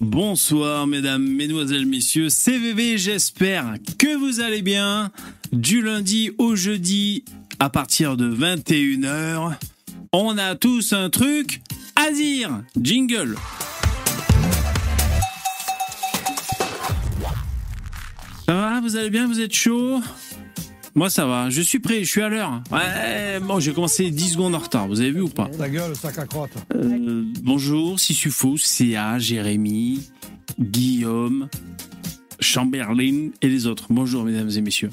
Bonsoir mesdames, mesdemoiselles, messieurs, CVV, j'espère que vous allez bien. Du lundi au jeudi, à partir de 21h, on a tous un truc à dire. Jingle. Ça va, vous allez bien, vous êtes chaud? Moi ça va, je suis prêt, je suis à l'heure. Ouais, bon, j'ai commencé 10 secondes en retard, vous avez vu ou pas? Ta gueule, sac à crotte. Euh, bonjour, CA, Jérémy, Guillaume, Chamberlain et les autres. Bonjour, mesdames et messieurs.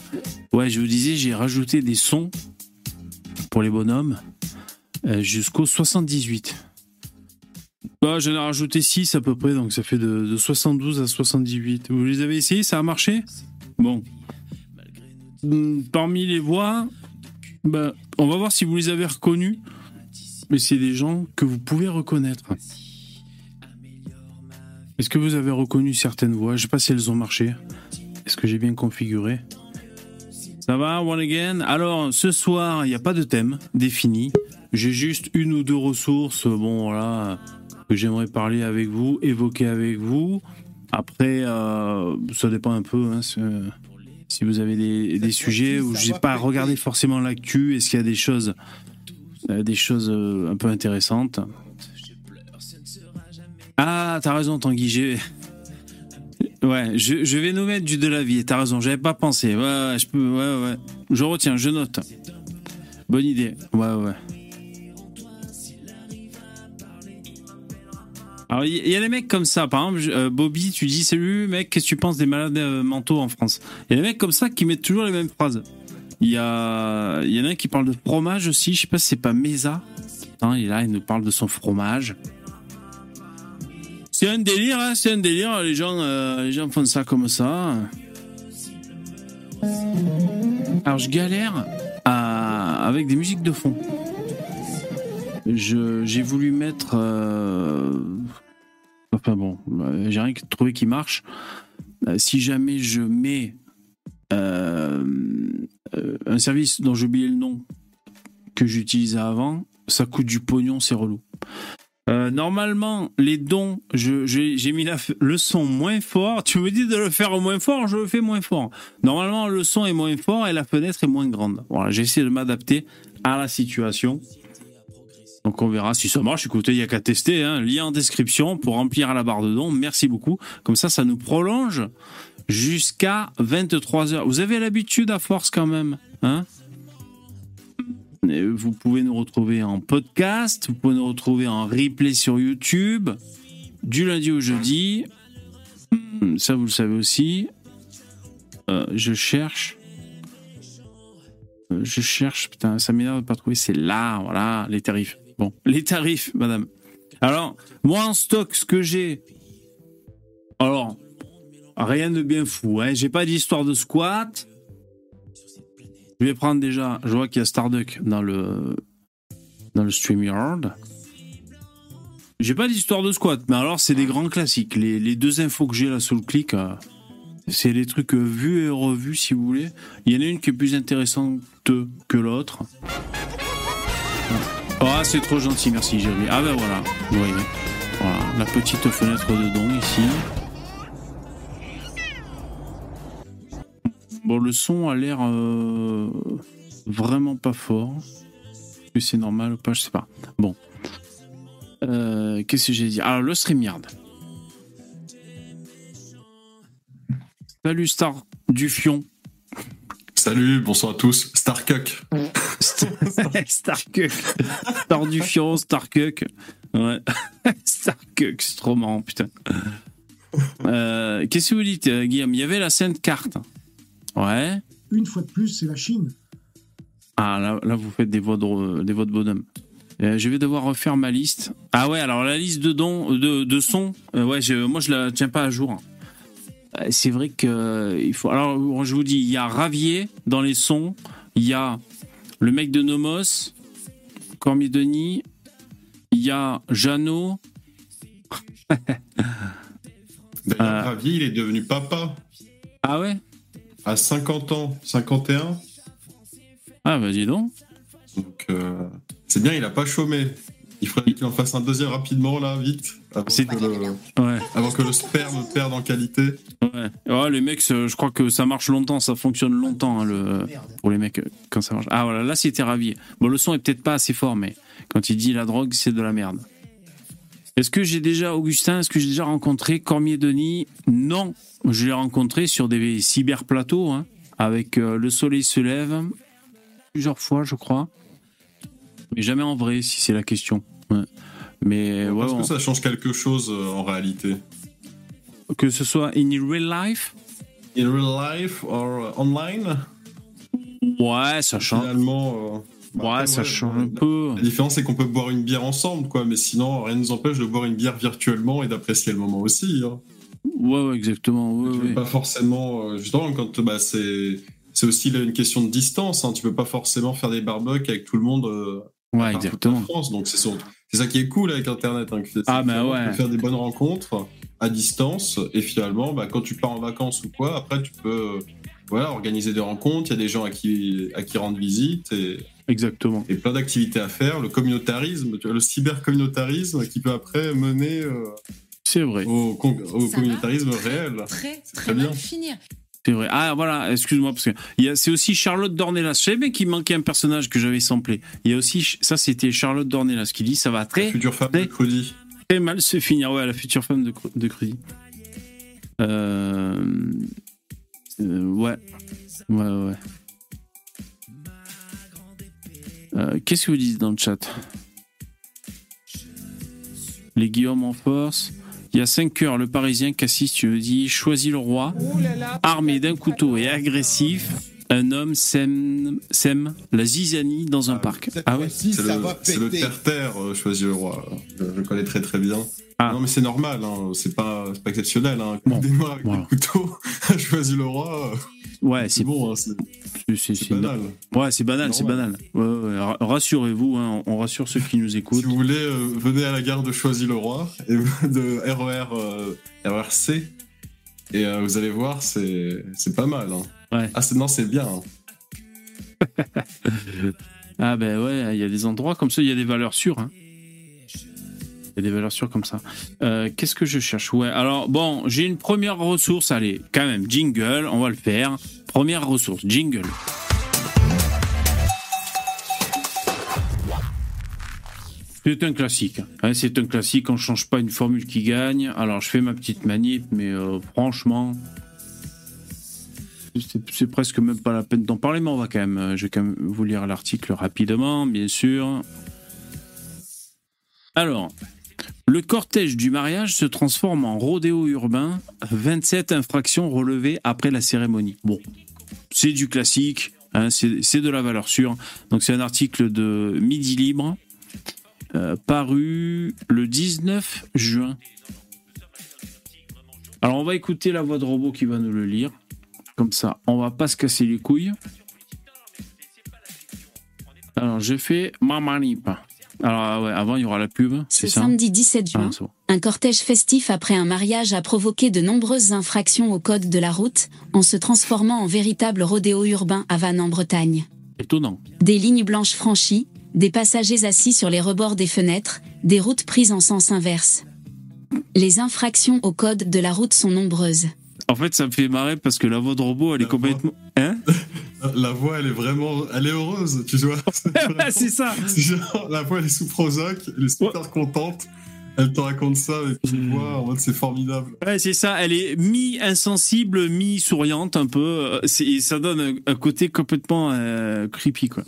Ouais, je vous disais, j'ai rajouté des sons pour les bonhommes euh, jusqu'au 78. Bah, j'en ai rajouté 6 à peu près, donc ça fait de, de 72 à 78. Vous les avez essayés, ça a marché? Bon. Parmi les voix, bah, on va voir si vous les avez reconnus. Mais c'est des gens que vous pouvez reconnaître. Est-ce que vous avez reconnu certaines voix? Je sais pas si elles ont marché. Est-ce que j'ai bien configuré? Ça va, one again? Alors, ce soir, il n'y a pas de thème défini. J'ai juste une ou deux ressources, bon, voilà, que j'aimerais parler avec vous, évoquer avec vous. Après, euh, ça dépend un peu. hein, si- vous avez des, des sujets où j'ai pas regardé forcément l'actu, est-ce qu'il y a des choses, euh, des choses euh, un peu intéressantes? Ah, t'as raison, Tanguy. j'ai- Ouais, je, je vais nous mettre du de la vie. T'as raison, j'avais pas pensé. Ouais, ouais, je peux. Ouais, ouais. Je retiens, je note. Bonne idée. Ouais, ouais. Alors, il y, a des mecs comme ça. Par exemple, euh, Bobby, tu dis Salut, mec, qu'est-ce que tu penses des malades euh, mentaux en France? Il y a des mecs comme ça qui mettent toujours les mêmes phrases. Il y, a... y en a un qui parle de fromage aussi. Je sais pas si c'est pas Mesa. Putain, il est là, il nous parle de son fromage. C'est un délire, hein, c'est un délire. Les gens, euh, les gens font ça comme ça. Alors, je galère avec des musiques de fond. J'ai voulu mettre. euh, Enfin bon, j'ai rien trouvé qui marche. Euh, si jamais je mets euh, un service dont j'ai oublié le nom que j'utilisais avant, ça coûte du pognon, c'est relou. Normalement, les dons, j'ai mis la le son moins fort. Tu me dis de le faire moins fort, je le fais moins fort. Normalement, le son est moins fort et la fenêtre est moins grande. Voilà, j'ai essayé de m'adapter à la situation. Donc on verra si ça marche. Écoutez, il n'y a qu'à tester. Hein. Lien en description pour remplir la barre de dons. Merci beaucoup. Comme ça, ça nous prolonge jusqu'à 23h. Vous avez l'habitude à force quand même. Hein? Vous pouvez nous retrouver en podcast. Vous pouvez nous retrouver en replay sur YouTube. Du lundi au jeudi. Hmm, Ça, vous le savez aussi. Euh, je cherche. Euh, Je cherche, putain, ça m'énerve de pas trouver. C'est là, voilà, les tarifs. Les tarifs, madame. Alors, moi en stock, ce que j'ai. Alors, rien de bien fou. Hein. J'ai pas d'histoire de squat. Je vais prendre déjà. Je vois qu'il y a Starduck dans le dans le StreamYard. J'ai pas d'histoire de squat, mais alors c'est des grands classiques. Les, deux infos que j'ai là sous le clic, euh, c'est les trucs euh, vus et revus si vous voulez. Il y en a une qui est plus intéressante que l'autre. C'est trop gentil, merci Jérémy. Ah ben voilà. Voilà, la petite fenêtre de don ici. Bon, le son a l'air euh, vraiment pas fort. Est-ce que c'est normal ou pas Je sais pas. Bon. Euh, Qu'est-ce que j'ai dit? Alors, le StreamYard. Salut Star du Fion. Salut, bonsoir à tous. Starcuck. Starcuck. Star du Fion, Starcuck. Ouais. Starcuck, c'est trop marrant, putain. Euh, Qu'est-ce que vous dites, euh, Guillaume? Il y avait la Sainte Carte. Ouais. Une fois de plus, c'est la Chine. Ah, là, là, vous faites des voix de, des voix de bonhomme. Euh, je vais devoir refaire ma liste. Ah ouais, alors la liste de dons, de, de sons, euh, ouais, je, moi je la tiens pas à jour. Euh, C'est vrai que euh, il faut. Alors je vous dis, il y a Ravier dans les sons, il y a le mec de Nomos, Cormier Denis, il y a Jeannot. D'ailleurs, Euh. Ravier, il est devenu papa Ah ouais? À 50 ans, 51. Ah bah dis donc. Donc, euh, c'est bien, il a pas chômé. Il faudrait qu'il en fasse un deuxième rapidement, là, vite. Avant, que, le, Ouais, avant que le sperme perde en qualité. ouais. Ouais, les mecs, euh, je crois que ça marche longtemps, ça fonctionne longtemps hein, le, pour les mecs euh, quand ça marche. Ah voilà, là c'était ravi. Bon, le son est peut-être pas assez fort, mais quand il dit la drogue, c'est de la merde. Est-ce que j'ai déjà, Augustin, est-ce que j'ai déjà rencontré Cormier Denis? Non, je l'ai rencontré sur des cyberplateaux, hein, avec euh, Le Soleil se lève, plusieurs fois, je crois. Mais jamais en vrai, si c'est la question. Ouais. Mais ouais, Est-ce on- que ça change quelque chose euh, en réalité que ce soit in real life, In real life or online? Ouais, ça change. Finalement. euh, bah, Ouais, ça ouais, change un peu. La différence, c'est qu'on peut boire une bière ensemble, quoi. Mais sinon, rien ne nous empêche de boire une bière virtuellement et d'apprécier le moment aussi. Hein. Ouais, ouais, exactement. Ouais, Tu ouais. peux pas forcément. euh, justement, quand bah, c'est. C'est aussi là, une question de distance. Hein. Tu peux pas forcément faire des barbecues avec tout le monde euh, Ouais, partout en exactement. France. Donc c'est sur- c'est ça qui est cool avec Internet. Hein, que c'est- Ah, bah ouais. Tu peux faire des bonnes rencontres à distance et finalement, bah, quand tu pars en vacances ou quoi, après tu peux euh, voilà, organiser des rencontres. Il y a des gens à qui à qui rendre visite et, Exactement. et plein d'activités à faire. Le communautarisme, tu vois, le cybercommunautarisme qui peut après mener euh, C'est vrai. au, communautarisme réel. Très, très, très mal bien. finir. C'est vrai. Ah, voilà, excuse-moi, parce que c'est aussi Charlotte Dornelas. Je savais bien qu'il manquait un personnage que j'avais samplé. Il y a aussi, ça, c'était Charlotte Dornelas qui dit ça va très, Future femme très- de Crudy. très mal se finir. Ouais, la future femme de, de Crudy. Euh, euh, ouais. Ouais, ouais. Euh, Qu'est-ce que vous dites dans le chat? Les Guillaume en force. Il y a 5 heures, le Parisien Cassis, tu me dis choisis le roi, armé d'un couteau et agressif. Un homme sème, sème la zizanie dans un parc. Ah ouais Si C'est le, le terre-terre, euh, choisir le roi. Je, je connais très très bien. Ah. Non mais c'est normal, hein. c'est pas, exceptionnel. Hein. Bon, Démarre avec voilà. le couteau, choisis le roi, euh, Ouais, c'est bon, hein, c'est banal. Ouais, c'est banal, c'est banal. Ouais, ouais, ra- Rassurez-vous, hein, on rassure ceux qui nous Si écoutent. vous voulez, euh, venez à la gare de Choisy le Roi et de RER, euh, RERC et euh, vous allez voir, c'est pas mal. hein. Ouais. Ah non, c'est bien. hein. Ah ben ouais, il y a des endroits comme ça, il y a des valeurs sûres. hein. Il y a des valeurs sûres comme ça. Euh, Qu'est-ce que je cherche? Ouais, alors bon, j'ai une première ressource. Allez, quand même, jingle, on va le faire. Première ressource, jingle. C'est un classique. hein, c'est un classique, on ne change pas une formule qui gagne. Alors, je fais ma petite manip, mais euh, franchement, c'est presque même pas la peine d'en parler, mais on va quand même, euh, je vais quand même vous lire l'article rapidement, bien sûr. Alors, le cortège du mariage se transforme en rodéo urbain, 27 infractions relevées après la cérémonie. Bon, c'est du classique, hein, c'est de la valeur sûre. Donc c'est un article de Midi Libre, euh, paru le 19 juin. Alors on va écouter la voix de robot qui va nous le lire. Comme ça, on va pas se casser les couilles. Alors, j'ai fait ma manip. Alors, ah ouais, avant, il y aura la pub, c'est Ce ça samedi 17 Ah, juin, bon. un cortège festif après un mariage a provoqué de nombreuses infractions au code de la route, en se transformant en véritable rodéo urbain à Vannes en Bretagne. Étonnant. Des lignes blanches franchies, des passagers assis sur les rebords des fenêtres, des routes prises en sens inverse. Les infractions au code de la route sont nombreuses. En fait, ça me fait marrer parce que la voix de robot, elle est complètement. Hein? La voix, elle est vraiment, elle est heureuse, tu vois. C'est vraiment- C'est ça genre, la voix, elle est sous Prozac, elle est super contente. Elle te raconte ça avec une voix en mode c'est formidable. Ouais, c'est ça. Elle est mi-insensible, mi-souriante, un peu. c'est- Et ça donne un, un côté complètement euh, creepy, quoi.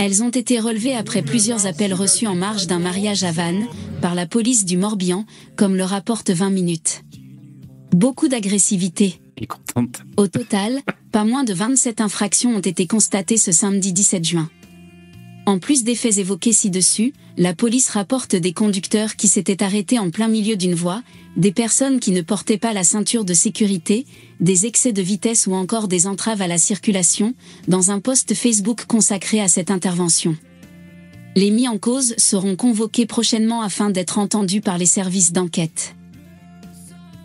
Elles ont été relevées après plusieurs appels reçus en marge d'un mariage à Vannes, par la police du Morbihan, comme le rapporte 20 minutes. Beaucoup d'agressivité. Au total, pas moins de 27 infractions ont été constatées ce samedi 17 juin. En plus des faits évoqués ci-dessus, la police rapporte des conducteurs qui s'étaient arrêtés en plein milieu d'une voie, des personnes qui ne portaient pas la ceinture de sécurité, des excès de vitesse ou encore des entraves à la circulation, dans un post Facebook consacré à cette intervention. Les mis en cause seront convoqués prochainement afin d'être entendus par les services d'enquête.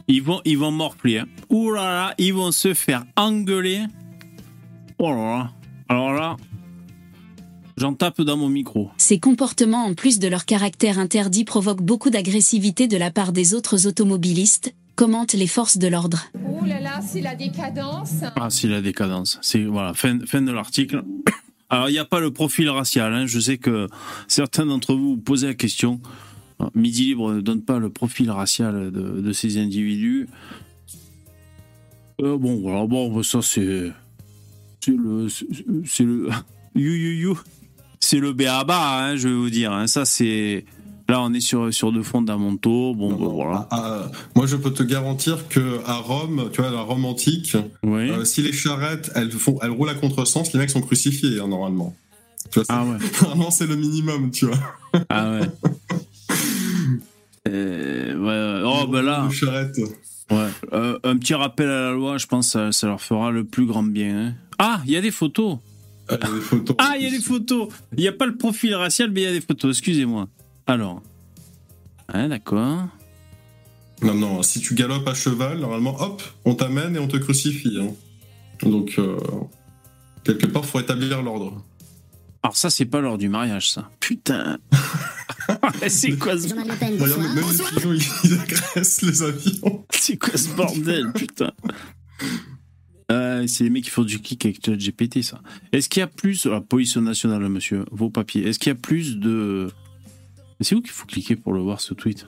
Ils vont, ils vont morfler. Hein. Ouh là là, ils vont se faire engueuler. Oh là là. Alors là, J'en tape dans mon micro. Ces comportements, en plus de leur caractère interdit, provoquent beaucoup d'agressivité de la part des autres automobilistes, commentent les forces de l'ordre. Oh là là, c'est la décadence. Ah, c'est la décadence. C'est voilà, fin, fin de l'article. Alors, il n'y a pas le profil racial. Hein. Je sais que certains d'entre vous vous posez la question. Midi Libre ne donne pas le profil racial de, de ces individus. Euh, bon, voilà, bon, ça c'est. C'est le. C'est le. You, you, you. C'est le béaba, hein, je vais vous dire. Hein. Ça, c'est. Là, on est sur, sur deux fondamentaux. Bon, Non, bah, voilà. ah, ah, moi, je peux te garantir que à Rome, tu vois, la Rome antique, Oui. euh, si les charrettes, elles, font, elles roulent à contresens, les mecs sont crucifiés, hein, normalement. Tu vois, c'est- Ah ouais. Normalement, c'est le minimum, tu vois. Ah ouais. Euh, ouais. Oh, ben là. Ouais. Euh, un petit rappel à la loi, je pense que ça, leur fera le plus grand bien. hein. Ah, il y a des photos. Ah, il y a des photos. Ah, il y a des photos. Il n'y a pas le profil racial, mais il y a des photos. Excusez-moi. Alors. Hein, d'accord. Non, non, si tu galopes à cheval, normalement, hop, on t'amène et on te crucifie. hein. Donc, euh, quelque part, faut établir l'ordre. Alors ça, c'est pas lors du mariage, ça. Putain. c'est quoi ce... Le bonsoir. même les pigeons, ils, ils agressent les avions. C'est quoi ce bordel, putain Euh, c'est les mecs qui font du kick avec GPT, ça. Est-ce qu'il y a plus... La police nationale, monsieur, vos papiers. Est-ce qu'il y a plus de... C'est où qu'il faut cliquer pour le voir, ce tweet?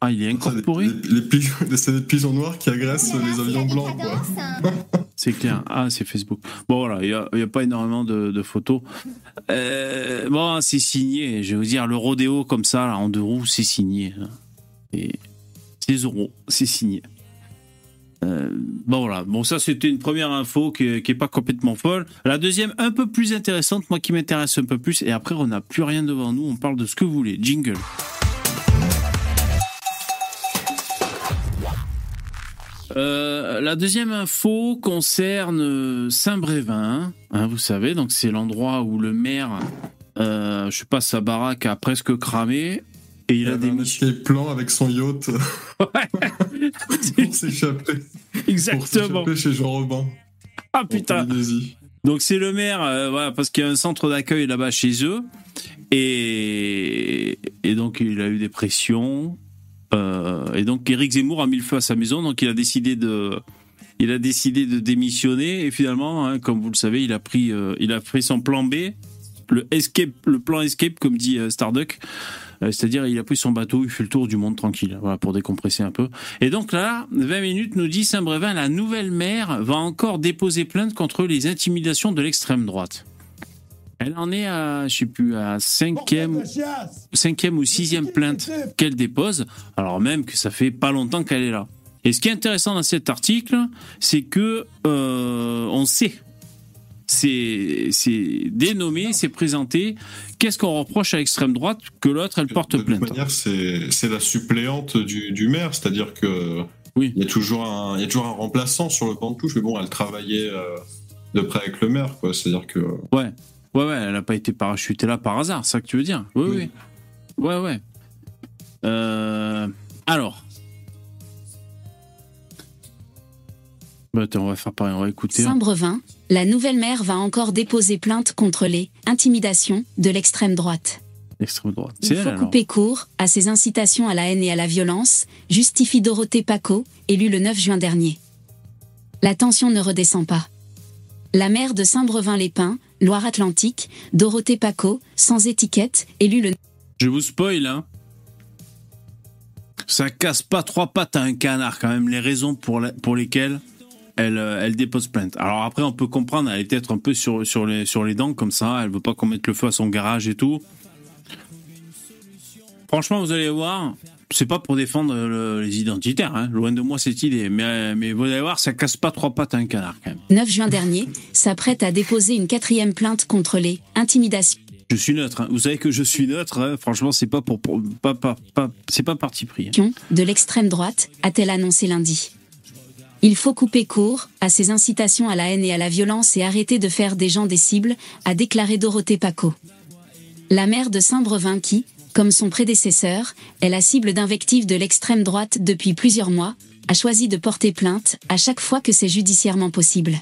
Ah, il est incorporé Les, les c'est les pigeons noirs qui agressent là les avions la blancs, quoi. décadence. C'est clair. Ah, c'est Facebook. Bon, voilà, il n'y a, a pas énormément de, de photos. Euh, bon, c'est signé. Je vais vous dire, le rodéo comme ça, là, en deux roues, c'est signé. hein. Et c'est euros, c'est signé. Euh, bon, voilà. Bon, ça, c'était une première info qui n'est pas complètement folle. La deuxième, un peu plus intéressante, moi qui m'intéresse un peu plus. Et après, on n'a plus rien devant nous. On parle de ce que vous voulez. Jingle. Euh, la deuxième info concerne euh, Saint-Brévin, hein, vous savez, donc c'est l'endroit où le maire, euh, je sais pas, sa baraque a presque cramé et il Il a un démissionné. escape plan avec son yacht pour s'échapper. Pour Exactement. s'échapper chez Jean Robin. Ah putain. Donc c'est le maire, euh, voilà, parce qu'il y a un centre d'accueil là-bas chez eux et, et donc il a eu des pressions. Euh, et donc Éric Zemmour a mis le feu à sa maison, donc il a décidé de, il a décidé de démissionner et finalement, hein, comme vous le savez, il a pris, euh, il a pris son plan B, le escape, le plan escape comme dit euh, Starduck. C'est-à-dire, il a pris son bateau, il fait le tour du monde tranquille, voilà, pour décompresser un peu. Et donc là, 20 minutes nous dit Saint-Brévin, la nouvelle maire va encore déposer plainte contre les intimidations de l'extrême droite. Elle en est à, je sais plus, à cinquième, cinquième ou sixième plainte qu'elle dépose, alors même que ça fait pas longtemps qu'elle est là. Et ce qui est intéressant dans cet article, c'est que euh, on sait, c'est c'est dénommé, c'est présenté. Qu'est-ce qu'on reproche à l'extrême droite que l'autre elle porte de toute plainte manière, c'est c'est la suppléante du, du maire, c'est-à-dire que Oui. il y a toujours un il y a toujours un remplaçant sur le banc de touche, mais bon, elle travaillait euh, de près avec le maire, quoi. C'est-à-dire que Ouais, ouais, ouais, elle n'a pas été parachutée là par hasard, c'est ça que tu veux dire? Oui, oui. Oui. Ouais, ouais. Euh, alors. Bah, attends, on va faire pareil, on va écouter. Saint-Brevin, la nouvelle maire va encore déposer plainte contre les intimidations de l'extrême droite. L'extrême droite. C'est Il elle faut alors. couper court à ces incitations à la haine et à la violence, justifie Dorothée Paco, élue le 9 juin dernier. La tension ne redescend pas. La maire de Saint-Brevin-les-Pins, Loire-Atlantique, Dorothée Paco, sans étiquette, élue le Je vous spoil, hein. Ça casse pas trois pattes à un canard, quand même, les raisons pour, lesquelles elle, euh, elle dépose plainte. Alors après, on peut comprendre, elle est peut-être un peu sur, sur, les, sur les dents, comme ça, elle veut pas qu'on mette le feu à son garage et tout. Franchement, vous allez voir, c'est pas pour défendre le- les identitaires, hein. loin de moi cette idée, mais, mais vous allez voir, ça casse pas trois pattes à un canard, quand même. 9 juin dernier, s'apprête à déposer une quatrième plainte contre les intimidations Je suis neutre, hein. vous savez que je suis neutre, hein. franchement, c'est pas pour, pour- pas, pas, pas- c'est pas parti pris. hein. de l'extrême droite, a-t-elle annoncé lundi. Il faut couper court à ces incitations à la haine et à la violence et arrêter de faire des gens des cibles, a déclaré Dorothée Paco. La maire de Saint-Brevin qui, comme son prédécesseur, est la cible d'invectives de l'extrême droite depuis plusieurs mois, a choisi de porter plainte à chaque fois que c'est judiciairement possible.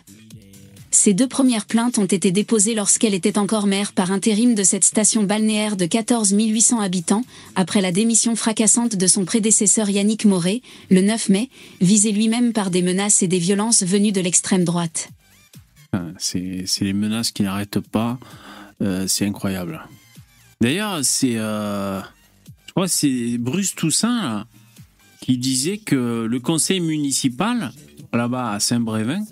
Ces deux premières plaintes ont été déposées lorsqu'elle était encore maire par intérim de cette station balnéaire de 14 800 habitants, après la démission fracassante de son prédécesseur Yannick Moret, le 9 mai, visé lui-même par des menaces et des violences venues de l'extrême droite. C'est c'est les menaces qui n'arrêtent pas. Euh, c'est incroyable. D'ailleurs, c'est. euh, c'est Bruce Toussaint qui disait que le conseil municipal, là-bas à Saint-Brévin,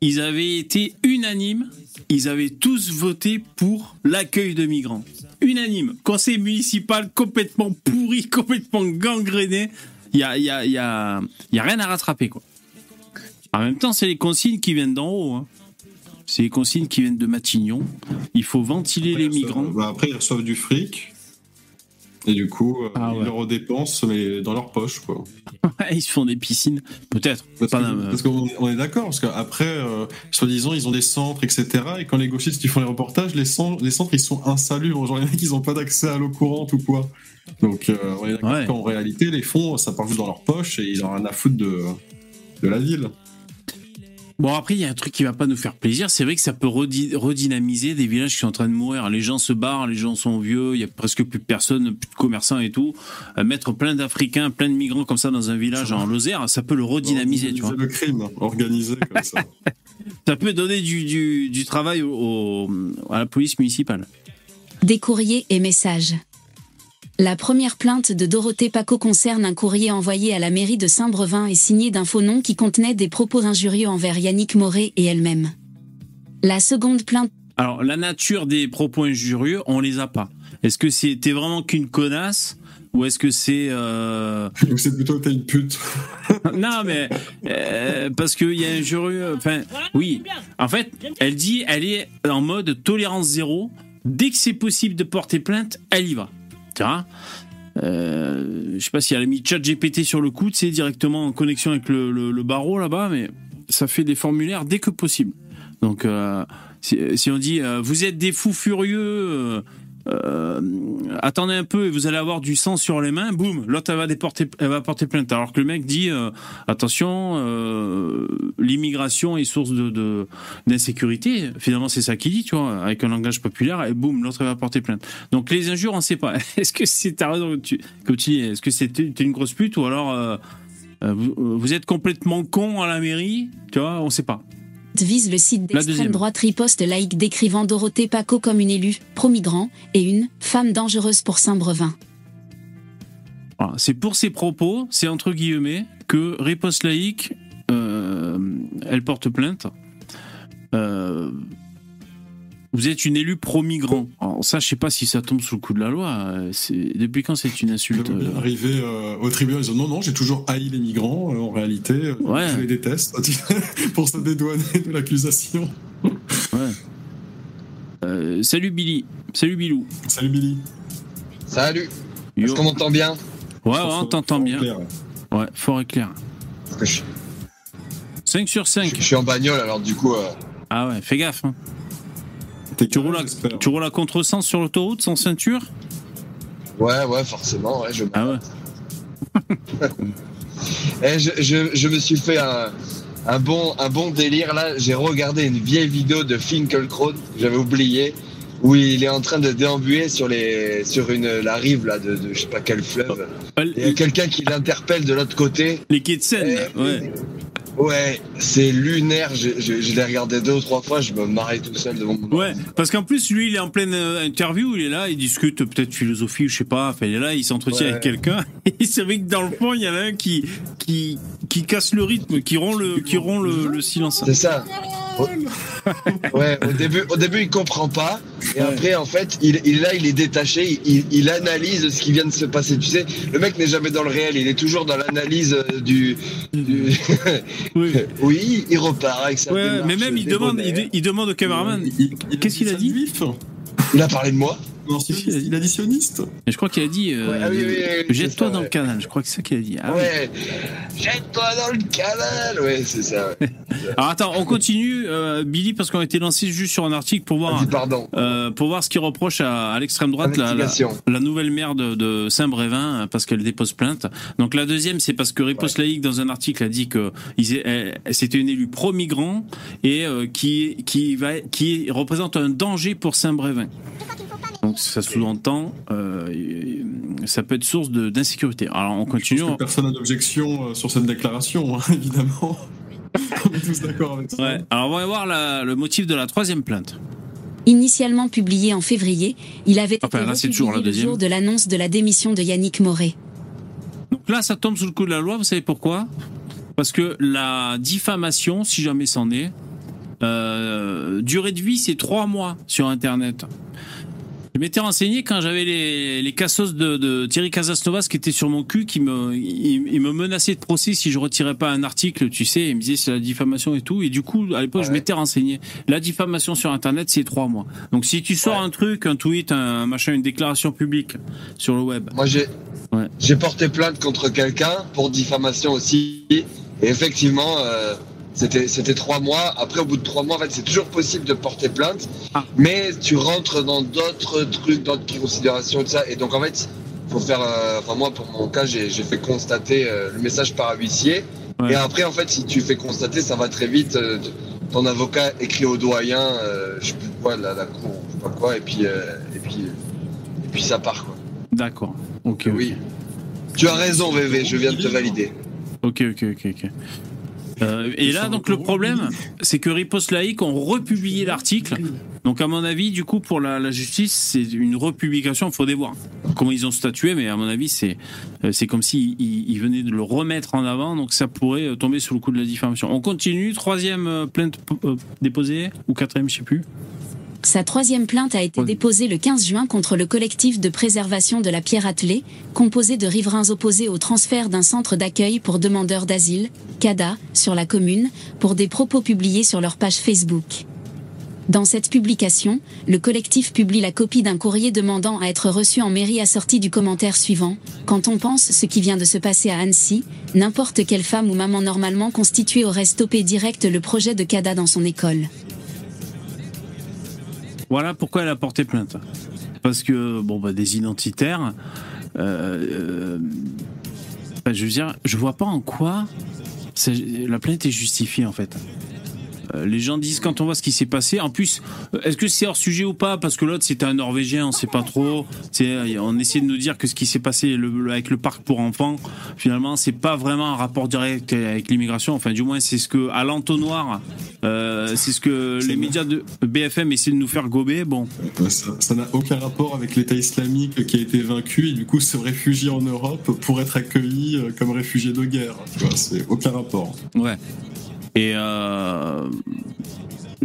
ils avaient été unanimes. Ils avaient tous voté pour l'accueil de migrants. Unanime. Conseil municipal complètement pourri, complètement gangréné. Il y a, y, rien à rattraper, quoi. En même temps, c'est les consignes qui viennent d'en haut. hein. C'est les consignes qui viennent de Matignon. Il faut ventiler les Après, ils migrants. bah, après, ils reçoivent du fric. Et du coup, euh, Ah ils ouais. le redépensent, mais dans leur poche, quoi. Ils se font des piscines. Peut-être. Parce qu'on on est d'accord, parce qu'après, euh, soi-disant, ils ont des centres, etc. Et quand les gauchistes ils font les reportages, les, cen- les centres ils sont insalubres. Genre, il y en a qui n'ont pas d'accès à l'eau courante ou quoi. Donc, euh, on est d'accord Ouais. qu'en réalité, les fonds, ça part juste dans leur poche et ils ont rien à foutre de, de la ville. Bon, après, il y a un truc qui va pas nous faire plaisir. C'est vrai que ça peut redynamiser des villages qui sont en train de mourir. Les gens se barrent, les gens sont vieux, il y a presque plus de personnes, plus de commerçants et tout. Euh, mettre plein d'Africains, plein de migrants comme ça dans un village en Lozère, ça peut le redynamiser, tu vois. le crime organisé comme ça. Ça peut donner du, du, du travail au, au- à la police municipale. Des courriers et messages. La première plainte de Dorothée Paco concerne un courrier envoyé à la mairie de Saint-Brevin et signé d'un faux nom qui contenait des propos injurieux envers Yannick Moret et elle-même. La seconde plainte Alors, la nature des propos injurieux, on les a pas. Est-ce que c'était vraiment qu'une connasse ou est-ce que c'est euh, Donc, c'est plutôt t'es une pute. non mais euh, parce qu'il y a un injurieux enfin oui en fait elle dit elle est en mode tolérance zéro dès que c'est possible de porter plainte elle y va vois euh, je sais pas si elle a mis chat GPT sur le coup c'est directement en connexion avec le, barreau là-bas mais ça fait des formulaires dès que possible. Donc euh, si, on dit euh, vous êtes des fous furieux euh, attendez un peu et vous allez avoir du sang sur les mains, boum, l'autre elle va déporter, elle va porter plainte. Alors que le mec dit euh, attention, euh, l'immigration est source de d'insécurité. Finalement, c'est ça qu'il dit, tu vois, avec un langage populaire. Et boum, l'autre elle va porter plainte. Donc les injures, on sait pas. Est-ce que c'est ta raison que tu, dis Est-ce que t'es une grosse pute ou alors vous, vous êtes complètement con à la mairie Tu vois, on sait pas. Vise le site d'extrême droite riposte laïque décrivant Dorothée Paco comme une élue, pro-migrant, et une femme dangereuse pour Saint-Brevin. Voilà, c'est pour ces propos, c'est entre guillemets, que Riposte Laïque, euh, elle porte plainte. Euh, vous êtes une élue pro-migrant. Alors ça, je sais pas si ça tombe sous le coup de la loi. euh, depuis quand c'est une insulte euh, arriver euh, au tribunal, ils disent non, non, j'ai toujours haï les migrants, euh, en réalité, euh, Ouais. je les déteste, pour se dédouaner de l'accusation. ouais. Euh, salut Billy, salut Bilou. Salut Billy. Salut, est-ce qu'on m'entend bien Ouais, ouais, on t'entend bien. Clair. Ouais, fort et clair. Parce que je, 5 sur je- 5. je suis en bagnole, alors du coup... euh, Ah ouais, fais gaffe. hein. Tu roules, à, tu roules à contresens sur l'autoroute sans ceinture? Ouais, ouais, forcément, ouais, je... Ah ouais. Eh, je, je, je me suis fait un, un, bon, un bon délire, là. J'ai regardé une vieille vidéo de Finkelkraut, j'avais oublié, où il est en train de déambuler sur, les, sur une, la rive, là, de, de je sais pas quel fleuve. Et il y a quelqu'un qui l'interpelle de l'autre côté. Les quais de Seine, Eh, ouais. Ouais, c'est lunaire. Je, je, je l'ai regardé deux ou trois fois, je me marrais tout seul devant mon Ouais, parce qu'en plus, lui, il est en pleine euh, interview, il est là, il discute peut-être philosophie, je sais pas, enfin, il est là, il s'entretient Ouais. avec quelqu'un, et c'est vrai que dans le fond, il y en a un qui, qui, qui casse le rythme, qui rompt le, qui rompt le, le silence. C'est ça. Au- Ouais, au début, au début, il comprend pas. Et Ouais. après, en fait, il, il, là, il est détaché. Il, il analyse ce qui vient de se passer. Tu sais, le mec n'est jamais dans le réel. Il est toujours dans l'analyse euh, du. du- Oui. oui, il repart avec sa Ouais, démarche mais même, il demande, il, demande au il Qu'est-ce qu'il a dit Il a parlé de moi. Il additionniste. Et je crois qu'il a dit euh, Ouais, ah oui, oui, oui, c'est jette-toi dans ouais. le canal. Je crois que c'est ça qu'il a dit. Ah, ouais. jette-toi dans le canal. Ouais, c'est ça. Ouais. Alors attends, on continue, euh, Billy, parce qu'on a été lancé juste sur un article pour voir, Vas-y, pardon. euh, pour voir ce qu'il reproche à, à l'extrême droite, la, la, Investigation. la nouvelle maire de, de Saint-Brévin, parce qu'elle dépose plainte. Donc la deuxième, c'est parce que Riposte Laïque, dans un article, a dit que c'était une élue pro-migrant et euh, qui, qui, va, qui représente un danger pour Saint-Brévin. Donc ça sous-entend, euh, ça peut être source de- d'insécurité. Alors on Je continue. pense que personne n'a d'objection euh, sur cette déclaration, hein, évidemment. On est tous d'accord avec ça. Ouais. Alors on va voir la- le motif de la troisième plainte. Initialement publié en février, il avait Enfin, été là, c'est toujours la republié le jour de l'annonce de la démission de Yannick Moret. Donc là, ça tombe sous le coup de la loi, vous savez pourquoi? Parce que la diffamation, si jamais c'en est, euh, durée de vie, c'est trois mois sur Internet. Je m'étais renseigné quand j'avais les, les cassos de, de Thierry Casasnovas qui étaient sur mon cul, qui me, il, il me menaçait de procès si je retirais pas un article, tu sais, il me disait c'est la diffamation et tout. Et du coup, à l'époque, je m'étais renseigné. La diffamation sur Internet, c'est trois mois. Donc si tu sors Ouais. un truc, un tweet, un machin, une déclaration publique sur le web, Moi, j'ai Ouais. j'ai porté plainte contre quelqu'un pour diffamation aussi. Et effectivement, euh, c'était c'était trois mois. Après, au bout de trois mois, en fait, c'est toujours possible de porter plainte. Ah. Mais tu rentres dans d'autres trucs, d'autres considérations, et tout ça. Et donc, en fait, faut faire. euh, Enfin, moi, pour mon cas, j'ai j'ai fait constater euh, le message par huissier. Ouais. Et après, en fait, si tu fais constater, ça va très vite. euh, ton avocat écrit au doyen, je sais plus quoi, la, la cour, je sais pas quoi, et puis, et puis, et puis ça part, quoi. d'accord. Ok. ok. Oui. Tu as raison, VV, je viens de te valider. Ok, ok, ok, ok. Euh, et là, donc le problème, c'est que Riposte Laïque ont republié l'article. Donc, à mon avis, du coup, pour la, la justice, c'est une republication. Il faudrait voir comment ils ont statué, mais à mon avis, c'est euh, c'est comme s'ils ils, ils venaient de le remettre en avant. Donc, ça pourrait euh, tomber sous le coup de la diffamation. On continue. Troisième plainte déposée ou quatrième, je sais plus. Sa troisième plainte a été déposée le 15 juin contre le collectif de préservation de la pierre attelée, composé de riverains opposés au transfert d'un centre d'accueil pour demandeurs d'asile, CADA, sur la commune, pour des propos publiés sur leur page Facebook. Dans cette publication, le collectif publie la copie d'un courrier demandant à être reçu en mairie assorti du commentaire suivant Quand on pense ce qui vient de se passer à Annecy, n'importe quelle femme ou maman normalement constituée aurait stoppé direct le projet de CADA dans son école. Voilà pourquoi elle a porté plainte. Parce que, bon, bah, des identitaires, euh, euh, bah, je veux dire, je vois pas en quoi la plainte est justifiée, en fait. Euh, Les gens disent quand on voit ce qui s'est passé. En plus, euh, est-ce que c'est hors sujet ou pas? Parce que l'autre c'était un Norvégien, on sait pas trop. C'est, on essaie de nous dire que ce qui s'est passé le- le- avec le parc pour enfants, finalement, c'est pas vraiment un rapport direct avec l'immigration. Enfin, du moins, c'est ce que à l'entonnoir, euh, c'est ce que les médias de BFM essaient de nous faire gober. Bon, Euh, Ça n'a aucun rapport avec l'État islamique qui a été vaincu et du coup se réfugie en Europe pour être accueilli euh, comme réfugié de guerre. Tu vois, c'est aucun rapport. Ouais. Et euh,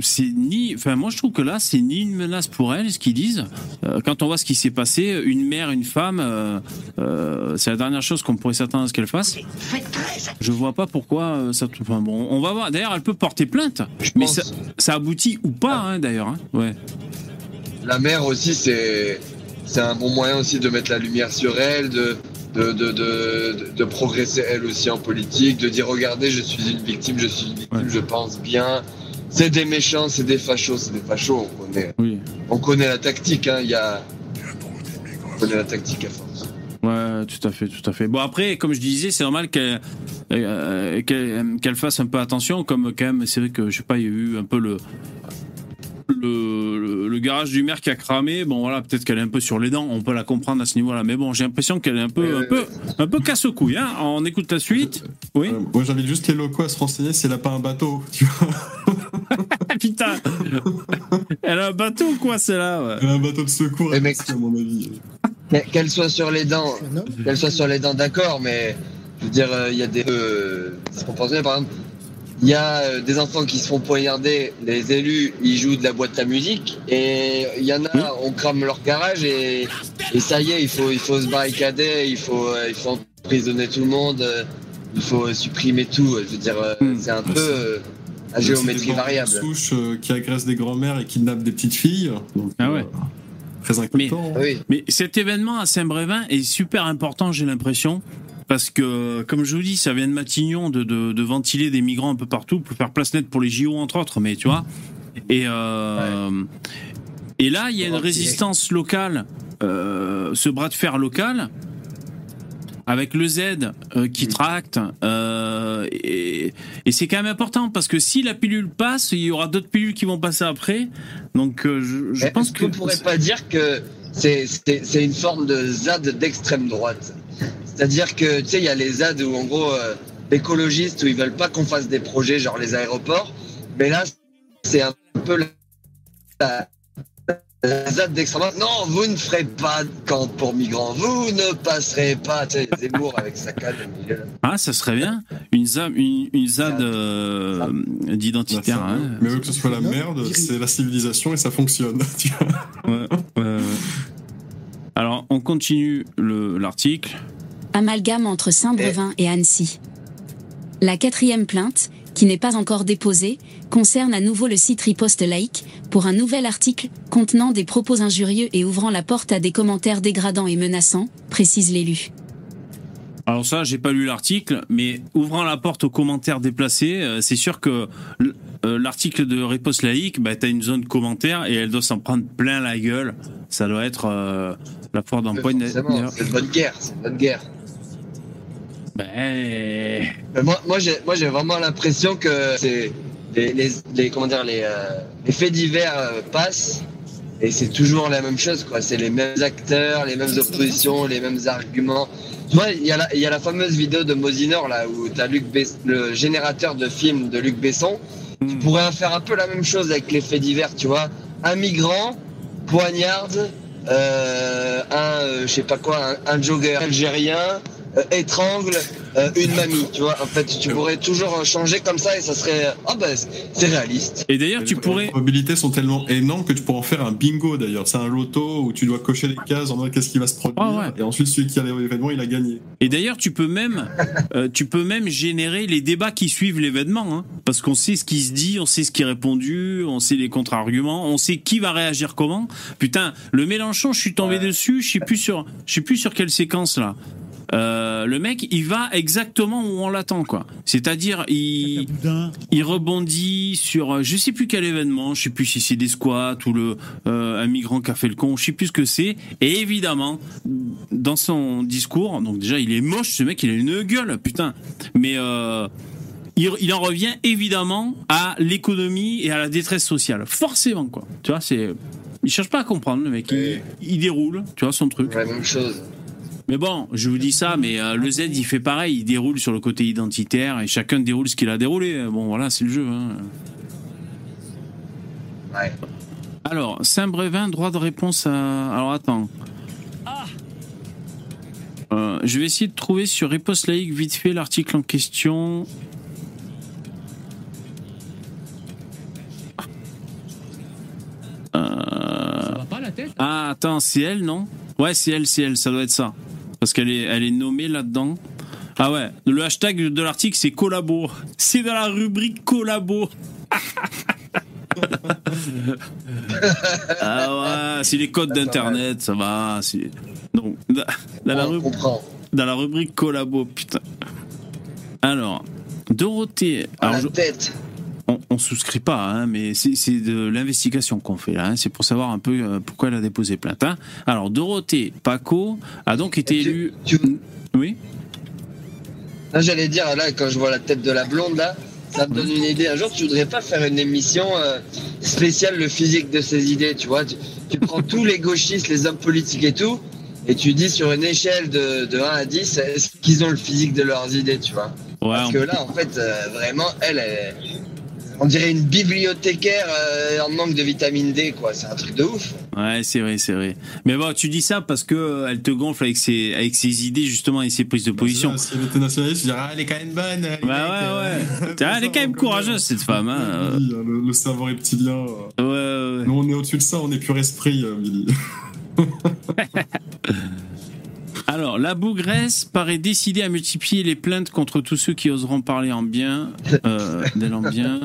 c'est ni, enfin moi je trouve que là c'est ni une menace pour elle, ce qu'ils disent. Euh, quand on voit ce qui s'est passé, une mère, une femme, euh, c'est la dernière chose qu'on pourrait s'attendre à ce qu'elle fasse. Je vois pas pourquoi ça. Enfin bon, on va voir. D'ailleurs, elle peut porter plainte, Je mais ça, ça aboutit ou pas, hein, d'ailleurs. hein. Ouais. La mère aussi, c'est c'est un bon moyen aussi de mettre la lumière sur elle, de de, de, de, de progresser elle aussi en politique, de dire regardez, je suis une victime, je suis une victime, Ouais. je pense bien. C'est des méchants, c'est des fachos, c'est des fachos. On connaît, Oui. on connaît la tactique. Hein, il y a, on connaît la tactique à force. Ouais, tout à fait, tout à fait. Bon après, comme je disais, c'est normal qu'elle euh, qu'elle qu'elle fasse un peu attention, comme quand même, c'est vrai que je sais pas, il y a eu un peu le le, garage du maire qui a cramé. Bon voilà, peut-être qu'elle est un peu sur les dents, on peut la comprendre à ce niveau-là. Mais bon, j'ai l'impression qu'elle est un peu Euh, un peu un peu casse couille. Hein. On écoute la suite. Oui. Euh, moi j'invite juste les locaux à se renseigner si elle a pas un bateau. Tu vois, putain, elle a un bateau ou quoi, celle-là ouais. elle a un bateau de secours, Eh, mec. à mon avis. Qu'elle- Qu'elle soit sur les dents, qu'elle soit sur les dents, d'accord, mais je veux dire, euh, il y a des euh. Par exemple, il y a euh, des enfants qui se font poignarder, les élus, ils jouent de la boîte à musique, et il y en a, Oui. on crame leur garage, et, et ça y est, il faut, il faut se barricader, il faut, euh, il faut emprisonner tout le monde, euh, il faut supprimer tout. Je veux dire, Hmm. c'est un peu euh, à géométrie variable. souches euh, qui agressent des grands-mères et kidnappent des petites filles. Donc, Ah ouais. euh, très inquiétant. Oui. Mais cet événement à Saint-Brévin est super important, j'ai l'impression. Parce que, comme je vous dis, ça vient de Matignon de, de, de ventiler des migrants un peu partout pour faire place nette pour les JO, entre autres, mais tu vois. Et, euh, et là, il y a une résistance locale, euh, ce bras de fer local, avec le Z euh, qui tracte. euh, et et c'est quand même important parce que si la pilule passe, il y aura d'autres pilules qui vont passer après. Donc, euh, je, pense que. qu'on pourrait pas dire que c'est une forme de ZAD d'extrême droite? C'est-à-dire que, tu sais, il y a les ZAD où, en gros, écologistes, où ils veulent pas qu'on fasse des projets, genre les aéroports. Mais là, c'est un peu la, la- ZAD d'extrême droite. Non, vous ne ferez pas de camp pour migrants. Vous ne passerez pas, tu sais, Zemmour avec sa canne au milieu. Ah, ça serait bien. Une ZAD, une, une ZAD euh, d'identitaire. Hein. Mais eux, que ce soit la merde, c'est la civilisation et ça fonctionne. tu vois. Ouais, ouais, ouais. Alors, on continue le- l'article. Amalgame entre Saint-Brevin et Annecy. La quatrième plainte, qui n'est pas encore déposée, concerne à nouveau le site Riposte Laïque pour un nouvel article contenant des propos injurieux et ouvrant la porte à des commentaires dégradants et menaçants, précise l'élu. Alors ça, j'ai pas lu l'article, mais ouvrant la porte aux commentaires déplacés, euh, c'est sûr que euh, l'article de Riposte Laïque, bah, t'as une zone commentaire et elle doit s'en prendre plein la gueule. Ça doit être euh, la porte d'empoigne. C'est une bonne guerre, c'est une bonne guerre. Ben, Mais moi, moi, j'ai, moi, j'ai vraiment l'impression que c'est les, les, les- comment dire, les, euh, les faits divers euh, passent et c'est toujours la même chose, quoi. C'est les mêmes acteurs, les mêmes oppositions, les mêmes arguments. Tu vois, il y a la, il y a la fameuse vidéo de Mosinor là où t'as Luc Bess- le générateur de films de Luc Besson. Tu hmm. pourrais faire un peu la même chose avec les faits divers, tu vois. Un migrant poignarde euh, un, euh, je sais pas quoi, un, un jogger algérien euh, étrangle euh, une mamie, tu vois. En fait, tu pourrais toujours changer comme ça et ça serait, ah ben, c'est- c'est réaliste. Et d'ailleurs, tu Les pourrais. probabilités sont tellement énormes que tu pourrais en faire un bingo d'ailleurs. C'est un loto où tu dois cocher les cases en mode qu'est-ce qui va se produire? Ouais. Et ensuite, celui qui a l'événement, il a gagné. Et d'ailleurs, tu peux même, euh, tu peux même générer les débats qui suivent l'événement, hein, parce qu'on sait ce qui se dit, on sait ce qui est répondu, on sait les contre-arguments, on sait qui va réagir comment. Putain, le Mélenchon, je suis tombé dessus, je sais plus sur, je sais plus sur quelle séquence là. Euh, le mec, il va exactement où on l'attend, quoi. C'est-à-dire, il, il rebondit sur, euh, je sais plus quel événement, je sais plus si c'est des squats ou le euh, un migrant qui a fait le con, je sais plus ce que c'est. Et évidemment, dans son discours, donc déjà, il est moche, ce mec, il a une gueule, putain. Mais euh, il, il en revient évidemment à l'économie et à la détresse sociale, forcément, quoi. Tu vois, c'est, il cherche pas à comprendre, le mec. Il, il déroule, tu vois, son truc. La même chose. Mais bon, je vous dis ça, mais euh, le Z, il fait pareil, il déroule sur le côté identitaire et chacun déroule ce qu'il a déroulé. Bon, voilà, c'est le jeu. hein. Ouais. Alors, Saint-Brévin, droit de réponse à. Alors, attends. Euh, je vais essayer de trouver sur Riposte Laïque vite fait l'article en question. Euh, Ah, attends, c'est elle, non? Ouais, c'est elle, c'est elle, ça doit être ça. Parce qu'elle est, elle est nommée là-dedans. Ah ouais, le hashtag de l'article, c'est collabo. C'est dans la rubrique collabo. ah ouais, c'est les codes d'internet, ça va. Donc, dans, dans la On rub- comprend. dans la rubrique collabo, putain. Alors, Dorothée. À alors, la je- tête. On, on souscrit pas, hein, mais c'est de l'investigation qu'on fait là. hein, c'est pour savoir un peu euh, pourquoi elle a déposé plainte. hein. Alors, Dorothée Paco a donc été élue. Oui. Là, j'allais dire, là, quand je vois la tête de la blonde, là, ça me donne une idée. Un jour, tu voudrais pas faire une émission euh, spéciale le physique de ces idées, tu vois. Tu, tu prends tous les gauchistes, les hommes politiques et tout, et tu dis sur une échelle de, de 1 à 10, est-ce qu'ils ont le physique de leurs idées, tu vois. Ouais, Parce que là, en fait, euh, vraiment, elle, elle- on dirait une bibliothécaire euh, en manque de vitamine D, quoi. C'est un truc de ouf. ouais, c'est vrai, c'est vrai. Mais bon, tu dis ça parce que euh, elle te gonfle avec ses avec ses idées justement et ses prises de position. Si elle était nationaliste, je dirais, ah, elle est quand même bonne. elle Bah ouais, ouais. Tiens, elle est quand même courageuse cette femme. Hein. euh. Oui, Le, le cerveau reptilien. euh. Ouais, ouais, ouais. Nous, on est au-dessus de ça, on est pur esprit, euh, Billy. Alors, la bougresse paraît décidée à multiplier les plaintes contre tous ceux qui oseront parler en bien, euh, d'elle en bien.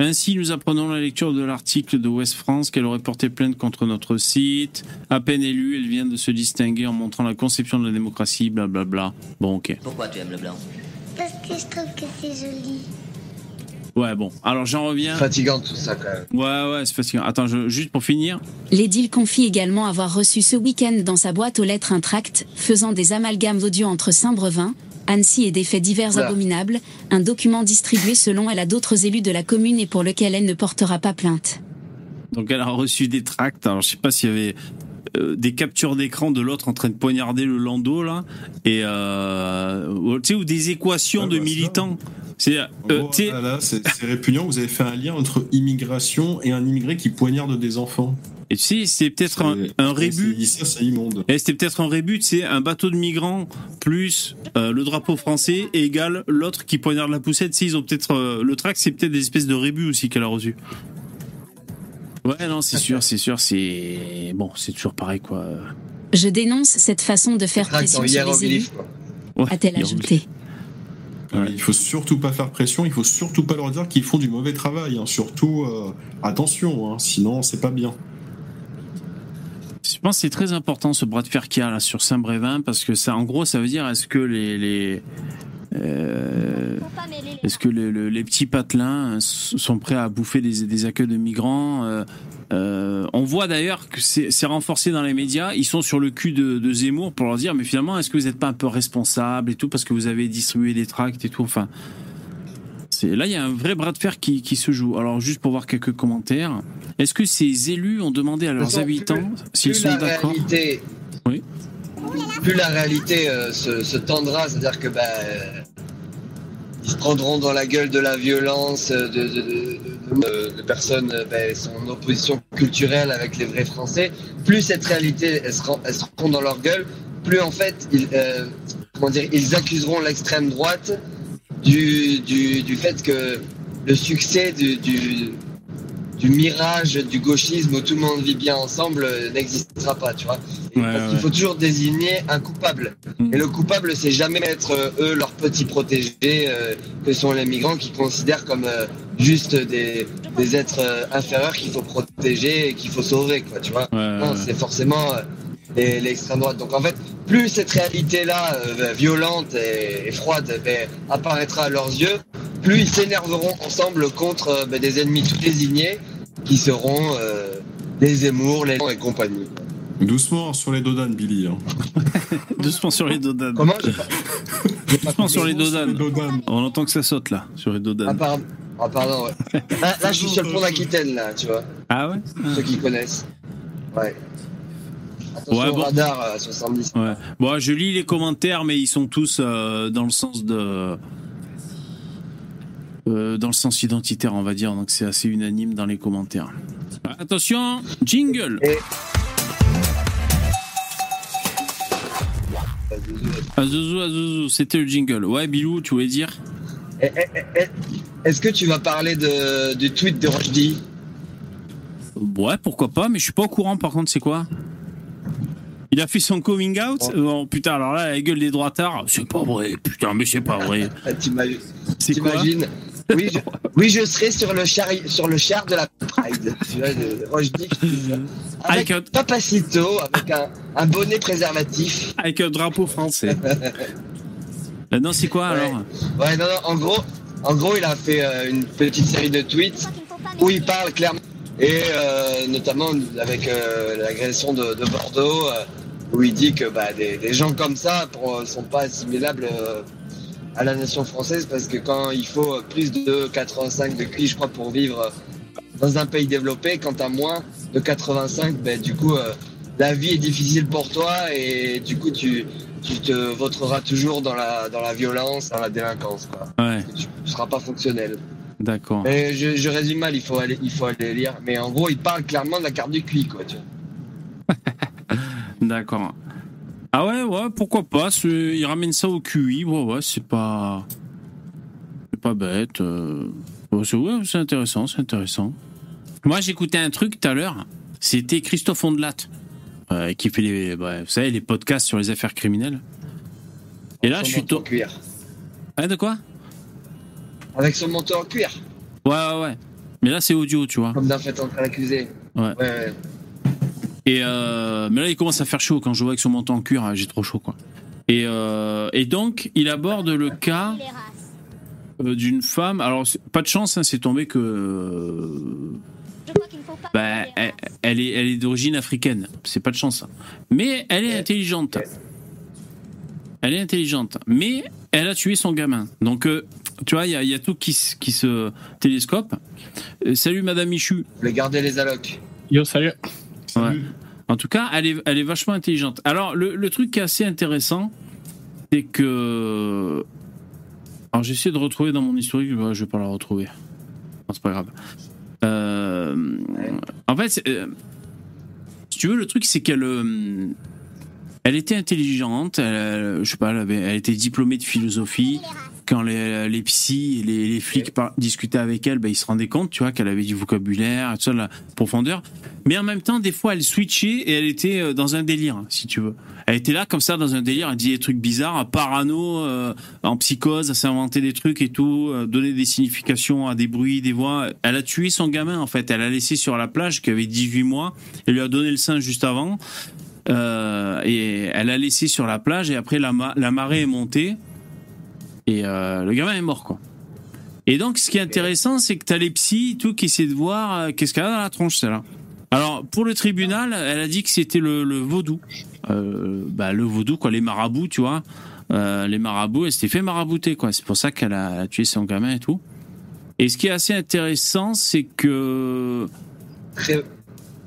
Ainsi, nous apprenons la lecture de l'article de West France qu'elle aurait porté plainte contre notre site. À peine élue, elle vient de se distinguer en montrant la conception de la démocratie, blablabla. Bon, ok. Pourquoi tu aimes le blanc? Parce que je trouve que c'est joli. Ouais, bon. Alors, j'en reviens. Fatigant tout ça quand même. Ouais, ouais, c'est fatigant. Attends, je- juste pour finir. L'édile confie également avoir reçu ce week-end dans sa boîte aux lettres un tract faisant des amalgames d'audio entre Saint-Brevin, Annecy et des faits divers abominables, un document distribué selon elle à d'autres élus de la commune et pour lequel elle ne portera pas plainte. Donc, elle a reçu des tracts. Alors, je sais pas s'il y avait euh, des captures d'écran de l'autre en train de poignarder le landau, là. Et, euh, ou- tu sais, ou des équations Ah, de bah, ça. C'est, euh, Oh, tu sais, là, là, c'est c'est répugnant. Vous avez fait un lien entre immigration et un immigré qui poignarde des enfants. et tu sais, c'est peut-être un, un rébut. c'est- immonde. Et c'était peut-être un rébut, c'est un bateau de migrants plus euh, le drapeau français égale l'autre qui poignarde la poussette. Si ils ont peut-être euh, le track, c'est peut-être des espèces de rébus aussi qu'elle a reçu. Ouais, non, c'est sûr, c'est sûr, c'est bon, c'est toujours pareil quoi. Je dénonce cette façon de faire pression sur les élus, hiéroglyphe. quoi. Ouais, a-t-elle ajouté. Ouais. Il faut surtout pas faire pression. Il faut surtout pas leur dire qu'ils font du mauvais travail. hein. Surtout, euh, attention. hein, sinon, c'est pas bien. Je pense que c'est très important ce bras de fer qu'il y a là sur Saint-Brévin parce que ça, en gros, ça veut dire est-ce que les, les euh, est-ce que le- le- les petits patelins euh, sont prêts à bouffer des, des accueils de migrants euh, On voit d'ailleurs que c'est renforcé dans les médias. Ils sont sur le cul de, de Zemmour pour leur dire mais finalement est-ce que vous n'êtes pas un peu responsable et tout parce que vous avez distribué des tracts et tout. Enfin, là il y a un vrai bras de fer qui, qui se joue. Alors juste pour voir quelques commentaires, est-ce que ces élus ont demandé à leurs habitants s'ils sont d'accord? Oui. Plus la réalité euh, se, tendra, c'est-à-dire que bah, euh, ils se prendront dans la gueule de la violence, euh, de, personnes bah, sont en opposition culturelle avec les vrais Français. Plus cette réalité elles seront, dans leur gueule, plus en fait ils, accuseront l'extrême droite du, fait que le succès du, du mirage du gauchisme où tout le monde vit bien ensemble euh, n'existera pas, tu vois. Ouais, Parce ouais. qu'il faut toujours désigner un coupable. Mm. Et le coupable, c'est jamais mettre euh, eux, leurs petits protégés, euh, que sont les migrants, qui considèrent comme euh, juste des, des êtres euh, inférieurs qu'il faut protéger et qu'il faut sauver, quoi, tu vois. Ouais, Non, c'est forcément euh, l'extrême droite. Donc en fait, plus cette réalité-là, euh, violente et, et froide, ben, apparaîtra à leurs yeux, plus ils s'énerveront ensemble contre euh, ben, des ennemis tout désignés, qui seront euh, les Zemmour, les et compagnie. Doucement sur les dodanes, Billy. hein. Doucement sur les dodanes. Comment? Doucement sur les dodanes. On entend que ça saute là, sur les Ah, dodanes. pardon. Ah, pardon, ouais. Là, là, je suis sur le pont d'Aquitaine, là, tu vois, Ah ouais? Ceux qui connaissent. Ouais. Attention Ouais, au bon. radar à 70. Ouais. Bon, je lis les commentaires, mais ils sont tous euh, dans le sens de. Euh, dans le sens identitaire, on va dire, donc c'est assez unanime dans les commentaires. Attention, jingle. Et- Azuzu, Azuzu, c'était le jingle. Ouais, Bilou, tu voulais dire Eh, eh, eh, eh, Est-ce que tu vas parler de, du tweet de Rochdi Ouais, pourquoi pas, mais je suis pas au courant par contre, c'est quoi? Il a fait son coming out? Oh putain, alors là, la gueule des droitards, c'est pas vrai, putain, mais c'est pas vrai. Ah, t'imagines- C'est quoi? T'imagines oui je, oui, je serai sur le char, sur le char de la Pride. Tu vois, de ça. Avec Avec un- Papacito, avec un, un bonnet préservatif. Avec un drapeau français. Euh, non, c'est quoi Ouais. alors Ouais, non, non, en gros, en gros, il a fait euh, une petite série de tweets où il parle clairement, et euh, notamment avec euh, l'agression de, de Bordeaux, où il dit que bah, des, des gens comme ça ne sont pas assimilables à la nation française parce que quand il faut plus de 85 de QI, je crois, pour vivre dans un pays développé, quand t'as moins de 85, ben, du coup, euh, la vie est difficile pour toi et du coup, tu, tu te voteras toujours dans la, dans la violence, dans la délinquance. Quoi. Ouais, Tu ne seras pas fonctionnel. d'accord. Je, je résume mal, il faut, aller, il faut aller lire. Mais en gros, il parle clairement de la carte du QI. Quoi, tu vois. D'accord. Ah ouais, ouais, pourquoi pas. Il ramène ça au QI. Ouais, ouais, c'est pas. C'est pas bête. euh. Ouais, c'est intéressant, c'est intéressant. Moi, j'écoutais un truc tout à l'heure. C'était Christophe Ondelat, euh, qui fait les, ouais, vous savez, les podcasts sur les affaires criminelles. Et là, je suis to... cuir. Ah, de quoi? Avec son manteau en cuir. Ouais, ouais, ouais. Mais là, c'est audio, tu vois. Comme d'un fait entre l'accusé. Ouais. Ouais, ouais. Et euh, mais là, il commence à faire chaud quand je vois avec son manteau en cuir. J'ai trop chaud, quoi. Et, euh, et donc, il aborde le cas euh, d'une femme. Alors, pas de chance, hein, c'est tombé que. euh, bah, elle, elle est, elle est d'origine africaine. C'est pas de chance. hein. Mais elle est intelligente. Elle est intelligente. Mais elle a tué son gamin. Donc, euh, tu vois, il y, a- il y a tout qui, se- qui se télescope. Euh, salut, Madame Michu. Vous voulez garder les allocs. Yo, salut. Ouais. En tout cas, elle est, elle est vachement intelligente. Alors, le, le truc qui est assez intéressant, c'est que. Alors, j'essaie de retrouver dans mon historique, je vais pas la retrouver. Non, c'est pas grave. Euh, En fait, euh, si tu veux, le truc, c'est qu'elle. euh, Elle était intelligente, elle, je sais pas, elle, avait- elle était diplômée de philosophie. Quand les, les psys et les, les flics discutaient avec elle, ben, ils se rendaient compte, tu vois, qu'elle avait du vocabulaire, tout ça, la profondeur. Mais en même temps, des fois, elle switchait et elle était euh, dans un délire, si tu veux. Elle était là, comme ça, dans un délire, elle disait des trucs bizarres, parano, euh, en psychose, à s'inventer des trucs et tout, euh, donner des significations à des bruits, des voix. Elle a tué son gamin, en fait. Elle l'a laissé sur la plage, qui avait 18 mois. Elle lui a donné le sein juste avant. Euh, et elle l'a laissé sur la plage et après la, la marée est montée et euh, le gamin est mort quoi. Et donc ce qui est intéressant c'est que t'as les psys tout qui essaient de voir euh, qu'est-ce qu'elle a dans la tronche celle-là. Alors pour le tribunal elle a dit que c'était le, le vaudou. Euh, bah, le vaudou quoi les marabouts tu vois. Les marabouts elle s'était fait marabouter quoi. C'est pour ça qu'elle a, tué son gamin et tout. Et ce qui est assez intéressant c'est que.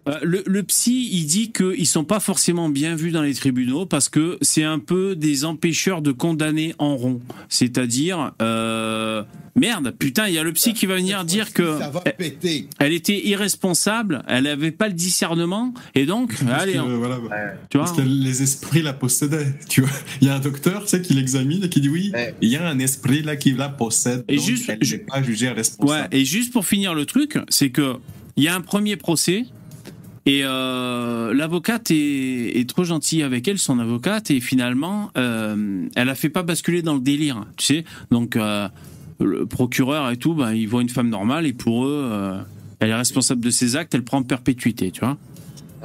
Euh, le, le psy, il dit qu'ils sont pas forcément bien vus dans les tribunaux parce que c'est un peu des empêcheurs de condamner en rond. C'est-à-dire, euh, merde, putain, il y a le psy qui va venir dire que Ça va péter. elle était irresponsable, elle avait pas le discernement et donc, Parce allez, que, on- voilà, tu vois. parce que les esprits la possédaient. Tu vois, il y a un docteur, tu sais, qui l'examine et qui dit oui, Ouais. il y a un esprit là qui la possède. Et donc juste- elle n'est pas jugée Ouais, responsable. et juste pour finir le truc, c'est que il y a un premier procès et euh, l'avocate est, trop gentille avec elle, son avocate, et finalement, euh, elle a fait pas basculer dans le délire, tu sais. Donc euh, le procureur et tout, ben, ils voient une femme normale et pour eux, elle est responsable de ses actes, elle prend perpétuité, tu vois.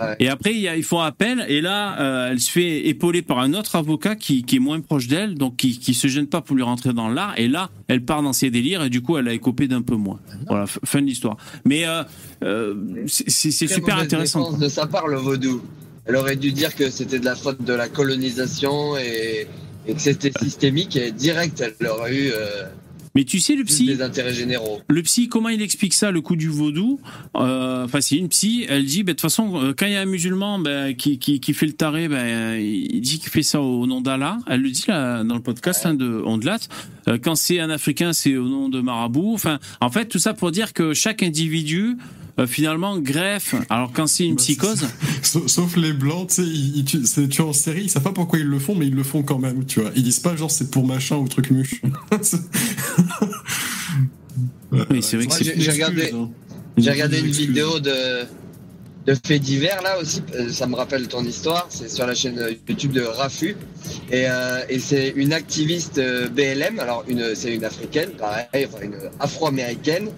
Ouais. Et après, ils font appel, et là, euh, elle se fait épauler par un autre avocat qui, qui est moins proche d'elle, donc qui, qui se gêne pas pour lui rentrer dans l'art, et là, elle part dans ses délires, et du coup, elle a écopé d'un peu moins. Voilà, f- fin de l'histoire. Mais euh, euh, c'est super intéressant. de sa part, le vaudou. Elle aurait dû dire que c'était de la faute de la colonisation et, et que c'était systémique et direct, elle aurait eu euh, Mais tu sais, le psy, des intérêts généraux. le psy, comment il explique ça, le coup du vaudou? Euh, Enfin, c'est une psy, elle dit, bah, de toute façon, euh, quand il y a un musulman ben, qui, qui, qui fait le taré, euh, il dit qu'il fait ça au nom d'Allah. Elle le dit là, dans le podcast hein, de Ondelat. Euh, quand c'est un Africain, c'est au nom de Marabout. Enfin, en fait, tout ça pour dire que chaque individu, euh, finalement, greffe. Alors, quand c'est une Bah, psychose, Sauf, les blancs, tu sais, ils, c'est en série, ils savent pas pourquoi ils le font, mais ils le font quand même, tu vois. Ils disent pas genre c'est pour machin ou truc muche. Oui, c'est vrai que c'est- j'ai regardé, hein. j'ai regardé une vidéo de, de faits divers là aussi. euh, Ça me rappelle ton histoire. C'est sur la chaîne YouTube de Rafu. Et, euh, et c'est une activiste euh, BLM. Alors, une, c'est une africaine, pareil, enfin une afro-américaine,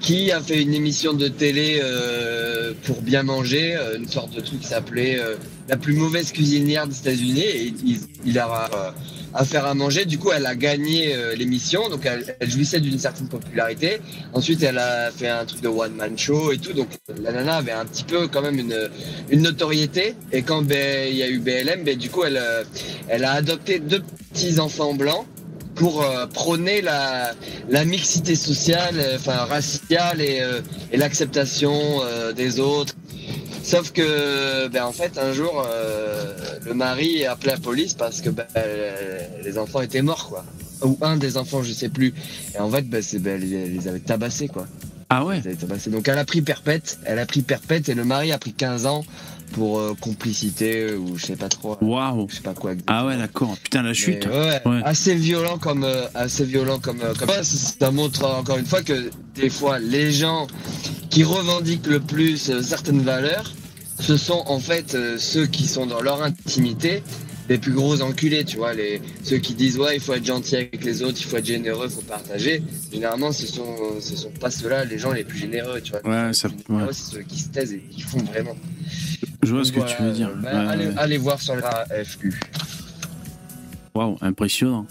qui a fait une émission de télé euh, pour bien manger, euh, une sorte de truc qui s'appelait euh, La plus mauvaise cuisinière des États-Unis. Et il, il a euh, à faire à manger. Du coup, elle a gagné euh, l'émission, donc elle, elle jouissait d'une certaine popularité. Ensuite, elle a fait un truc de one man show et tout. Donc, la nana avait un petit peu quand même une, une notoriété. Et quand ben, il y a eu BLM, ben, du coup, elle, euh, elle a adopté deux petits enfants blancs pour euh, prôner la, la mixité sociale, euh, enfin raciale et, euh, et l'acceptation des autres. Sauf que, ben, en fait, un jour, le mari a appelé la police parce que ben, les enfants étaient morts, quoi. Ou un des enfants, je sais plus. Et en fait, ben, c'est, ben, elle les avait tabassés, quoi. ah ouais? Donc elle a pris perpète, elle a pris perpète et le mari a pris 15 ans pour euh, complicité ou je sais pas trop. Waouh. Je sais pas quoi. exactement. Ah ouais, d'accord. Putain, la chute. Ouais, Ouais. assez violent comme euh, assez violent comme euh, comme ça, ça montre encore une fois que des fois les gens qui revendiquent le plus euh, certaines valeurs ce sont en fait euh, ceux qui sont dans leur intimité les plus gros enculés, tu vois, les ceux qui disent ouais, il faut être gentil avec les autres, il faut être généreux, il faut partager. Généralement, ce sont ce sont pas ceux-là les gens les plus généreux, tu vois. Ouais, ça- ouais. c'est ceux qui se taisent et qui font vraiment. Je vois ce que Voilà, tu veux dire. bah, Ouais, allez, ouais. allez voir sur la FQ. Waouh, impressionnant.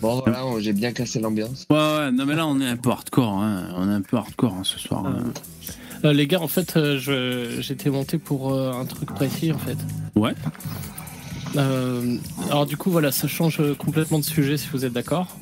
Bon voilà, on- j'ai bien cassé l'ambiance. Ouais, ouais, non, mais là, on est un peu hardcore. Hein. On est un peu hardcore hein, ce soir. hein. Euh, les gars, en fait, euh, je- j'étais monté pour euh, un truc précis, en fait. Ouais. Euh, alors du coup, voilà, ça change complètement de sujet, si vous êtes d'accord.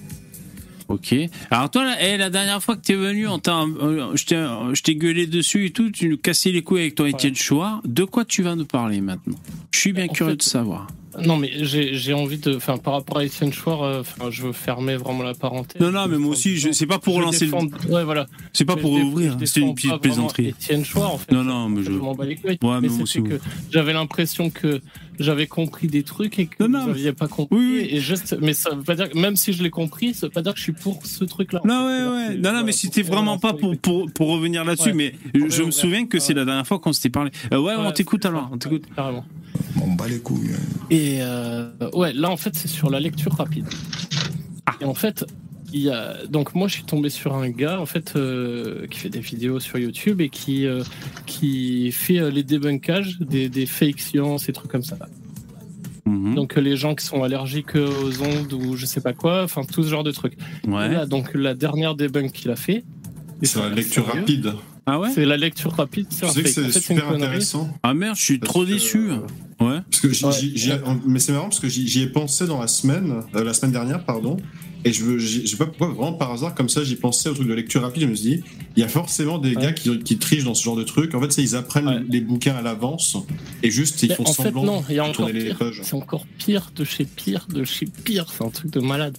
Ok. Alors toi, eh, la dernière fois que t'es venu, on t'a, euh, je t'ai, euh, je t'ai gueulé dessus et tout, tu nous cassais les couilles avec ton Étienne Chouard. De quoi tu vas nous parler maintenant? Je suis bien En curieux fait- de savoir. Non, mais j'ai j'ai envie de... Enfin, par rapport à Etienne Chouard, euh, je veux fermer vraiment la parenthèse. Non, non, mais moi aussi, c'est pas pour Je relancer le. Ouais, voilà. C'est pas pour ouvrir, c'était une petite plaisanterie. Étienne Chouard, en fait. Non, non, mais je. Je m'en bats les couilles. Ouais, mais mais aussi, que j'avais l'impression que j'avais compris des trucs et que Non, non, vous n'aviez pas compris. Oui, oui. Et juste, mais ça veut pas dire que même si je l'ai compris, ça veut pas dire que je suis pour ce truc-là. Non, ouais, ouais. Non, non, mais c'était vraiment pas pour, pour, pour revenir là-dessus, Ouais. mais je, je me ouais. souviens que c'est Ouais. la dernière fois qu'on s'était parlé. Euh, ouais, on Ouais, t'écoute c'est alors, on t'écoute. Ouais, Carrément. On bat les couilles. hein. Et euh, ouais, là en fait c'est sur la lecture rapide. Et en fait, il y a donc moi je suis tombé sur un gars en fait euh, qui fait des vidéos sur YouTube et qui euh, qui fait euh, les débunkages des, des fake sciences et trucs comme ça. Mhm. Donc les gens qui sont allergiques aux ondes ou je sais pas quoi, enfin tout ce genre de trucs. Et Ouais. là donc la dernière débunk qu'il a fait. et C'est la lecture sérieux, rapide. Ah ouais C'est la lecture rapide. Je un sais que c'est fait, super intéressant. Ah merde, je suis Parce trop que, déçu. euh, Ouais. Parce que Ouais. mais c'est marrant parce que j'y ai pensé dans la semaine, euh, la semaine dernière, pardon. Et je je sais pas pourquoi, vraiment par hasard, comme ça, j'y pensais au truc de lecture rapide. Je me suis dit, il y a forcément des Ouais. gars qui, qui trichent dans ce genre de truc. En fait, ils apprennent Ouais. les bouquins à l'avance et juste ils Mais font en fait, semblant non, il y a de tourner les pire. pages. C'est encore pire de chez pire de chez pire. C'est un truc de malade.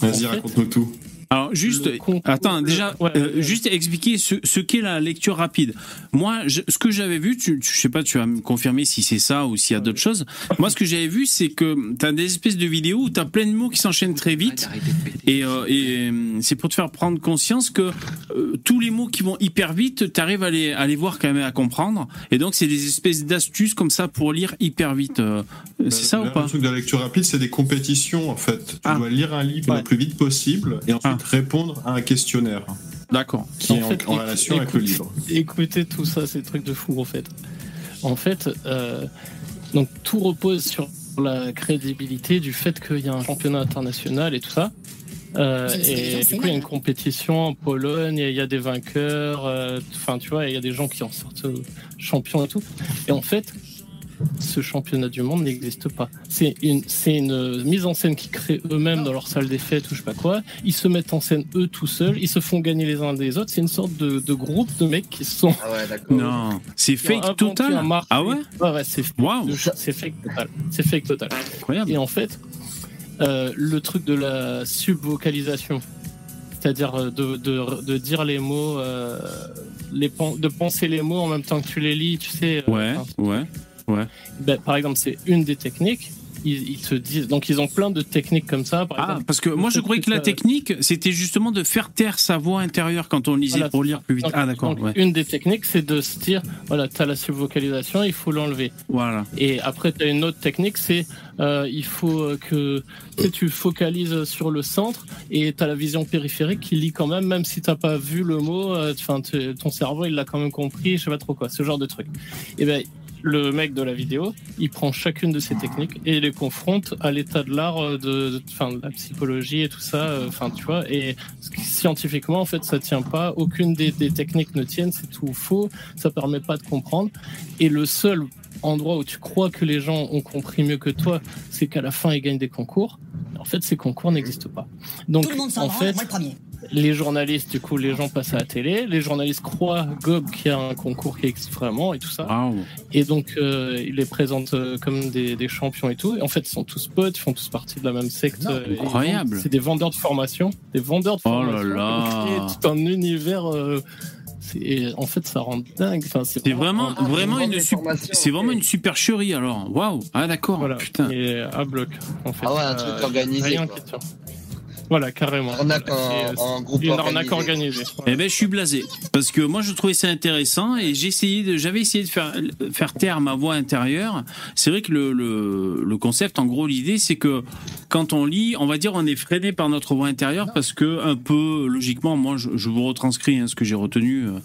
Vas-y, en fait- raconte-nous tout. Alors juste, attends, déjà, ouais, euh, ouais. juste expliquer ce, ce qu'est la lecture rapide. Moi, je- ce que j'avais vu, tu, tu- je sais pas, tu vas me confirmer si c'est ça ou s'il y a d'autres choses. Moi, ce que j'avais vu, c'est que tu as des espèces de vidéos où tu as plein de mots qui s'enchaînent très vite. Et, euh, et euh, c'est pour te faire prendre conscience que euh, tous les mots qui vont hyper vite, tu arrives à les, à les voir quand même, à comprendre. Et donc, c'est des espèces d'astuces comme ça pour lire hyper vite. C'est ça Là, ou pas? Le truc de la lecture rapide, c'est des compétitions en fait. Tu Ah. dois lire un livre Ouais. le plus vite possible et ensuite Ah. Répondre à un questionnaire D'accord. qui En est en- fait, en, écoute- relation avec le livre. Écoutez tout ça, c'est trucs de fou en fait. En fait, euh, donc tout repose sur la crédibilité du fait qu'il y a un championnat international et tout ça. Euh, et du coup, il y a une compétition en Pologne, et il y a des vainqueurs, euh, enfin, tu vois, il y a des gens qui en sortent champions et tout. Et en fait, ce championnat du monde n'existe pas. C'est une, c'est une mise en scène qu'ils créent eux-mêmes dans leur salle des fêtes ou je sais pas quoi. Ils se mettent en scène eux tout seuls, ils se font gagner les uns des autres. C'est une sorte de, de groupe de mecs qui se sont. Ah ouais, d'accord. Non, c'est fake total. Ah ouais? Ouais, ouais, c'est Waouh, c'est fake total. C'est fake total. incroyable. Et en fait, euh, le truc de la subvocalisation, c'est-à-dire euh, de, de, de dire les mots, euh, les, de penser les mots en même temps que tu les lis, tu sais. euh, Ouais, enfin, ouais. ben, par exemple, c'est une des techniques. Ils, ils te disent, donc ils ont plein de techniques comme ça. Par Ah, exemple, parce que moi je croyais que la technique, c'était justement de faire taire sa voix intérieure quand on lisait Voilà, pour lire plus vite. Donc- Ah d'accord, donc, ouais. Une des techniques, c'est de se dire, voilà, tu as la subvocalisation, il faut l'enlever. Voilà. Et après, tu as une autre technique, c'est euh, il faut euh, que tu sais, tu focalises sur le centre et tu as la vision périphérique qui lit quand même, même si tu pas vu le mot, euh, enfin, ton cerveau, il l'a quand même compris, je sais pas trop quoi, ce genre de truc. Et ben le mec de la vidéo, il prend chacune de ces techniques et il les confronte à l'état de l'art, euh, de, enfin, de la psychologie et tout ça. euh, Enfin, tu vois. Et scientifiquement, en fait, ça tient pas. Aucune des, des techniques ne tiennent. C'est tout faux. Ça permet pas de comprendre. Et le seul endroit où tu crois que les gens ont compris mieux que toi, c'est qu'à la fin, ils gagnent des concours. En fait, ces concours n'existent pas. Donc, Tout le monde en fait, moi le premier. Les journalistes, du coup, les gens passent à la télé. Les journalistes croient Gob qu'il y a un concours qui existe vraiment et tout ça. Et donc, euh, ils les présentent euh, comme des, des champions et tout. Et en fait, ils sont tous potes, ils font tous partie de la même secte. et ils Incroyable. C'est des vendeurs de formation. Des vendeurs de Oh là formation. là. Ils ont créé tout un univers. euh, et en fait, ça rend dingue. Enfin, C'est vraiment, Ah, vraiment une formations, c'est vraiment ok. une supercherie alors. Waouh. Ah d'accord. Voilà. Putain. Et à bloc. En fait, Ah ouais, un truc Euh, organisé, Rien. Voilà, carrément. Arnaque en, C'est- en groupe Une arnaque organisé. Eh ben, je suis blasé parce que moi je trouvais ça intéressant et j'ai essayé de, j'avais essayé de faire faire taire ma voix intérieure. C'est vrai que le, le, le concept, en gros, l'idée, c'est que quand on lit, on va dire, on est freiné par notre voix intérieure parce que un peu logiquement, moi, je, je vous retranscris hein, ce que j'ai retenu. euh,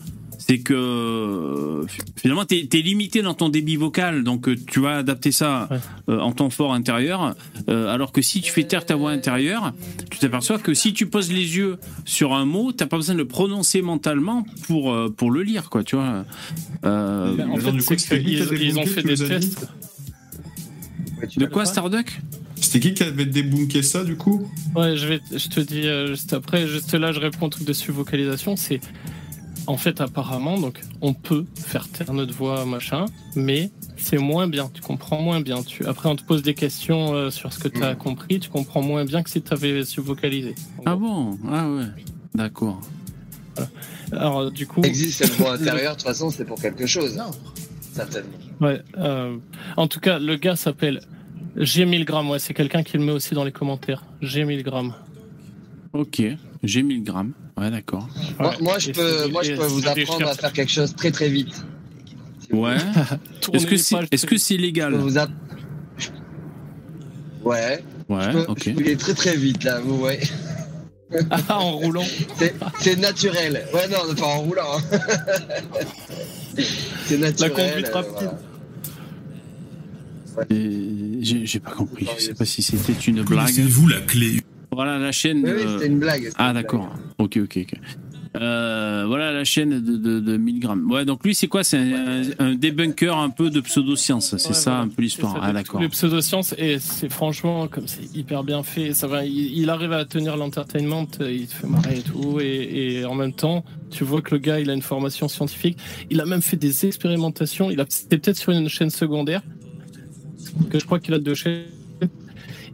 C'est que finalement, tu es, limité dans ton débit vocal, donc euh, tu vas adapter ça Ouais. euh, en ton fort intérieur. euh, alors que si tu fais taire ta voix intérieure, tu t'aperçois que si tu poses les yeux sur un mot, t'as pas besoin de le prononcer mentalement pour, euh, pour le lire, quoi, tu vois. En fait, du coup, ils ont fait des tests. De quoi, Starduck? C'était qui qui avait débunké ça du coup? Ouais, je, vais, je te dis euh, juste après, juste là, je réponds tout dessus vocalisation. C'est en fait apparemment, donc on peut faire taire notre voix, machin, mais c'est moins bien. Tu comprends moins bien. Tu après, on te pose des questions euh, sur ce que tu as Mm. compris. Tu comprends moins bien que si tu avais su vocaliser. Ah bon? Ah ouais, d'accord. Alors du coup, Il existe cette voix intérieure, de toute façon, c'est pour quelque chose. Non? Certainement. ouais. euh, en tout cas, le gars s'appelle G 1000 grammes. Ouais, c'est quelqu'un qui le met aussi dans les commentaires. G 1000 grammes. Ok, j'ai 1000 grammes. Ouais, d'accord. Moi, Ouais. moi, je peux, c'est- moi, je peux vous c'est apprendre à faire quelque chose très très vite. Vous Ouais. Est-ce que c'est pages, est-ce que c'est Je peux légal vous Ouais, Ouais, je peux, ok. je peux aller très très vite là, vous voyez. Ah, en roulant. C'est- C'est naturel. Ouais, non, pas en roulant. hein. c'est naturel. conduite euh, rapide. voilà. J'ai pas compris. Je sais pas si c'était une blague. Connaissez-vous la clé Voilà la chaîne. Oui, c'était une blague. Ah une blague. d'accord. Ok ok ok. Euh, voilà la chaîne de, de, de 1000 grammes. Ouais donc lui c'est quoi? C'est un, un débunker un peu de pseudo-science. C'est Ouais, ça voilà. un peu l'histoire. Ah d'accord. tous Les pseudosciences, et c'est franchement, comme c'est hyper bien fait, ça va, il, il arrive à tenir l'entertainment, euh, il te fait marrer et tout, et, et en même temps, tu vois que le gars, il a une formation scientifique, il a même fait des expérimentations, il a, c'était peut-être sur une chaîne secondaire, que je crois qu'il a deux chaînes,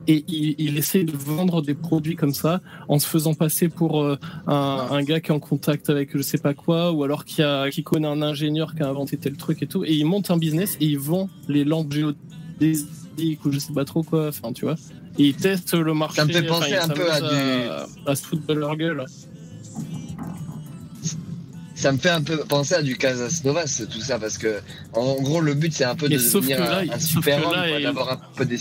et il, il essaie de vendre des produits comme ça, en se faisant passer pour euh, un, un gars qui est en contact avec je sais pas quoi, ou alors qui, a, qui connaît un ingénieur qui a inventé tel truc et tout, et il monte un business et il vend les lampes géodésiques ou je sais pas trop quoi, enfin tu vois. Et il teste le marché. Ça me fait penser un peu à s'amuse à, à se foutre de leur gueule. Ça me fait un peu penser à du Casasnovas, tout ça, parce que en gros, le but c'est un peu de Mais sauf devenir là, un, super homme, d'avoir un peu des.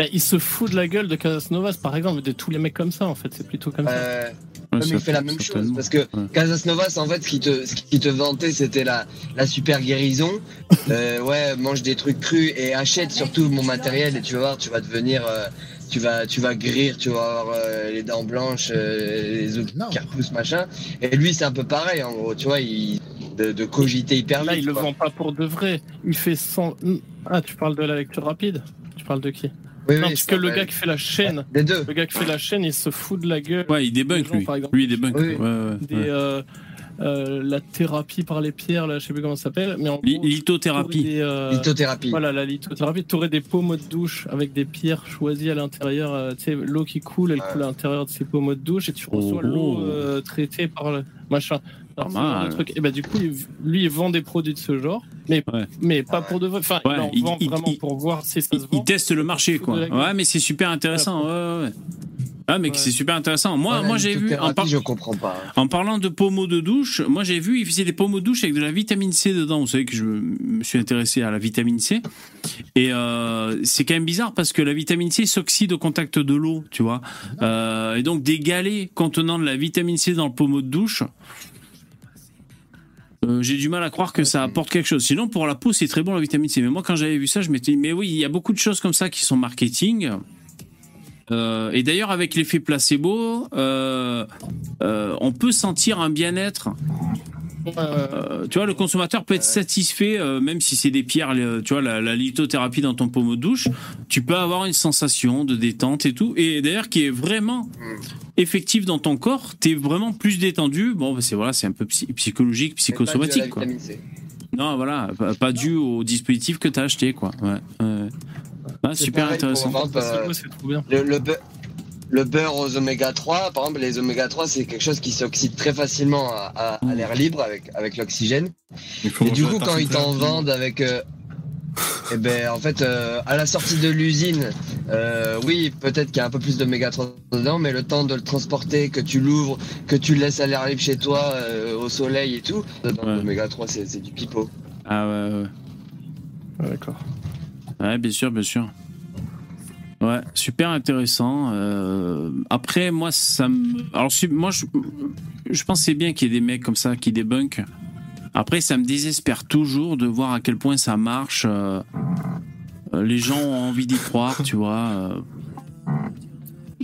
Ben, il se fout de la gueule de Casasnovas par exemple, de tous les mecs comme ça en fait, c'est plutôt comme ça. Euh, Ouais, mais il fait la même chose parce que Ouais. Casasnovas en fait ce qui te ce qui te vantait c'était la la super guérison euh, ouais mange des trucs crus et achète surtout mon matériel et tu vas voir tu vas devenir euh, tu vas tu vas guérir tu vas avoir euh, les dents blanches euh, les os qui repoussent machin et lui c'est un peu pareil en gros tu vois il de, de cogiter hyper Là, vite il le vend pas pour de vrai. Il fait 100. Ah, tu parles de la lecture rapide? Tu parles de qui? Oui, Non, oui, parce que le gars qui fait la chaîne, des deux le gars qui fait la chaîne, il se fout de la gueule. Ouais il débunk gens, lui. par exemple. Lui il débunk. Oui. Ouais, ouais, Des, ouais. euh, euh, la thérapie par les pierres, là, je sais plus comment ça s'appelle, mais en Li- gros, Lithothérapie. des, euh, lithothérapie Voilà, la lithothérapie, tu aurais des pommes de douche avec des pierres choisies à l'intérieur. euh, tu sais, l'eau qui coule, elle Ouais. coule à l'intérieur de ces pommes de douche et tu reçois Oh. l'eau euh, traitée par le machin. De. Et bah, du coup, lui, il vend des produits de ce genre, mais, Ouais. mais pas pour de vrai. Enfin, Ouais, il en il- vend il- vraiment il- pour voir si ça Il, se il vend. teste le marché quoi. Ouais mais c'est super intéressant. Ouais ouais. ouais. Ah mais Ouais. c'est super intéressant. Moi moi j'ai vu en, par- je comprends pas en parlant de pommeaux de douche, moi j'ai vu il faisait des pommeaux de douche avec de la vitamine C dedans. Vous savez que je me suis intéressé à la vitamine C et euh, c'est quand même bizarre parce que la vitamine C s'oxyde au contact de l'eau, tu vois. Euh, et donc des galets contenant de la vitamine C dans le pommeau de douche. Euh, j'ai du mal à croire que ça apporte quelque chose. Sinon, pour la peau, c'est très bon la vitamine C. Mais moi, quand j'avais vu ça, je m'étais dit, mais oui, il y a beaucoup de choses comme ça qui sont marketing. Euh, et d'ailleurs, avec l'effet placebo, euh, on peut sentir un bien-être. Euh, Euh, tu vois, le consommateur peut être satisfait, euh, même si c'est des pierres, le- tu vois, la, la lithothérapie dans ton pommeau de douche, tu peux avoir une sensation de détente et tout. Et d'ailleurs, qui est vraiment effective dans ton corps, t'es vraiment plus détendu. Bon, bah, c'est voilà, c'est un peu psy- psychologique, Mais pas dû à la psychosomatique, quoi. Non, voilà, pas, pas dû au dispositif que t'as acheté, quoi. Ouais. Ah, super intéressant. euh. Le, le, le beurre aux oméga 3, par exemple, les oméga 3, c'est quelque chose qui s'oxyde très facilement à, à- à l'air libre avec, avec l'oxygène. Et du coup, quand ils t'en vendent avec. euh, Eh ben, en fait, euh, à la sortie de l'usine, euh, oui, peut-être qu'il y a un peu plus d'oméga 3 dedans, mais le temps de le transporter, que tu l'ouvres, que tu le laisses aller arriver chez toi euh, au soleil et tout, dedans, Ouais. l'oméga 3, c'est du pipeau. Ah ouais, ouais. Ah, D'accord. Ouais, bien sûr, bien sûr. Ouais, super intéressant. Euh, après, moi, ça. Alors, moi, je, je pense c'est bien qu'il y ait des mecs comme ça qui débunkent. Après, ça me désespère toujours de voir à quel point ça marche. euh, euh, les gens ont envie d'y croire, tu vois.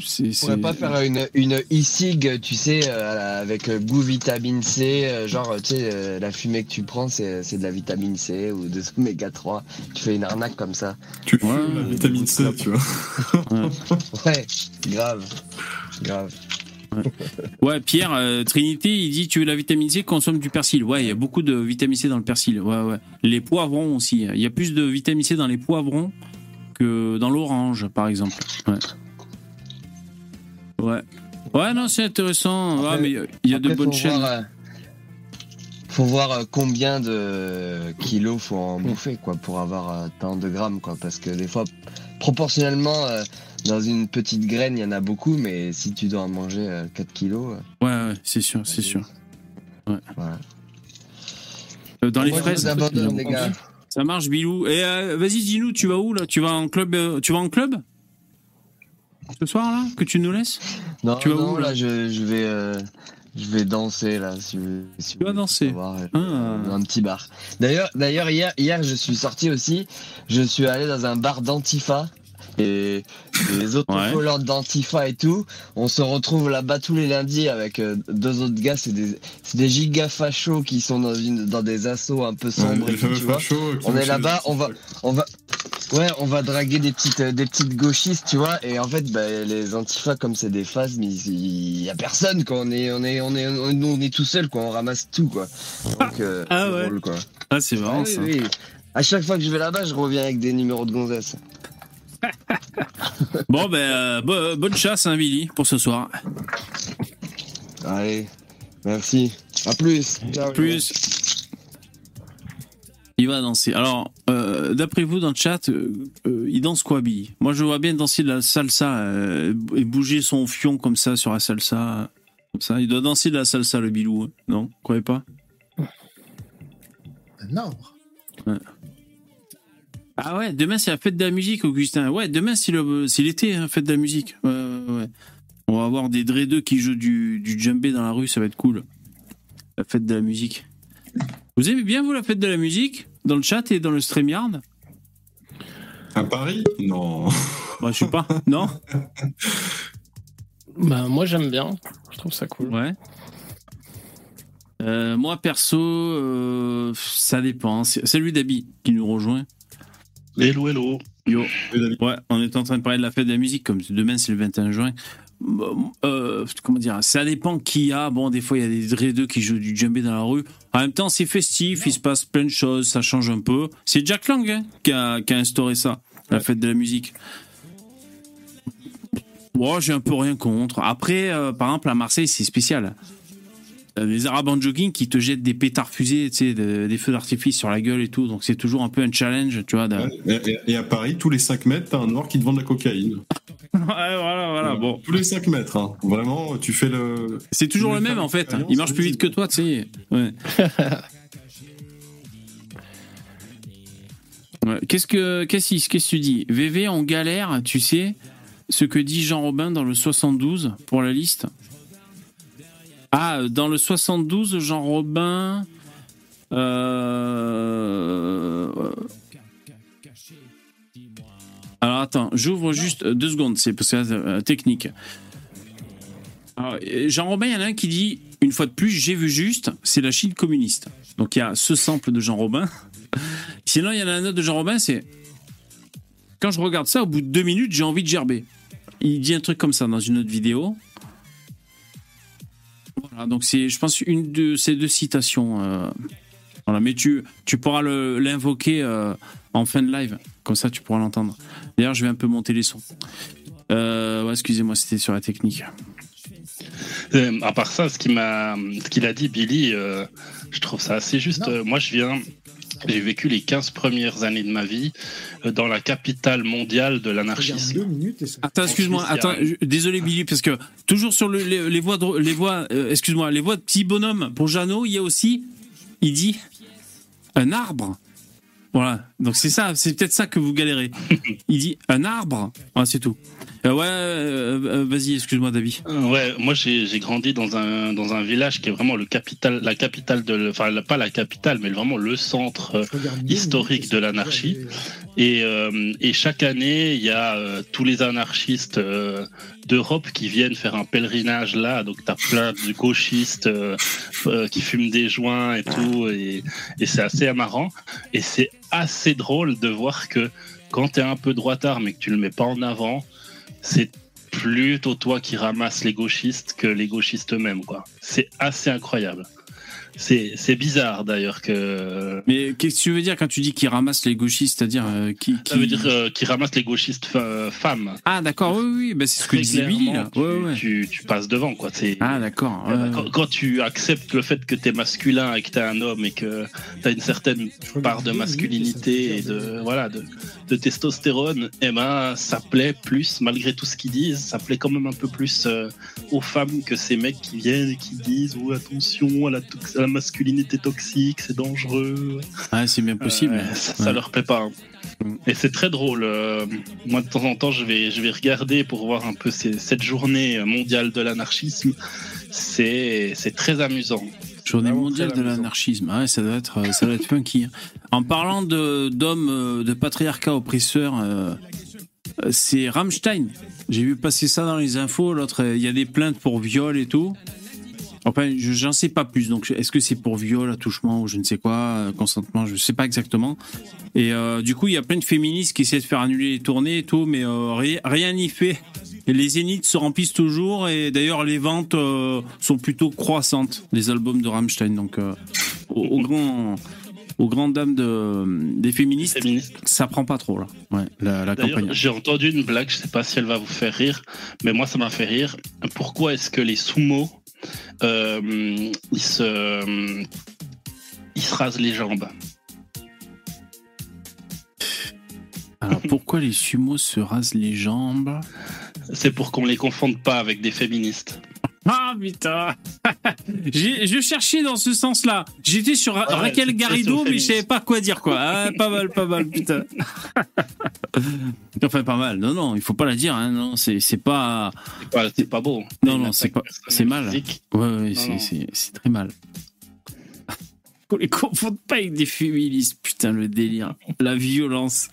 C'est- On pourrait pas faire une, une e-cig, tu sais, euh, avec euh, goût vitamine C, euh, genre, tu sais, euh, la fumée que tu prends, c'est c'est de la vitamine C ou des oméga 3. Tu fais une arnaque comme ça. Tu fumes Ouais, la vitamine C, tu vois. Ouais, grave. Grave. Ouais, Pierre, euh, Trinité, il dit tu veux la vitamine C, consomme du persil. Ouais, il y a beaucoup de vitamine C dans le persil. Ouais, ouais. Les poivrons aussi. Il y a plus de vitamine C dans les poivrons que dans l'orange, par exemple. Ouais. Ouais. Ouais, non, c'est intéressant. Ouais, Après- mais il y a de bonnes chaînes. voir, euh, faut voir euh, combien de kilos faut en bouffer, quoi, pour avoir euh, tant de grammes, quoi. Parce que des fois, proportionnellement, euh, dans une petite graine, il y en a beaucoup, mais si tu dois en manger euh, 4 kilos, Ouais, ouais, c'est sûr, c'est sûr. voilà. Euh, Dans les Moi, fraises, vous abandonne, les gars. ça marche, Bilou. Et euh, vas-y, dis-nous, tu vas où là? Tu vas en club Tu vas en club? Ce soir là Que tu nous laisses Non, Tu vas non, où, là, là je, je vais, euh, je vais danser là. Si, si Tu vas danser euh, Ah. un petit bar. D'ailleurs, d'ailleurs hier, hier, je suis sorti aussi. Je suis allé dans un bar d'Antifa. Et les autres Ouais. followers d'Antifa et tout, on se retrouve là-bas tous les lundis avec euh, deux autres gars, c'est des, c'est des giga fachos qui sont dans, une, dans des assauts un peu sombres Ouais, et les tout, fameux tu vois. On est là-bas, on va, on va, ouais, on va draguer des petites, euh, des petites gauchistes, tu vois. Et en fait, bah, les antifas, comme c'est des phases, mais il y a personne, quoi. On est, on est, on est, on, nous, on est tout seul, quoi. On ramasse tout, quoi. Donc, euh, Ah c'est ouais. drôle, quoi. Ah, c'est marrant Ah oui, ça. oui. À chaque fois que je vais là-bas, je reviens avec des numéros de gonzesse. Bon, ben, euh, bo- bonne chasse, hein, Billy, pour ce soir. Allez, merci. À plus. Ciao, Plus. Il va danser. Alors, euh, d'après vous, dans le chat, euh, euh, il danse quoi, Billy? Moi, je vois bien danser de la salsa euh, et bouger son fion comme ça sur la salsa. Comme ça. Il doit danser de la salsa, le Bilou. hein. Non? Vous croyez pas? Non. Ah ouais, demain, c'est la fête de la musique, Augustin. Ouais, demain, c'est l'été, hein, fête de la musique. Ouais, ouais, ouais. On va avoir des dreadeux qui jouent du, du djembé dans la rue, ça va être cool. La fête de la musique. Vous aimez bien, vous, la fête de la musique? Dans le chat et dans le StreamYard? À Paris? Non. Bah, je sais pas. Non? Bah, moi, j'aime bien. Je trouve ça cool. Ouais. Euh, moi, perso, euh, ça dépend. C'est c'est lui d'Abi qui nous rejoint. Hello, hello. Yo. Ouais, on est en train de parler de la fête de la musique, comme demain c'est le 21 juin. Euh, comment dire Ça dépend qui y a. Bon, des fois, il y a des dreadeux qui jouent du djembé dans la rue. En même temps, c'est festif, il se passe plein de choses, ça change un peu. C'est Jack Lang hein, qui, a, qui a instauré ça, la fête de la musique. Bon, j'ai un peu rien contre. Après, euh, par exemple, à Marseille, c'est spécial. Euh, Les Arabes en jogging qui te jettent des pétards fusées, tu sais, de- des feux d'artifice sur la gueule et tout. Donc, c'est toujours un peu un challenge, tu vois. Et, à Paris, tous les 5 mètres, t'as un noir qui te vend de la cocaïne. Ouais, voilà, voilà. Bon, Tous les 5 mètres, hein. Vraiment, tu fais le. c'est toujours le même en fait. Il marche plus vite que toi, tu sais. Ouais. Ouais. Qu'est-ce que qu'est-ce que qu'est-ce que tu dis? VV en galère, tu sais ce que dit Jean Robin dans le 72 pour la liste? Ah, dans le 72, Jean Robin. Alors attends, j'ouvre juste deux secondes, c'est parce que euh, technique. Alors, euh, Jean Robin, il y en a un qui dit, une fois de plus, j'ai vu juste, c'est la Chine communiste. Donc il y a ce sample de Jean Robin. Sinon, il y en a un autre de Jean Robin, c'est quand je regarde ça, au bout de deux minutes, j'ai envie de gerber. Il dit un truc comme ça dans une autre vidéo. Voilà, donc c'est, je pense, une de ces deux citations. euh, Voilà, mais tu, tu pourras le- l'invoquer euh, en fin de live, comme ça tu pourras l'entendre. D'ailleurs, je vais un peu monter les sons. Euh, ouais, excusez-moi, c'était sur la technique. Euh, à part ça, ce qu'il m'a, ce qu'il a dit, Billy, euh, je trouve ça assez juste. Euh, moi, je viens, J'ai vécu les 15 premières années de ma vie euh, dans la capitale mondiale de l'anarchisme. Attends, excuse-moi, attends, désolé Billy, parce que toujours sur le- les, les voix, de, les voix, euh, excuse-moi, les voix de petit bonhomme pour Jeannot, il y a aussi, il dit un arbre. Voilà, donc c'est ça, c'est peut-être ça que vous galérez. Il dit un arbre, c'est tout. Euh, ouais, euh, euh, vas-y, excuse-moi David. Euh, Ouais, moi j'ai j'ai grandi dans un dans un village qui est vraiment le capital, la capitale de, enfin pas la capitale, mais vraiment le centre euh, historique de l'anarchie. Et, euh, et chaque année, il y a euh, tous les anarchistes euh, d'Europe qui viennent faire un pèlerinage là. Donc, tu as plein de gauchistes euh, euh, qui fument des joints et tout. Et, c'est assez amarrant. Et c'est assez drôle de voir que quand tu es un peu droitard, mais que tu le mets pas en avant, c'est plutôt toi qui ramasses les gauchistes que les gauchistes eux-mêmes. C'est assez incroyable. C'est c'est bizarre d'ailleurs que Mais qu'est-ce que tu veux dire quand tu dis qu'il ramasse les gauchistes, c'est-à-dire euh, qui, Ça qui- veut dire euh, qu'ils ramassent les gauchistes fa- femmes. Ah d'accord, oui, oui, bah, c'est ce que disait Billy là. Tu, Ouais, ouais. tu- tu passes devant, quoi. C'est- Ah d'accord. Euh, ouais. quand, quand tu acceptes le fait que tu es masculin et que tu es un homme et que tu as une certaine part de masculinité et de, voilà, de, de testostérone, eh ben, ça plaît plus, malgré tout ce qu'ils disent, ça plaît quand même un peu plus euh, aux femmes que ces mecs qui viennent et qui disent oh, attention à la, tox- à la masculinité toxique, c'est dangereux. Ah, c'est bien possible. Euh, ça, ça Ouais. leur plaît pas. hein. Mm. Et c'est très drôle. euh, moi, de temps en temps, je vais, je vais regarder pour voir un peu ces- cette journée mondiale de l'anarchisme. C'est c'est très amusant. Journée mondiale de l'anarchisme. Ah ouais, ça doit être, ça doit être funky. hein. En parlant de d'hommes euh, de patriarcat oppresseur, euh, c'est Rammstein. J'ai vu passer ça dans les infos. L'autre, il y a des plaintes pour viol et tout. Enfin, je- j'en sais pas plus. Donc, est-ce que c'est pour viol, attouchement ou je ne sais quoi, euh, consentement, je sais pas exactement. Et euh, du coup, il y a plein de féministes qui essaient de faire annuler les tournées et tout, mais euh, ri- rien n'y fait. Et les zéniths se remplissent toujours et d'ailleurs les ventes euh, sont plutôt croissantes des albums de Rammstein. Donc, au, au grand, aux grandes dames de, des féministes, Féministe. ça prend pas trop là. Ouais, la, la campagne. j'ai entendu une blague, je sais pas si elle va vous faire rire, mais moi, ça m'a fait rire. Pourquoi est-ce que les sumo, euh, ils se, rasent les jambes Alors pourquoi les sumos se rasent les jambes? C'est pour qu'on les confonde pas avec des féministes. Ah putain Je cherchais dans ce sens-là. J'étais sur Ouais, Raquel Garrido, mais je savais pas quoi dire quoi. Ah, pas mal, pas mal, putain. enfin, pas mal. Non, non, il faut pas la dire. Hein. Non, c'est c'est pas. C'est pas, c'est pas beau. Non, non, c'est pas- c'est mal. physique. Ouais, ouais, c'est- non. c'est c'est très mal. Faut les confondre pas avec des féministes, putain, le délire. La violence.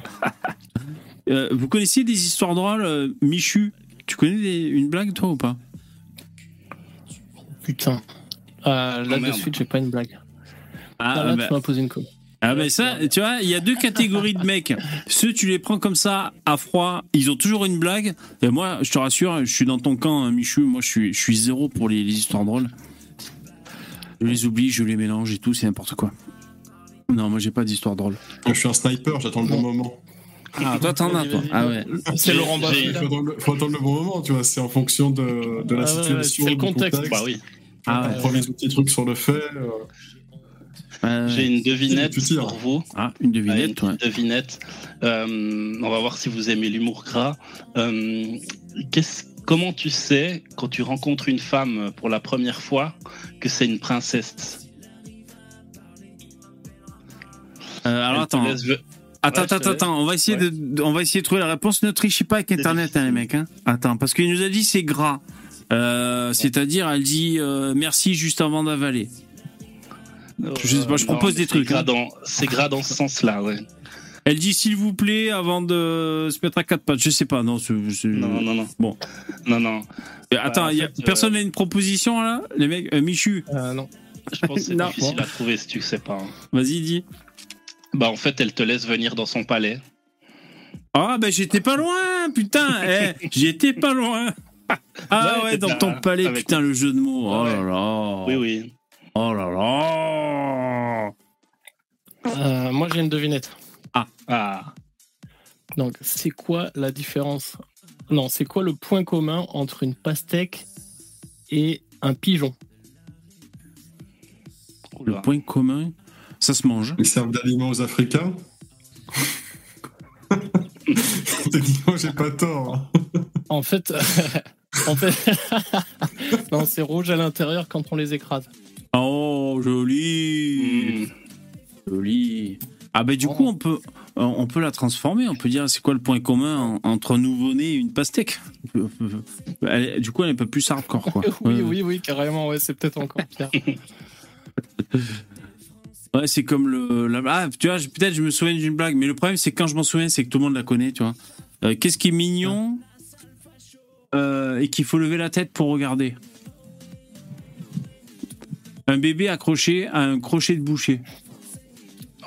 Euh, vous connaissiez des histoires drôles, euh, Michu? Tu connais des- une blague, toi, ou pas? Putain. Euh, là, Oh, de suite, j'ai pas une blague. Ah, Ah, là, bah- tu m'as posé une coupe. Ah ben ça, tu vois, il y a deux catégories de mecs. Ceux, tu les prends comme ça, à froid, ils ont toujours une blague. Et moi, je te rassure, je suis dans ton camp, hein, Michu. Moi, je suis, je suis zéro pour les, les histoires drôles. Je les oublie, je les mélange et tout, c'est n'importe quoi. Non, moi, j'ai pas d'histoire drôle. Je suis un sniper, j'attends le bon moment. Ah, toi, t'en as, toi. Ah ouais. C'est Laurent Baffy. Il faut attendre, le, bon moment, tu vois. C'est en fonction de, de la Ah ouais, situation, c'est le du contexte. contexte. Bah oui. Ah, On prend les petits trucs sur le fait. euh, ouais. J'ai une devinette pour vous. Ah, une Ouais, une devinette, ouais. devinette. Euh, on va voir si vous aimez l'humour gras. Euh, qu'est-ce- comment tu sais, quand tu rencontres une femme pour la première fois, que c'est une princesse? Euh, alors, attends. laisse Attends, attends, attends, on va essayer de, de- on va essayer de trouver la réponse. Ne trichez pas avec Internet, hein, les mecs. Hein. Attends, parce qu'il nous a dit c'est gras. Euh, C'est-à-dire, elle dit euh, merci juste avant d'avaler. Je sais pas, je Euh, propose non, des trucs, hein. C'est gras dans ce sens-là, ouais. Elle dit s'il vous plaît avant de se mettre à quatre pattes. Je sais pas, non. Non, non, non. Bon. Non, non. Euh, Attends, en y a- fait, euh, personne n'a une proposition là? Les mecs, euh, Michu, Euh, non. Je pense que c'est difficile à trouver si tu sais pas. hein. vas-y, dis. Bah, en fait, elle te laisse venir dans son palais. Ah, ben j'étais pas loin, putain. eh, j'étais pas loin. Ah Ouais, dans ton palais, avec- putain, le jeu de mots. Oh là Ouais. là. Oui, oui. Oh là là. Euh, moi, j'ai une devinette. Ah, Donc, c'est quoi la différence? Non, c'est quoi le point commun entre une pastèque et un pigeon? Le point commun, ça se mange. Ils servent d'aliments aux Africains dit, oh, j'ai pas tort. hein. En fait, en fait, non, c'est rouge à l'intérieur quand on les écrase. Oh, joli. Mm. Joli. Ah bah du coup on peut on peut la transformer, on peut dire c'est quoi le point commun en- entre un nouveau-né et une pastèque? Elle- du coup elle est un peu plus hardcore quoi. oui, Ouais. oui, oui, carrément. Ouais, c'est peut-être encore pire. Ouais, c'est comme le. la- ah, tu vois, peut-être je me souviens d'une blague, mais le problème, c'est que quand je m'en souviens, c'est que tout le monde la connaît, tu vois. Euh, Qu'est-ce qui est mignon euh, et qu'il faut lever la tête pour regarder? Un bébé accroché à un crochet de boucher.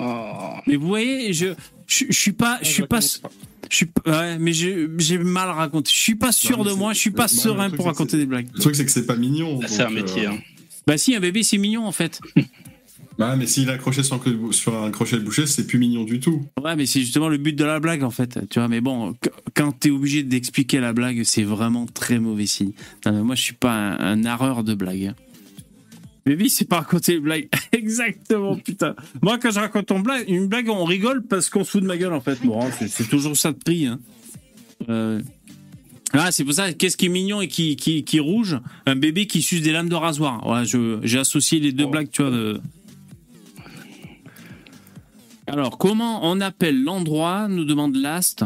Oh. Mais vous voyez, je, je, je suis pas, je suis pas, je suis, ouais, mais j'ai mal raconté. Je suis pas sûr Non, de moi, je suis pas serein pour raconter des blagues. Le truc, c'est que c'est pas mignon. C'est un donc, métier. euh, hein. Bah si, un bébé c'est mignon en fait. Bah, mais s'il est accroché sur un, crochet de bou- sur un crochet de boucher, c'est plus mignon du tout. Ouais, mais c'est justement le but de la blague en fait. Tu vois, mais bon, qu- quand t'es obligé d'expliquer la blague, c'est vraiment très mauvais signe. Non, mais moi, je suis pas un, un narreur de blague. Bébé, c'est pas raconter une blague. Exactement, putain. Moi, quand je raconte une blague, une blague, on rigole parce qu'on se fout de ma gueule en fait. Bon, c'est- c'est toujours ça de prix. Hein. Euh, Ah, c'est pour ça, qu'est-ce qui est mignon et qui, qui, qui est rouge? Un bébé qui suce des lames de rasoir. Ouais, j'ai associé les deux Oh. blagues, tu vois. De... Alors, comment on appelle l'endroit, nous demande Last,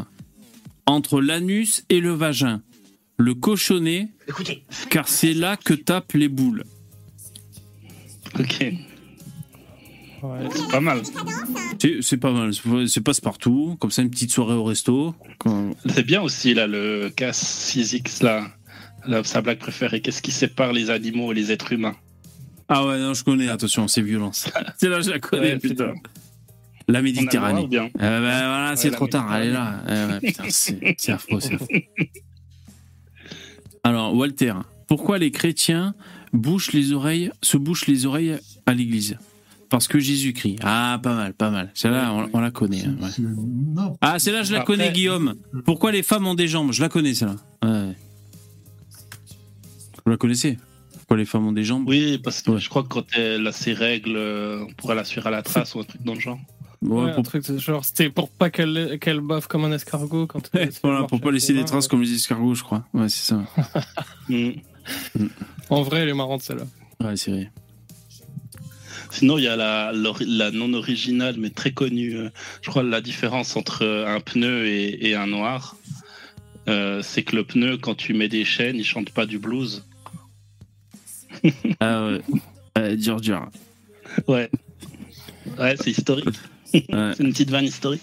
entre l'anus et le vagin Le cochonnet, car c'est là que tapent les boules. Ok. Ouais. C'est pas mal. C'est c'est pas mal, c'est- passe-partout, comme ça une petite soirée au resto. Quand- C'est bien aussi, là, le cas 6X, là. là, sa blague préférée. Qu'est-ce qui sépare les animaux et les êtres humains? Ah ouais, non, je connais, attention, c'est violence. c'est là, je la connais, Ouais, putain. La Méditerranée. bien Eh ben, voilà, c'est Ouais, trop tard, elle est là. Ouais, c'est affreux, c'est affreux. Alors, Walter, pourquoi les chrétiens bouchent les oreilles, se bouchent les oreilles à l'église? Parce que Jésus-Christ. Ah, pas mal, pas mal. Celle-là, on, on la connaît. hein, ouais. Ah, celle-là, je la Après- connais, Guillaume. Pourquoi les femmes ont des jambes? Je la connais, celle-là. Ouais. Vous la connaissez? Pourquoi les femmes ont des jambes? Oui, parce que Ouais. je crois que quand elle a ses règles, euh, on pourra la suivre à la trace ou un truc dans le genre. Ouais, Ouais, pour, un truc de ce genre, c'était pour pas qu'elle qu'elle baffe comme un escargot quand elle voilà, pour pas laisser les des traces ouais. comme les escargots, je crois. Ouais, c'est ça. Mm. En vrai, elle est marrante celle-là. Ouais, c'est vrai. Sinon, il y a la, la non originale, mais très connue. euh, Je crois la différence entre euh, un pneu et, et un noir, euh, c'est que le pneu, quand tu mets des chaînes, il chante pas du blues. Ah ouais. Ouais, dur, dur. Ouais. Ouais, c'est historique. Ouais. c'est une petite vanne historique.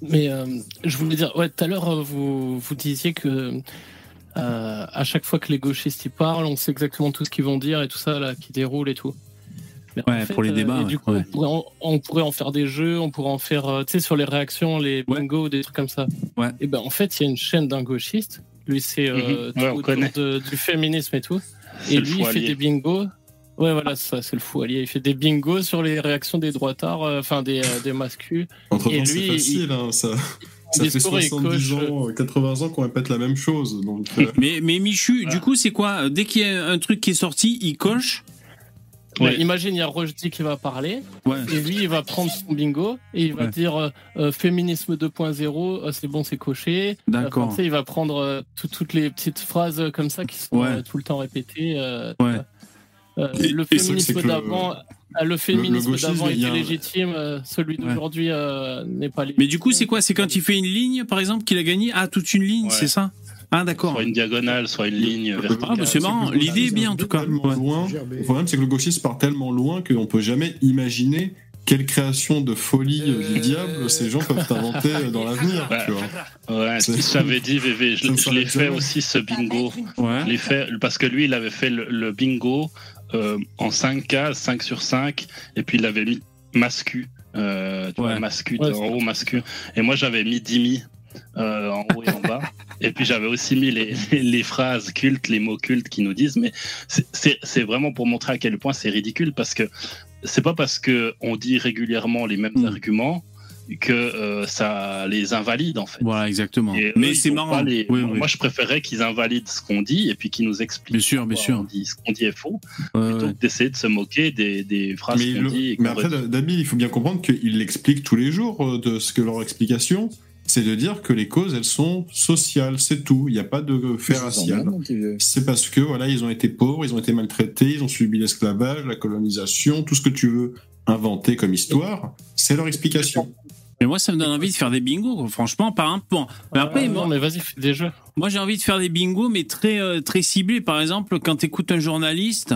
Mais euh, je voulais dire, ouais, tout à l'heure, euh, vous, vous disiez que euh, à chaque fois que les gauchistes y parlent, on sait exactement tout ce qu'ils vont dire et tout ça, là, qui déroule et tout. Mais en Ouais, pour les débats, du ouais, coup, ouais. on, pourrait en, on pourrait en faire des jeux, on pourrait en faire, euh, tu sais, sur les réactions, les Ouais. bingo, des trucs comme ça. Ouais. Et ben, en fait, il y a une chaîne d'un gauchiste. Lui, c'est. Ouais, de- du féminisme et tout. C'est Et lui, il fait des bingos. Ouais, voilà, c'est ça, c'est le fou allié. Il fait des bingos sur les réactions des droitards, euh, enfin des, euh, des mascus. Entre Et temps, c'est lui, facile, hein, ça, ça fait discours, il 70 coche, ans, euh, 80 ans qu'on répète la même chose. Donc, euh, Mais, mais Michu, du coup, c'est quoi? Euh, Dès qu'il y a un truc qui est sorti, il coche? Ouais, Ouais. imagine, il y a Rochdy qui va parler, Ouais. et lui, il va prendre son bingo, et il va Ouais. dire euh, euh, féminisme 2.0, euh, c'est bon, c'est coché. D'accord. Il va prendre euh, tout- toutes les petites phrases euh, comme ça qui sont Ouais. euh, tout le temps répétées. euh, Ouais. Et- euh, le et féminisme d'avant, euh, le féminisme d'avant était légitime, euh, celui d'aujourd'hui euh, n'est pas légitime. Mais du coup, c'est quoi? C'est quand il fait une ligne, par exemple, qu'il a gagné? Ah, toute une ligne, Ouais. c'est ça? Ah, d'accord. Soit une diagonale, soit une ligne verticale. Ah, bah, c'est marrant. L'idée est bien, en part tout cas. Ouais. loin. Le problème, c'est que le gauchisme part tellement loin qu'on peut jamais imaginer quelle création de folie euh, du diable ces gens peuvent inventer euh, dans l'avenir. Ouais. tu vois. Ouais, t'avais dit, VV, je, l'ai fait aussi ce bingo. Ouais. Je l'ai fait parce que lui, il avait fait le, le bingo euh, en 5 cases, 5 sur 5, et puis il avait mis mascu, euh, tu Ouais. vois, mascu, Ouais, en haut, mascu. Et moi, j'avais mis dimi euh, en haut et en bas. Et puis j'avais aussi mis les, les phrases cultes, les mots cultes qui nous disent, mais c'est- vraiment pour montrer à quel point c'est ridicule parce que c'est pas parce que on dit régulièrement les mêmes Mm. arguments que euh, ça les invalide en fait. Voilà, exactement. Et Mais c'est marrant. pas les- Oui, moi, oui. moi, je préférais qu'ils invalident ce qu'on dit et puis qu'ils nous expliquent. Bien sûr, bien sûr. on dit- ce qu'on dit est faux, Ouais, plutôt ouais. que d'essayer de se moquer des, des phrases Mais, qu'on le- dit. et mais après. Dabil, il faut bien comprendre qu'ils l'expliquent tous les jours euh, de ce que leur explication, c'est de dire que les causes, elles sont sociales, c'est tout. Il n'y a pas de fait racial. C'est parce que voilà, ils ont été pauvres, ils ont été maltraités, ils ont subi l'esclavage, la colonisation, tout ce que tu veux inventer comme histoire, c'est leur explication. Mais moi, ça me donne envie de faire des bingos, franchement, par un point. Mais après, Ah, moi, mais vas-y, fais des jeux. moi, j'ai envie de faire des bingos, mais très, euh, très ciblés. Par exemple, quand tu écoutes un journaliste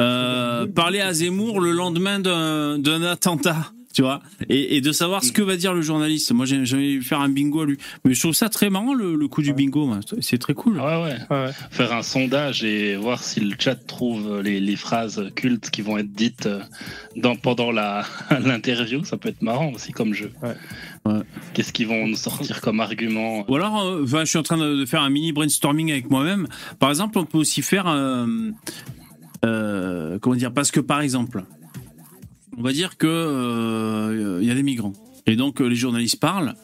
euh, parler à Zemmour le lendemain d'un d'un attentat. Tu vois, et, et de savoir ce que va dire le journaliste. Moi, de faire un bingo à lui. Mais je trouve ça très marrant, le, le coup du bingo. C'est très cool. Ouais, ouais. Ouais, ouais. Faire un sondage et voir si le chat trouve les, les phrases cultes qui vont être dites euh, dans, pendant la- l'interview, ça peut être marrant aussi comme jeu. Ouais. Ouais. Qu'est-ce qu'ils vont nous sortir comme argument? Ou alors, euh, enfin, je suis en train de de faire un mini brainstorming avec moi-même. Par exemple, on peut aussi faire, euh, euh, comment dire, parce que par exemple, on va dire que euh, il y a des migrants et donc euh, les journalistes parlent.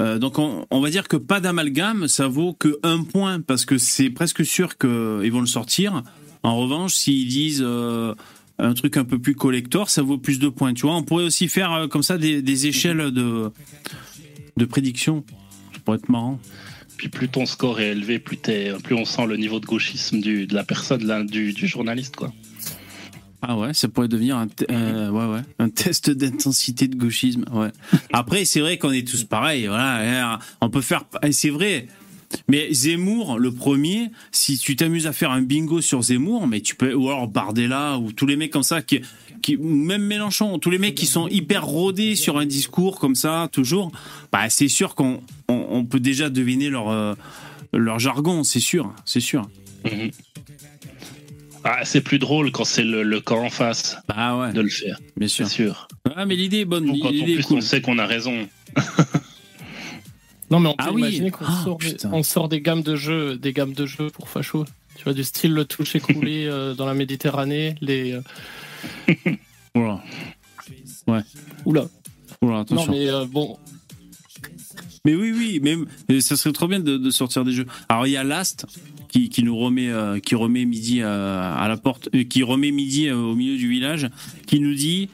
Euh, donc on, va dire que pas d'amalgame, ça vaut que un point parce que c'est presque sûr qu'ils vont le sortir. En revanche, s'ils disent un truc un peu plus collector, ça vaut plus de points. Tu vois, on pourrait aussi faire comme ça des, échelles de de prédiction. Ça pourrait être marrant. Puis plus ton score est élevé, plus, t'es- plus on sent le niveau de gauchisme de la personne, là, du, du journaliste. quoi. Ah ouais, ça pourrait devenir un, euh, ouais, ouais, un test d'intensité de gauchisme. Ouais. Après, c'est vrai qu'on est tous pareils. Voilà, on peut faire. C'est vrai. Mais Zemmour, le premier, si tu t'amuses à faire un bingo sur Zemmour, mais tu peux, ou alors Bardella, ou tous les mecs comme ça, qui, qui, même Mélenchon, tous les mecs qui sont hyper rodés sur un discours comme ça, toujours, bah, c'est sûr qu'on on, on peut déjà deviner leur, euh, leur jargon, c'est sûr, c'est sûr. Mhm. Ah, c'est plus drôle quand c'est le, le camp en face Bah ouais, de le faire, bien sûr. sûr. Ah, mais l'idée est bonne, Quand en l'idée est plus cool. on sait qu'on a raison. Non, mais on peut Ah oui. imaginer qu'on Ah, sort, putain. on sort des gammes de jeux, des gammes de jeux pour facho. Tu vois, du style le toucher coulé euh, dans la Méditerranée, les. euh. Oula. Voilà, Non, attention. mais euh, bon, Mais oui, oui, mais, mais ça serait trop bien de, de sortir des jeux. Alors il y a Last qui, qui nous remet, euh, qui remet midi euh, à la porte, euh, qui remet midi euh, au milieu du village, qui nous dit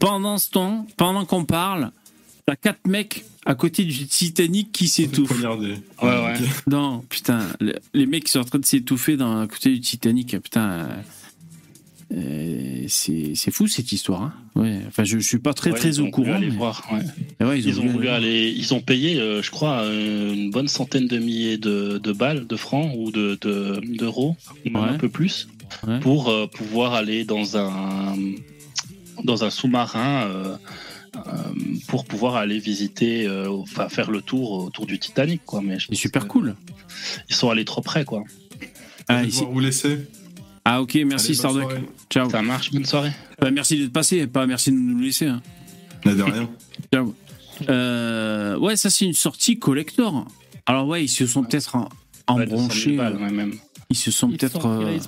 pendant ce temps, pendant qu'on parle, t'as quatre mecs à côté du Titanic qui s'étouffent. Ouais, ouais. Non, putain, le- les mecs qui sont en train de s'étouffer dans à côté du Titanic, putain. Euh, c'est c'est fou cette histoire. Hein. Ouais. Enfin, je, je suis pas très Ouais, très au courant. mais- voir, ouais. Ils ont voulu aller- aller, ils ont payé, euh, je crois, une bonne centaine de milliers de, de balles, de francs ou de de- d'euros, ou même Ouais. un peu plus, Ouais. pour euh, pouvoir aller dans un dans un sous-marin euh, euh, pour pouvoir aller visiter, euh, enfin faire le tour autour du Titanic, quoi. Mais je C'est super que cool. Ils sont allés trop près, quoi. Ah, ici- vous laisser. Ah, ok, merci soirée. Ciao. Ça marche. Bonne soirée. Bah, merci d'être passé, pas merci de nous laisser. hein. De rien. Ciao. Euh, ouais, ça c'est une sortie collector. Alors ouais, ils se sont peut-être en- Ouais, 200 000 embranchés. balles, ouais, même. Ils se sont peut-être. euh,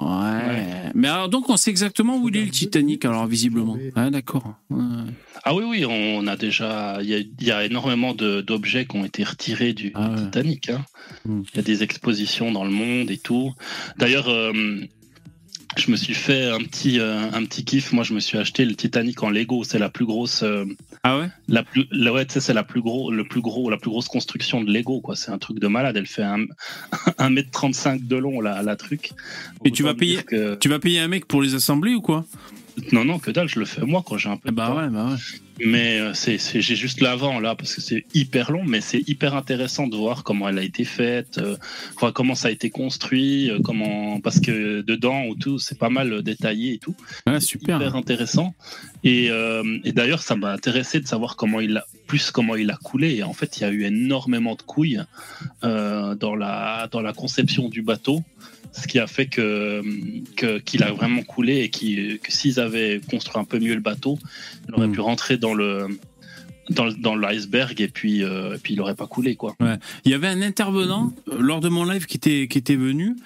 Ouais. Mais alors donc on sait exactement où il est le Titanic alors visiblement. Ah d'accord. Ouais. Ah oui, oui, on a déjà. Il y a, il y a énormément de- d'objets qui ont été retirés du Ah. Titanic. hein. Mm. Il y a des expositions dans le monde et tout. D'ailleurs, euh, je me suis fait un petit, euh, un petit kiff. Moi, je me suis acheté le Titanic en Lego. C'est la plus grosse. euh, Ah ouais? la plus, la- ouais, tu sais, c'est la plus gros, le plus gros, la plus grosse construction de Lego, quoi. C'est un truc de malade. Elle fait un, 1m35 de long, la, la truc. Et tu vas payer- que- Tu vas payer un mec pour les assembler ou quoi? Non, non, que dalle, je le fais moi quand j'ai un peu de Bah temps. ouais, bah ouais. Mais euh, c'est, j'ai juste l'avant là parce que c'est hyper long, mais c'est hyper intéressant de voir comment elle a été faite, euh, enfin, comment ça a été construit, euh, comment parce que dedans ou tout c'est pas mal euh, détaillé et tout, Ouais, super. hyper intéressant. Et, euh, et d'ailleurs ça m'a intéressé de savoir comment il a plus comment il a coulé. Et en fait il y a eu énormément de couilles euh, dans la dans la conception du bateau. Ce qui a fait que qu'il a vraiment coulé et qui, que s'ils avaient construit un peu mieux le bateau, il aurait Mm. pu rentrer dans le dans, le- dans l'iceberg et puis euh, et puis il aurait pas coulé quoi. Il y avait un intervenant euh, lors de mon live qui était, qui était venu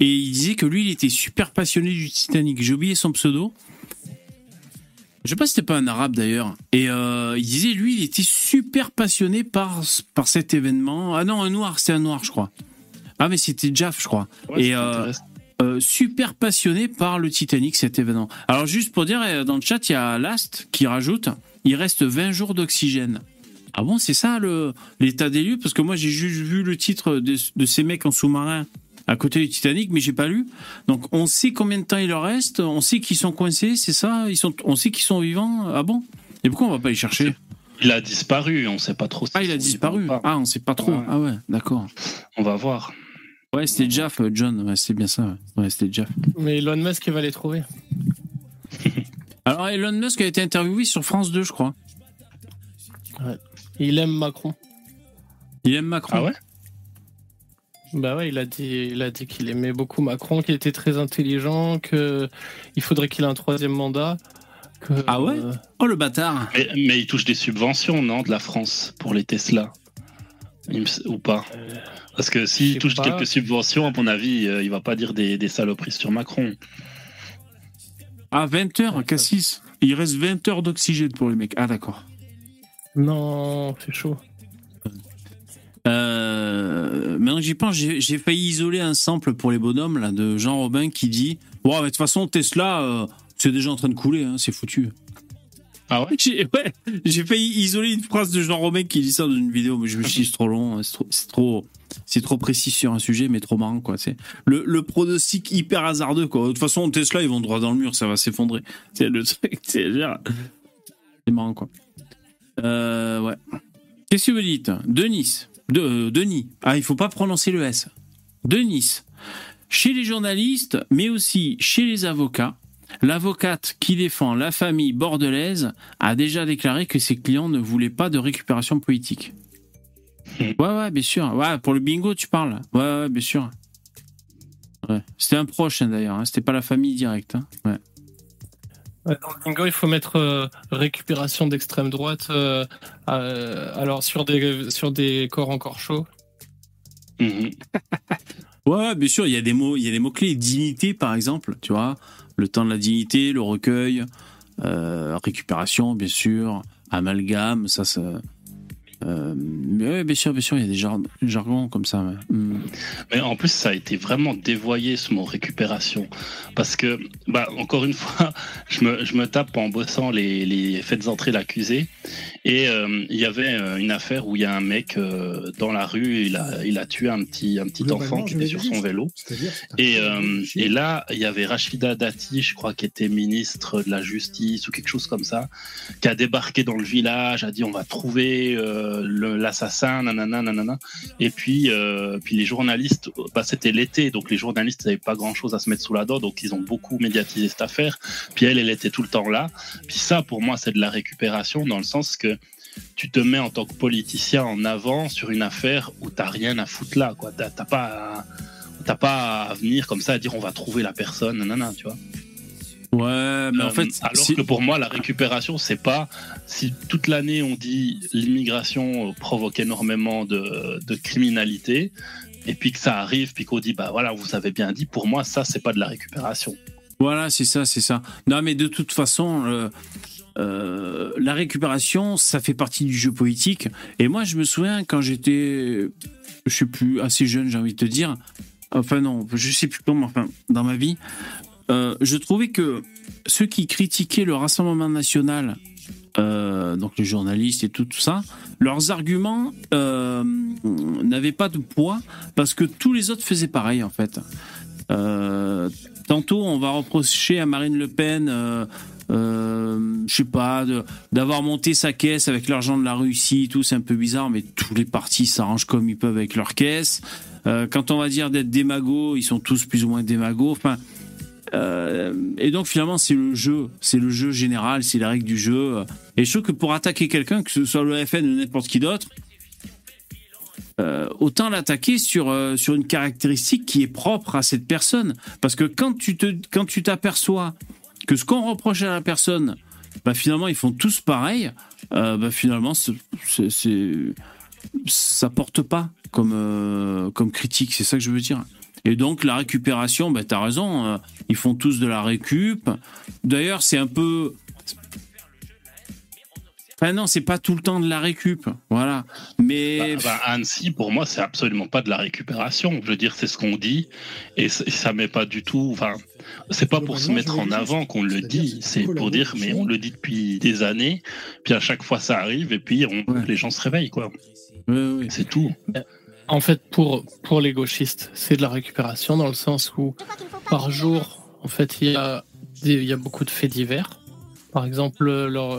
et il disait que lui, il était super passionné du Titanic. J'ai oublié son pseudo. Je sais pas si c'était pas un arabe d'ailleurs. Et euh, il disait, lui, il était super passionné par, par cet événement. Ah non, un noir, c'est un noir, je crois. Ah, mais c'était Jaff, je crois. Ouais, et euh, euh, super passionné par le Titanic, cet événement. Alors, juste pour dire, euh, dans le chat, il y a Last qui rajoute il reste 20 jours d'oxygène. Ah bon, c'est ça le l'état des lieux? Parce que moi, j'ai juste vu le titre de, de ces mecs en sous-marin à côté du Titanic, mais j'ai pas lu. Donc, on sait combien de temps il leur reste, on sait qu'ils sont coincés, c'est ça? Ils sont, On sait qu'ils sont vivants? Ah bon? Et pourquoi on va pas les chercher? Il a disparu, on sait pas trop. Ah, il a disparu. Ah, on sait pas trop. Ouais. Ah ouais, d'accord. On va voir. Ouais, c'était Jaff, euh, John. Ouais, c'était bien ça. Ouais, Ouais, c'était Jaff. Mais Elon Musk, il va les trouver. Alors, Elon Musk a été interviewé sur France 2, je crois. Il aime Macron. Il aime Macron. Ah ouais? Bah ouais, il a dit, il a dit qu'il aimait beaucoup Macron, qu'il était très intelligent, que il faudrait qu'il ait un troisième mandat. que, Ah ouais? euh, Oh, le bâtard. mais, mais il touche des subventions, non, de la France pour les Tesla? Ou pas Parce que s'il touche pas. quelques subventions, à mon avis, euh, il va pas dire des, des saloperies sur Macron. Ah, 20 heures, Cassis. Il reste 20 heures d'oxygène pour les mecs. Ah, d'accord. Non, c'est chaud. Euh, maintenant que j'y pense, j'ai j'ai failli isoler un sample pour les bonhommes là, de Jean Robin qui dit Bon, mais de toute façon, Tesla, euh, c'est déjà en train de couler, hein, c'est foutu. Ah ouais J'ai ouais, failli isoler une phrase de Jean Robin qui dit ça dans une vidéo, mais je me suis dit c'est trop long, c'est trop, trop, précis sur un sujet, mais trop marrant quoi. Le, pronostic hyper hasardeux quoi. De toute façon, Tesla ils vont droit dans le mur, ça va s'effondrer. C'est le truc, c'est marrant quoi. Euh, ouais. Qu'est-ce que vous dites? Denis, de, euh, Denis. Ah, il faut pas prononcer le S. Denis. Chez les journalistes, mais aussi chez les avocats, L'avocate qui défend la famille bordelaise a déjà déclaré que ses clients ne voulaient pas de récupération politique. Ouais, ouais, bien sûr. Ouais, pour le bingo, tu parles. Ouais, ouais, bien sûr. Ouais. C'était un proche, hein, d'ailleurs. hein. C'était pas la famille directe. hein. Ouais. Dans le bingo, il faut mettre euh, récupération d'extrême droite. euh, euh, alors sur des sur des corps encore chauds. Mhm. Ouais, bien sûr, il y a des mots, il y a des mots clés. Dignité, par exemple, tu vois, le temps de la dignité, le recueil, euh, récupération, bien sûr, amalgame, ça, ça. Euh, mais ouais, bien sûr, bien sûr, il y a des jar- jargons comme ça. Hmm. Mais en plus, ça a été vraiment dévoyé ce mot récupération. Parce que, bah, encore une fois, je me, je me tape en bossant les, les faites entrer l'accusé. Et euh, il y avait euh, une affaire où il y a un mec euh, dans la rue, il a, il a tué un petit, un petit enfant qui était sur son vélo. Et, euh, et là, il y avait Rachida Dati, je crois, qui était ministre de la Justice ou quelque chose comme ça, qui a débarqué dans le village, a dit on va trouver euh, l'assassin, nanana, nanana. Et puis, euh, puis les journalistes, bah, c'était l'été, donc les journalistes n'avaient pas grand-chose à se mettre sous la dent, donc ils ont beaucoup médiatisé cette affaire. Puis elle, elle était tout le temps là. Puis ça, pour moi, c'est de la récupération dans le sens que tu te mets en tant que politicien en avant sur une affaire où t'as rien à foutre là, quoi. T'as pas, à- pas à venir comme ça à dire on va trouver la personne, nanana, tu vois. Ouais, mais en Euh, fait, alors c'est- que pour moi, la récupération, c'est pas si toute l'année on dit l'immigration euh, provoque énormément de, de criminalité, et puis que ça arrive, puis qu'on dit bah voilà, vous avez bien dit. Pour moi, ça, c'est pas de la récupération. Voilà, c'est ça, c'est ça. Non, mais de toute façon, euh, euh, la récupération, ça fait partie du jeu politique. Et moi, je me souviens quand j'étais, je sais plus, assez jeune, j'ai envie de te dire. Enfin non, je sais plus comment. Enfin, dans ma vie, euh, je trouvais que ceux qui critiquaient le Rassemblement national, euh, donc les journalistes et tout, ça, leurs arguments euh, n'avaient pas de poids parce que tous les autres faisaient pareil en fait. Tantôt, on va reprocher à Marine Le Pen, je sais pas, d'avoir monté sa caisse avec l'argent de la Russie, et tout, c'est un peu bizarre, mais tous les partis s'arrangent comme ils peuvent avec leur caisse. Quand on va dire d'être démago, ils sont tous plus ou moins démagos. Enfin, euh, et donc finalement, c'est le jeu, c'est le jeu général, c'est la règle du jeu. Et je trouve que pour attaquer quelqu'un, que ce soit le FN ou n'importe qui d'autre, euh, autant l'attaquer sur, euh, sur une caractéristique qui est propre à cette personne. Parce que quand tu t'aperçois que ce qu'on reproche à la personne, bah finalement ils font tous pareil, bah finalement c'est, ça porte pas comme, comme critique, c'est ça que je veux dire. Et donc la récupération, bah, tu as raison, euh, ils font tous de la récup. D'ailleurs, c'est un peu... Enfin non, c'est pas tout le temps de la récup, voilà. Mais bah, bah, Annecy, pour moi, c'est absolument pas de la récupération. Je veux dire, c'est ce qu'on dit et ça met pas du tout. Enfin, c'est pas pour se mettre en avant qu'on le dit, c'est pour dire, mais on le dit depuis des années. Puis à chaque fois, ça arrive et puis les gens se réveillent, quoi. C'est tout. En fait, pour pour les gauchistes, c'est de la récupération dans le sens où par jour, en fait, il y a il y a beaucoup de faits divers par exemple,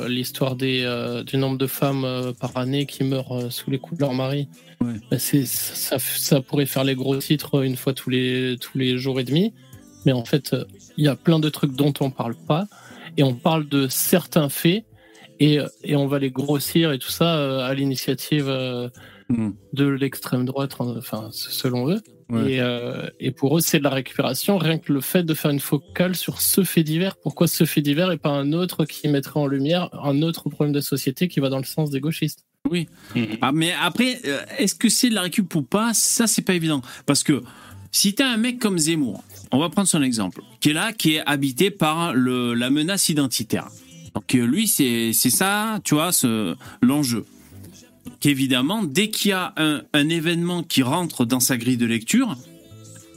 l'histoire euh, du nombre de femmes euh, par année qui meurent euh, sous les coups de leur mari, bah, ça, pourrait faire les gros titres une fois tous les, tous les jours et demi. Mais en fait, il y a plein de trucs dont on parle pas. Et on parle de certains faits et, on va les grossir et tout ça à l'initiative hmm. de l'extrême droite, enfin, selon eux. Euh, et, pour eux, c'est de la récupération. Rien que le fait de faire une focale sur ce fait divers, pourquoi ce fait divers et pas un autre qui mettrait en lumière un autre problème de société qui va dans le sens des gauchistes? Oui. Mhm. Ah, mais après, euh, est-ce que c'est de la récup ou pas? Ça, c'est pas évident. Parce que si tu as un mec comme Zemmour, on va prendre son exemple, qui est là, qui est habité par le, la menace identitaire. Donc euh, lui, c'est ça, tu vois, l'enjeu qu'évidemment, dès qu'il y a un, événement qui rentre dans sa grille de lecture,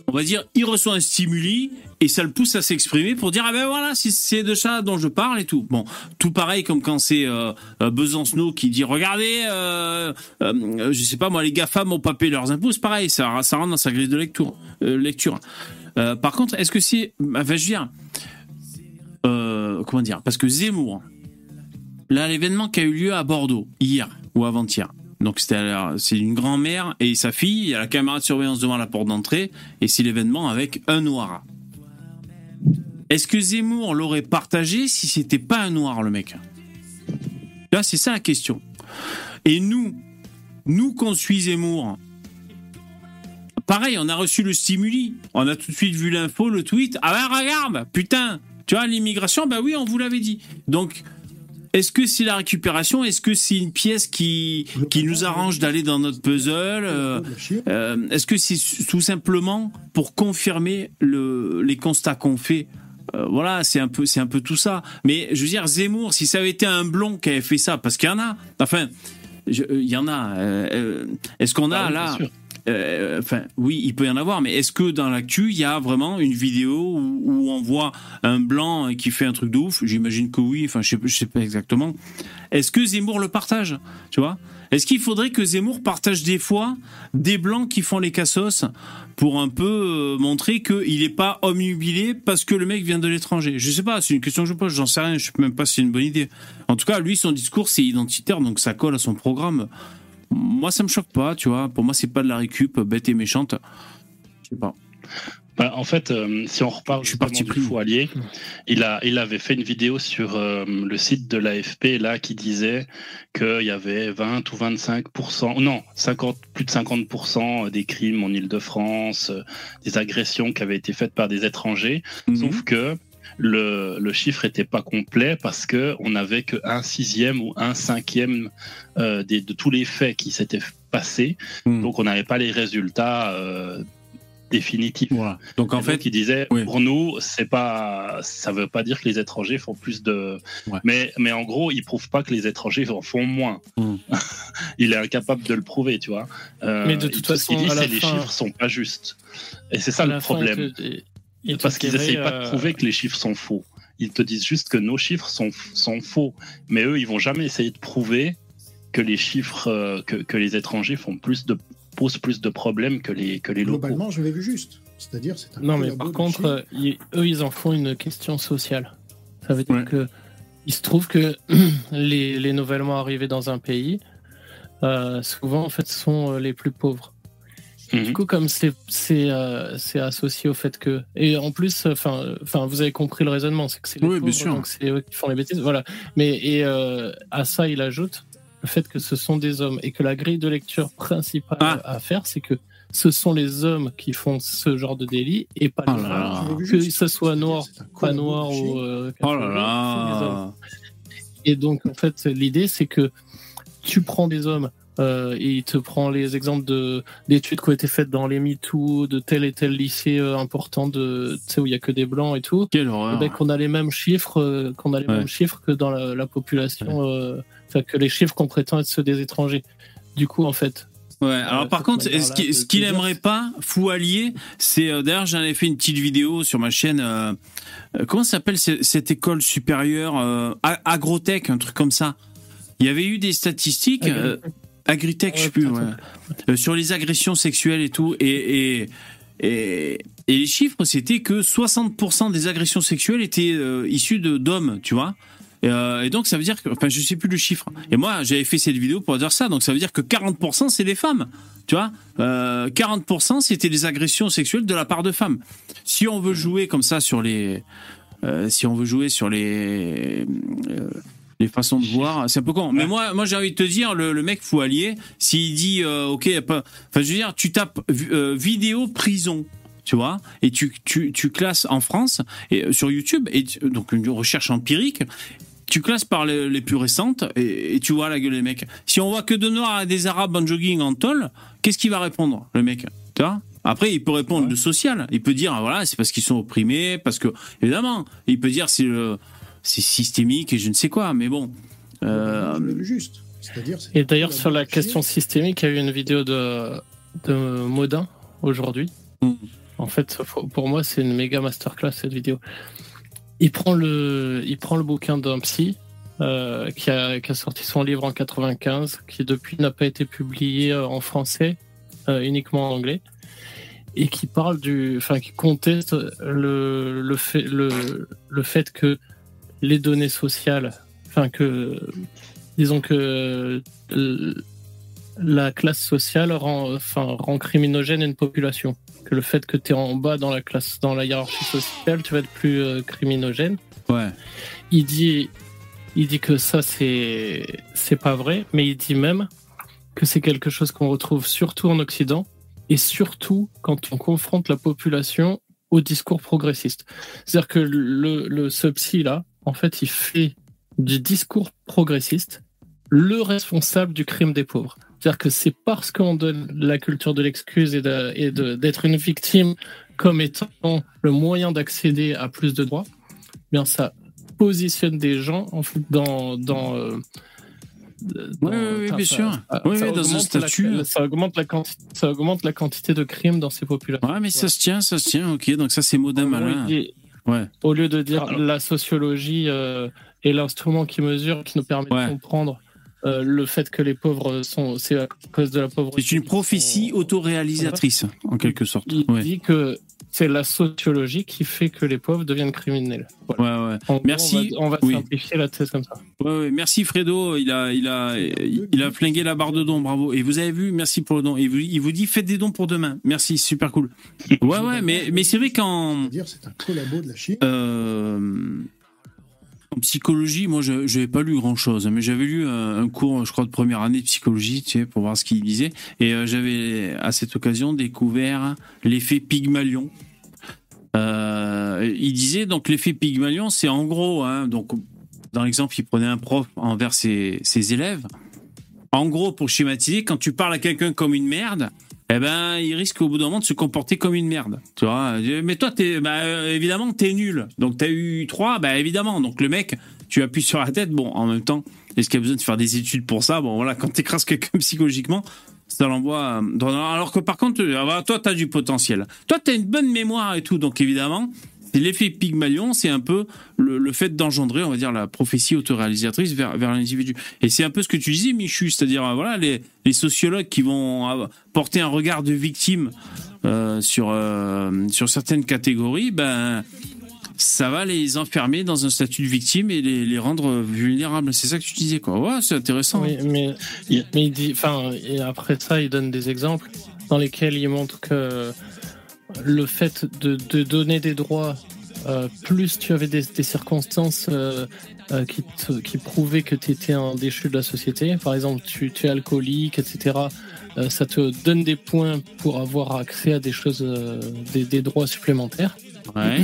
on va dire, il reçoit un stimuli et ça le pousse à s'exprimer pour dire ah ben voilà c'est de ça dont je parle et tout. Bon, tout pareil comme quand c'est euh, euh Besancenot qui dit regardez, euh, euh, je sais pas moi les GAFAM ont pas payé leurs impôts, c'est pareil, ça, rentre dans sa grille de lecture. lecture. par contre, est-ce que c'est, enfin je veux dire, comment dire, parce que Zemmour, là l'événement qui a eu lieu à Bordeaux hier ou avant-hier. Donc c'est une grand-mère et sa fille, il y a la caméra de surveillance devant la porte d'entrée et c'est l'événement avec un noir. Est-ce que Zemmour l'aurait partagé si c'était pas un noir le mec? Là c'est ça la question. Et nous, nous qu'on suit Zemmour, pareil, on a reçu le stimuli, on a tout de suite vu l'info, le tweet. Ah ben regarde, putain, tu vois l'immigration, bah oui on vous l'avait dit. Donc est-ce que c'est la récupération Est-ce que c'est une pièce qui, qui nous arrange d'aller dans notre puzzle euh, euh, Est-ce que c'est tout simplement pour confirmer le, les constats qu'on fait? Euh, voilà, c'est un peu, c'est un peu tout ça. Mais je veux dire, Zemmour, si ça avait été un blond qui avait fait ça, parce qu'il y en a. Enfin, il y en a. Est-ce qu'on a bah là euh, enfin, oui, il peut y en avoir, mais est-ce que dans l'actu, il y a vraiment une vidéo où, on voit un blanc qui fait un truc de ouf? J'imagine que oui, enfin, je sais, sais pas exactement. Est-ce que Zemmour le partage? Tu vois? Est-ce qu'il faudrait que Zemmour partage des fois des blancs qui font les cassos pour un peu euh, montrer qu'il n'est pas omnubilé parce que le mec vient de l'étranger? Je sais pas, c'est une question que je pose, j'en sais rien, je sais même pas si c'est une bonne idée. En tout cas, lui, son discours, c'est identitaire, donc ça colle à son programme moi, ça me choque pas, tu vois. Pour moi, c'est pas de la récup bête et méchante. Je sais pas. Bah, en fait, euh, si on reparle je suis parti du fou allié, il, a, il avait fait une vidéo sur euh, le site de l'AFP là qui disait qu'il y avait 20 ou 25% non, 50, plus de 50% des crimes en Île-de-France, euh, des agressions qui avaient été faites par des étrangers. Mhm. Sauf que le, le chiffre n'était pas complet parce que on n'avait qu'un sixième ou un cinquième euh, de tous les faits qui s'étaient passés. Hmm. Donc on n'avait pas les résultats euh, définitifs. Donc en fait, il disait pour nous, c'est pas, ça veut pas dire que les étrangers font plus de, mais mais en gros, il prouve pas que les étrangers en font moins. Hmm. il est incapable de le prouver, tu vois. Euh, mais de toute façon, il dit, les chiffres sont pas justes. Et c'est ça le problème. Parce qu'ils n'essayent pas de prouver que les chiffres sont faux. Ils te disent juste que nos chiffres sont, sont faux. Mais eux, ils vont jamais essayer de prouver que les chiffres, euh, que, que, les étrangers font plus de, posent plus de problès que les, que les locaux. Globalement, je l'ai vu juste. C'est-à-dire, c'est Non, mais par contre, euh, eux, ils en font une question sociale. Ça veut dire que il se trouve que les, les, nouvellement arrivés dans un pays, euh, souvent, en fait, sont les plus pauvres. Du mhm. coup, comme c'est euh, c'est associé au fait que et en plus, enfin enfin vous avez compris le raisonnement, c'est que c'est les oui, pauvres, donc c'est eux qui font les bêtises, voilà. Mais et euh, à ça, il ajoute le fait que ce sont des hommes et que la grille de lecture principale ah. à faire, c'est que ce sont les hommes qui font ce genre de délit et pas les oh femmes. Que ce soit noir, pas noir ou. Euh, oh là là. Et donc en fait, l'idée c'est que tu prends des hommes euh, il te prend les exemples de d'études qui ont été faites dans les MeToo, de tel et tel lycée euh, important de, tu sais, où il y a que des blancs et tout. Quelle horreur. Ben, qu'on a les mêmes chiffres, euh, qu'on a les mêmes chiffres que dans la, population C'est-à-dire que les chiffres qu'on prétend être ceux des étrangers. Du coup, en fait, Ouais, alors par contre, ce qu'il ce aimerait pas, fou allié, c'est euh, d'ailleurs j'en ai fait une petite vidéo sur ma chaîne. euh, euh, comment s'appelle ce- cette école supérieure Agrotech, un truc comme ça. Il y avait eu des statistiques. Agritech, je sais plus, ouais. Euh, sur les agressions sexuelles et tout, et et et, et les chiffres, c'était que 60% des agressions sexuelles étaient euh, issues d'hommes, tu vois. Et, euh, et donc ça veut dire que, enfin je sais plus le chiffre. Et moi j'avais fait cette vidéo pour dire ça, donc ça veut dire que 40% c'est des femmes, tu vois. Euh, 40% c'était des agressions sexuelles de la part de femmes. Si on veut jouer comme ça sur les, euh, si on veut jouer sur les, les façons de voir, c'est un peu con. Mais moi, moi j'ai envie de te dire, le, le mec fou allié, s'il dit, euh, ok, enfin je veux dire, tu tapes euh, vidéo prison tu vois, et tu, tu, tu classes en France et euh, sur YouTube et donc une recherche empirique. Tu classes par les, les plus récentes et, et tu vois la gueule des mecs. Si on voit que de noirs et des arabes en jogging en tôle, qu'est-ce qu'il va répondre le mec Tu vois? Après, il peut répondre de social. Il peut dire voilà, c'est parce qu'ils sont opprimés, parce que évidemment, il peut dire c'est le- c'est systémique et je ne sais quoi. Mais bon, euh, juste. C'est-à-dire, Et d'ailleurs, sur la question systémique, il y a eu une vidéo de, de Modin aujourd'hui. Mm. En fait, pour moi, c'est une méga masterclass cette vidéo. Il prend le, il prend le bouquin d'un psy euh, qui, a, qui a sorti son livre en 95, qui depuis n'a pas été publié euh, en français, euh, uniquement en anglais, et qui parle du, enfin, qui conteste le, le fait, le, le fait que les données sociales, enfin que, disons que euh, la classe sociale rend, enfin, rend criminogène une population. Que le fait que tu es en bas dans la classe, dans la hiérarchie sociale, tu vas être plus euh, criminogène. ouais. Il dit, il dit que ça c'est c'est pas vrai, mais il dit même que c'est quelque chose qu'on retrouve surtout en Occident et surtout quand on confronte la population au discours progressiste. C'est-à-dire que le, le ce psy là, en fait, il fait du discours progressiste le responsable du crime des pauvres. C'est-à-dire que c'est parce qu'on donne la culture de l'excuse et de- et de- d'être une victime comme étant le moyen d'accéder à plus de droits, bien ça positionne des gens en fait dans dans euh, Oui, oui, oui, bien sûr. Oui, oui, dans un augmente la- statut. ça augmente la quantité ça augmente la quantité de crimes dans ces populations. Ouais, mais ça se tient, ça se tient. Ok, donc ça c'est gros, malin. il Ouais. Au lieu de dire la sociologie euh, est l'instrument qui mesure, qui nous permet de comprendre euh, le fait que les pauvres sont, c'est à cause de la pauvreté. C'est une prophétie autoréalisatrice, en quelque sorte. Il Ouais. dit que c'est la sociologie qui fait que les pauvres deviennent criminels. Voilà. Ouais, ouais. En gros, Merci. On va, on va Oui. simplifier la thèse comme ça. Ouais, ouais, merci Fredo, il a, il a, il a flingué la barre de dons, bravo. Et vous avez vu, merci pour le don. Et vous, il vous dit faites des dons pour demain. Merci, super cool. Ouais, ouais, mais, mais c'est vrai qu'en, c'est un collabo de la Chine. euh, en psychologie, moi, je n'avais pas lu grand-chose, mais j'avais lu un, un cours, je crois, de première année de psychologie, tu sais, pour voir ce qu'il disait. Et euh, j'avais, à cette occasion, découvert l'effet Pygmalion. Euh, il disait donc l'effet Pygmalion, c'est en gros, hein, donc dans l'exemple, il prenait un prof envers ses élèves. En gros, pour schématiser, quand tu parles à quelqu'un comme une merde, eh ben, il risque au bout d'un moment de se comporter comme une merde. Tu vois Mais toi, t'es, bah, euh, évidemment, t'es nul. Donc, t'as eu trois, bah, évidemment. Donc, le mec, tu appuies sur la tête. Bon, en même temps, est-ce qu'il y a besoin de faire des études pour ça? Bon, voilà, quand t'écrases quelqu'un psychologiquement, ça l'envoie. euh, Alors que par contre, euh, bah, toi, t'as du potentiel. Toi, t'as une bonne mémoire et tout. Donc, évidemment, l'effet Pygmalion, c'est un peu le, fait d'engendrer, on va dire, la prophétie autoréalisatrice vers, vers l'individu. Et c'est un peu ce que tu disais, Michu, c'est-à-dire, euh, voilà, les, sociologues qui vont euh, porter un regard de victime euh, sur, sur certaines catégories, ben, ça va les enfermer dans un statut de victime et les, rendre vulnérables. C'est ça que tu disais, quoi. Ouais, c'est intéressant. Mais, mais il dit, enfin, après ça, il donne des exemples dans lesquels il montre que le fait de, de donner des droits, euh, plus tu avais des, des circonstances euh, euh, qui, te- qui prouvaient que tu étais un déchu de la société, par exemple, tu, tu es alcoolique, etc., ça te donne des points pour avoir accès à des choses, des, des droits supplémentaires. Ouais.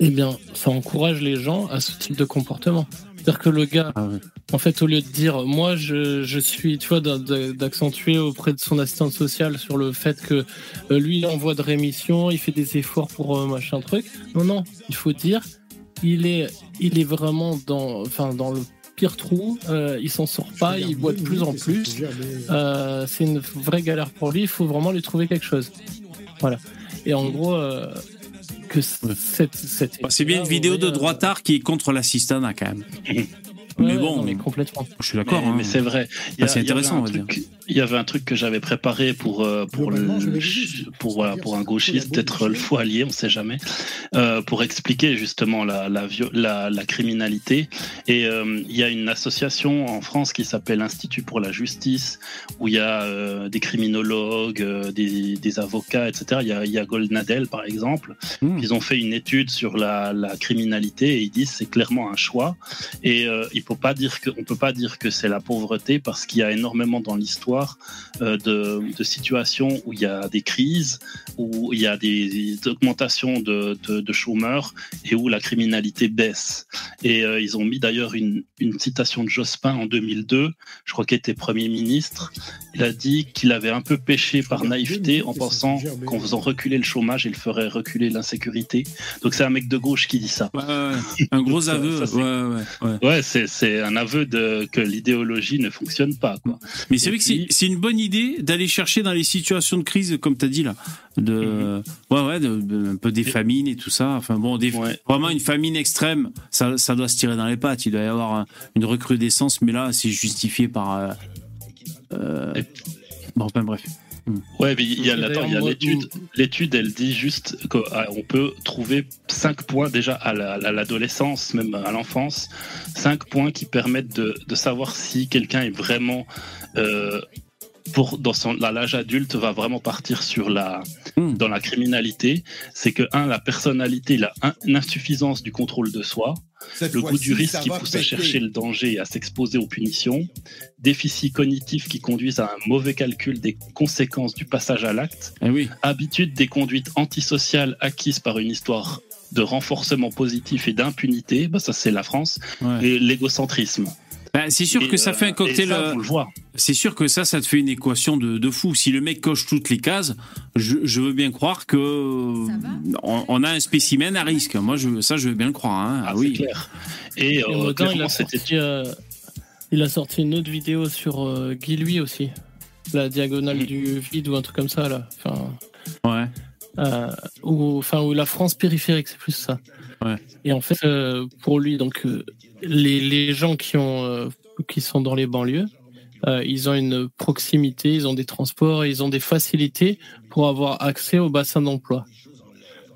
Eh bien, ça encourage les gens à ce type de comportement. C'est-à-dire que le gars, Ah en fait, au lieu de dire, moi, je, je suis, tu vois, d'a- d'a- d'accentuer auprès de son assistante sociale sur le fait que euh, lui, il est en voie de rémission, il fait des efforts pour euh, machin truc. Non, non, il faut dire, il est, il est vraiment dans, enfin, dans le pire trou. Euh, il s'en sort pas, il boit de plus en plus. Euh, c'est une vraie galère pour lui. Il faut vraiment lui trouver quelque chose. Voilà. Et en gros, euh, que cette, cette c'est bien une vidéo de droitard qui est contre l'assistanat quand même. Ouais, mais bon, non, mais complètement. je suis d'accord. Mais, hein. mais c'est vrai. Il y a- Ah, c'est intéressant, Il y avait un truc que j'avais préparé pour euh, pour le pour voilà, pour un gauchiste, peut-être le foie allié, on sait jamais, euh, pour expliquer justement la la, vio- la, la criminalité. Et euh, il y a une association en France qui s'appelle Institut pour la justice, où il y a euh, des criminologues, euh, des, des avocats, etc. Il y a, il y a Goldnadel par exemple. Hmm. Ils ont fait une étude sur la, la criminalité et ils disent c'est clairement un choix. Et euh, il faut pas dire que, on peut pas dire que c'est la pauvreté parce qu'il y a énormément dans l'histoire euh, de, de situations où il y a des crises, où il y a des, des augmentations de, de, de chômeurs et où la criminalité baisse. Et euh, ils ont mis d'ailleurs une, une citation de Jospin en 2002, je crois qu'il était Premier ministre. Il a dit qu'il avait un peu péché par naïveté en pensant qu'en faisant reculer le chômage, il ferait reculer l'insécurité. Donc c'est un mec de gauche qui dit ça. Ouais, ouais. Un gros aveu. ça, c'est- ouais, ouais, ouais. Ouais, c'est c'est un aveu de que l'idéologie ne fonctionne pas. Quoi. Mais c'est vrai que c'est- une bonne idée d'aller chercher dans les situations de crise, comme tu as dit là, de, ouais, ouais, de- de- un peu des Mhm. Famines et tout ça. Enfin bon, des, Ouais. vraiment une famine extrême, ça, ça doit se tirer dans les pattes. Il doit y avoir un- une recrudescence, mais là, c'est justifié par. euh, euh, bon, enfin bref. Ouais, mais il y a, l'étude. L'étude, elle dit juste qu'on peut trouver cinq points déjà à la- à l'adolescence, même à l'enfance, cinq points qui permettent de, de savoir si quelqu'un est vraiment euh, pour dans son à l'âge adulte va vraiment partir sur la Hmm. dans la criminalité. C'est que un, la personnalité, il a un- une insuffisance du contrôle de soi. le goût du risque qui pousse à chercher le danger et à s'exposer aux punitions, déficits cognitifs qui conduisent à un mauvais calcul des conséquences du passage à l'acte, Eh oui. habitude des conduites antisociales acquises par une histoire de renforcement positif et d'impunité, bah ça c'est la France, Ouais. et l'égocentrisme. Ben, c'est sûr Et, que ça fait un euh, cocktail. euh. C'est sûr que ça, ça te fait une équation de, de fou. Si le mec coche toutes les cases, je, je veux bien croire que on, on a un spécimen à risque. Moi, je, ça, je veux bien le croire. hein. Ah, Ah, oui. c'est clair. Et, Et euh, il clairement, a, sorti, euh, il a sorti une autre vidéo sur euh, Guy Lui aussi. La diagonale Mhm. du vide ou un truc comme ça, là. Enfin, Ouais. euh, ou, enfin, ou la France périphérique, c'est plus ça. Ouais. Et en fait, euh, pour lui, donc, euh, les, les gens qui, ont, euh, qui sont dans les banlieues, euh, ils ont une proximité, ils ont des transports, ils ont des facilités pour avoir accès au bassin d'emploi.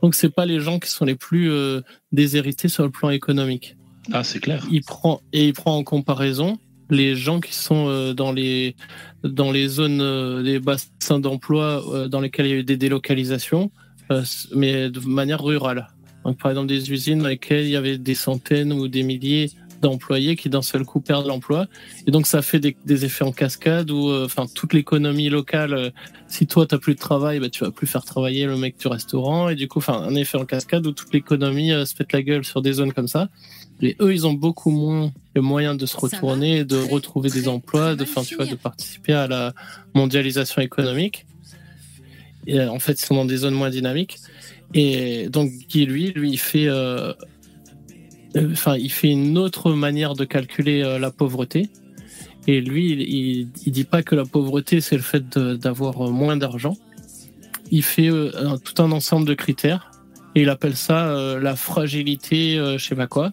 Donc, c'est pas les gens qui sont les plus euh, déshérités sur le plan économique Ah, c'est clair. il prend et il prend en comparaison les gens qui sont euh, dans les dans les zones euh, des bassins d'emploi euh, dans lesquels il y a eu des délocalisations euh, mais de manière rurale donc par exemple des usines dans lesquelles il y avait des centaines ou des milliers d'employés qui d'un seul coup perdent l'emploi. Et donc ça fait des, des effets en cascade où euh, enfin toute l'économie locale euh, si toi t'as plus de travail bah, tu vas plus faire travailler le mec du restaurant. Et du coup enfin un effet en cascade où toute l'économie euh, se pète la gueule sur des zones comme ça. Et eux, ils ont beaucoup moins le moyen de se retourner, de retrouver des emplois, de, enfin, tu vois, de participer à la mondialisation économique. Euh, en fait, ils sont dans des zones moins dynamiques. Et donc, Guy, lui, lui, il fait, euh, euh, enfin, il fait une autre manière de calculer la pauvreté. Et lui, il, il, dit pas que la pauvreté, c'est le fait d'avoir moins d'argent. Il fait tout un ensemble de critères. Et il appelle ça la fragilité, euh, je sais pas quoi.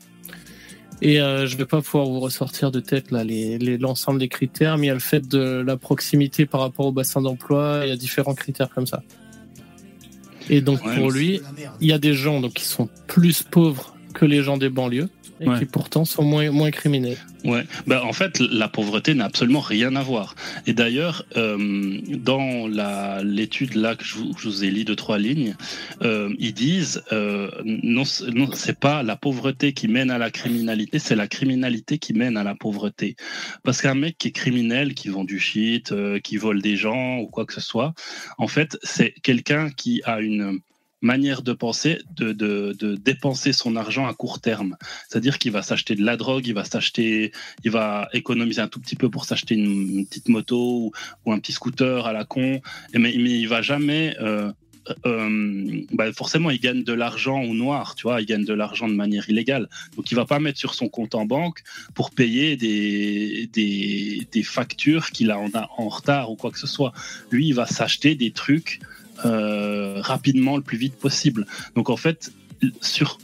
Et euh, je vais pas pouvoir vous ressortir de tête là les- les- l'ensemble des critères, mais il y a le fait de la proximité par rapport au bassin d'emploi, il y a différents critères comme ça. Et donc Ouais, pour lui, il y a des gens donc qui sont plus pauvres que les gens des banlieues et Ouais. qui pourtant sont moins moins criminels. Ouais, bah en fait, la pauvreté n'a absolument rien à voir. Et d'ailleurs, euh, dans la l'étude là que je vous, je vous ai lu de trois lignes, euh, ils disent euh, non, non, c'est pas la pauvreté qui mène à la criminalité, c'est la criminalité qui mène à la pauvreté. Parce qu'un mec qui est criminel, qui vend du shit, euh, qui vole des gens ou quoi que ce soit, en fait, c'est quelqu'un qui a une manière de penser, de, de, dépenser son argent à court terme. C'est-à-dire qu'il va s'acheter de la drogue, il va s'acheter, il va économiser un tout petit peu pour s'acheter une, petite moto ou, un petit scooter à la con, mais, mais il va jamais euh, euh, bah, forcément, il gagne de l'argent au noir, tu vois, il gagne de l'argent de manière illégale. Donc, il va pas mettre sur son compte en banque pour payer des, des, des factures qu'il a en, en, retard ou quoi que ce soit. Lui, il va s'acheter des trucs euh, rapidement, le plus vite possible. Donc, en fait, sur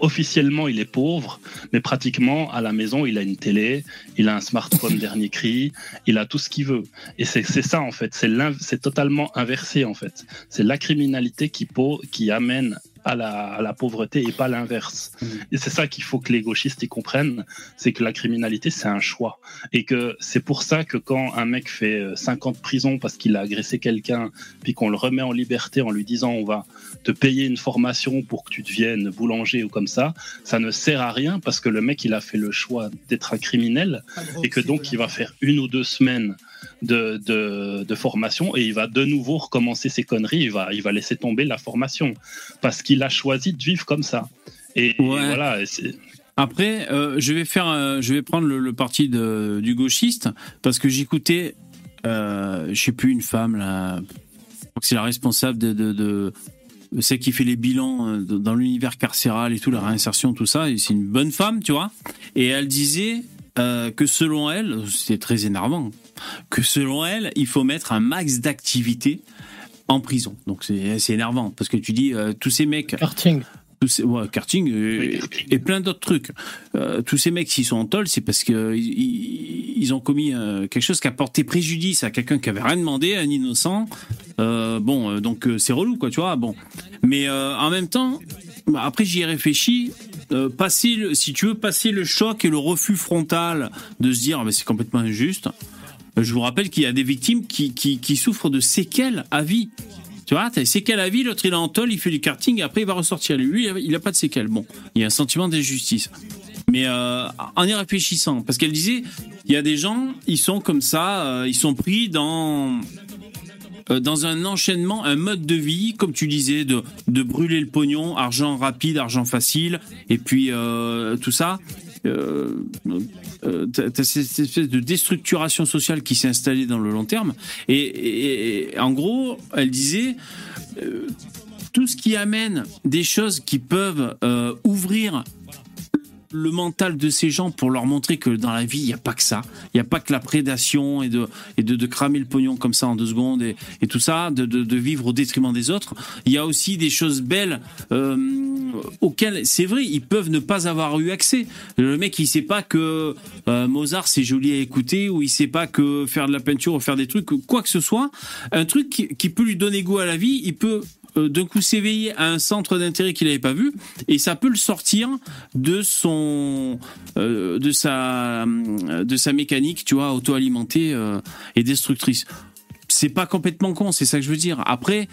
officiellement il est pauvre, mais pratiquement à la maison il a une télé, il a un smartphone dernier cri, il a tout ce qu'il veut. Et c'est ça en fait, c'est totalement inversé en fait. C'est la criminalité qui, qui amène à la, pauvreté et pas l'inverse. Mm. Et c'est ça qu'il faut que les gauchistes y comprennent, c'est que la criminalité, c'est un choix. Et que c'est pour ça que quand un mec fait 50 euh, prisons parce qu'il a agressé quelqu'un, puis qu'on le remet en liberté en lui disant on va te payer une formation pour que tu deviennes boulanger ou comme ça, ça ne sert à rien parce que le mec, il a fait le choix d'être un criminel et que donc il va faire une ou deux semaines de, de, formation et il va de nouveau recommencer ses conneries, il va, il va laisser tomber la formation parce qu'il a choisi de vivre comme ça. Et, voilà. Après, euh, je vais faire, euh, je vais prendre le, parti de, du gauchiste parce que j'écoutais, euh, je sais plus une femme là, c'est la responsable de, de, qui fait les bilans euh, dans l'univers carcéral et tout, la réinsertion, tout ça. Et c'est une bonne femme, tu vois. Et elle disait que selon elle, c'est très énervant, que selon elle, il faut mettre un max d'activité en prison. Donc c'est énervant parce que tu dis euh, tous ces mecs. Karting. Tous ces, ouais, karting, et, plein d'autres trucs. Euh, tous ces mecs, s'ils sont en tôle, c'est parce qu'ils ils, ont commis euh, quelque chose qui a porté préjudice à quelqu'un qui avait rien demandé, un innocent. bon, donc c'est relou, quoi, tu vois. Bon, mais en même temps, bah, après j'y ai réfléchi. Passer si tu veux passer le choc et le refus frontal de se dire, ah, mais c'est complètement injuste. Je vous rappelle qu'il y a des victimes qui, qui, souffrent de séquelles à vie. Tu vois, as des séquelles à vie, l'autre il est en il fait du karting, après il va ressortir. Lui, il n'a pas de séquelles. Bon, il y a un sentiment d'injustice. Mais euh, en y réfléchissant, parce qu'elle disait, il y a des gens, ils sont comme ça, euh, ils sont pris dans euh, dans un enchaînement, un mode de vie, comme tu disais, de, de brûler le pognon, argent rapide, argent facile, et puis tout ça euh, euh cette espèce de déstructuration sociale qui s'est installée dans le long terme. Et, en gros, elle disait euh, tout ce qui amène des choses qui peuvent euh, ouvrir le mental de ces gens pour leur montrer que dans la vie, il n'y a pas que ça. Il n'y a pas que la prédation et de, et de, cramer le pognon comme ça en deux secondes et, tout ça, de, vivre au détriment des autres. Il y a aussi des choses belles euh, auxquelles, c'est vrai, ils peuvent ne pas avoir eu accès. Le mec, il sait pas que euh, Mozart, c'est joli à écouter ou il sait pas que faire de la peinture ou faire des trucs, quoi que ce soit. Un truc qui peut lui donner goût à la vie, il peut euh, d'un coup s'éveiller à un centre d'intérêt qu'il n'avait pas vu et ça peut le sortir de son euh, de sa de sa mécanique tu vois auto-alimentée euh, et destructrice c'est pas complètement con c'est ça que je veux dire après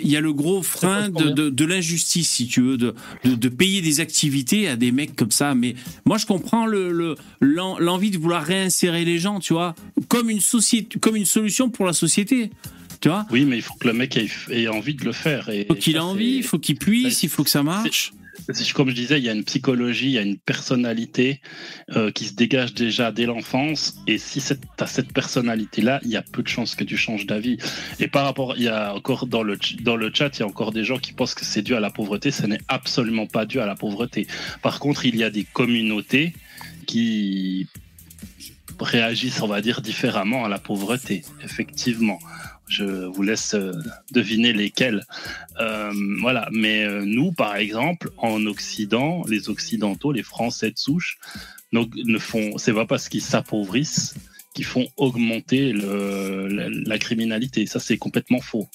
il y a le gros frein de, de, l'injustice, si tu veux, de, de, payer des activités à des mecs comme ça. Mais moi, je comprends le, l'envie de vouloir réinsérer les gens, tu vois, comme une, société, comme une solution pour la société. Tu vois Oui, mais il faut que le mec ait, envie de le faire. Il faut qu'il ait envie, il faut qu'il puisse, il faut que ça marche. Comme je disais, il y a une psychologie, il y a une personnalité euh, qui se dégage déjà dès l'enfance. Et si tu as cette personnalité-là, il y a peu de chances que tu changes d'avis. Et par rapport, il y a encore dans le, dans le chat, il y a encore des gens qui pensent que c'est dû à la pauvreté. Ce n'est absolument pas dû à la pauvreté. Par contre, il y a des communautés qui réagissent, on va dire, différemment à la pauvreté, effectivement. Je vous laisse euh, deviner lesquels. Euh, voilà. Mais euh, nous, par exemple, en Occident, les Occidentaux, les Français de souche, ne font. C'est pas parce qu'ils s'appauvrissent qu'ils font augmenter le, la, criminalité. Ça, c'est complètement faux.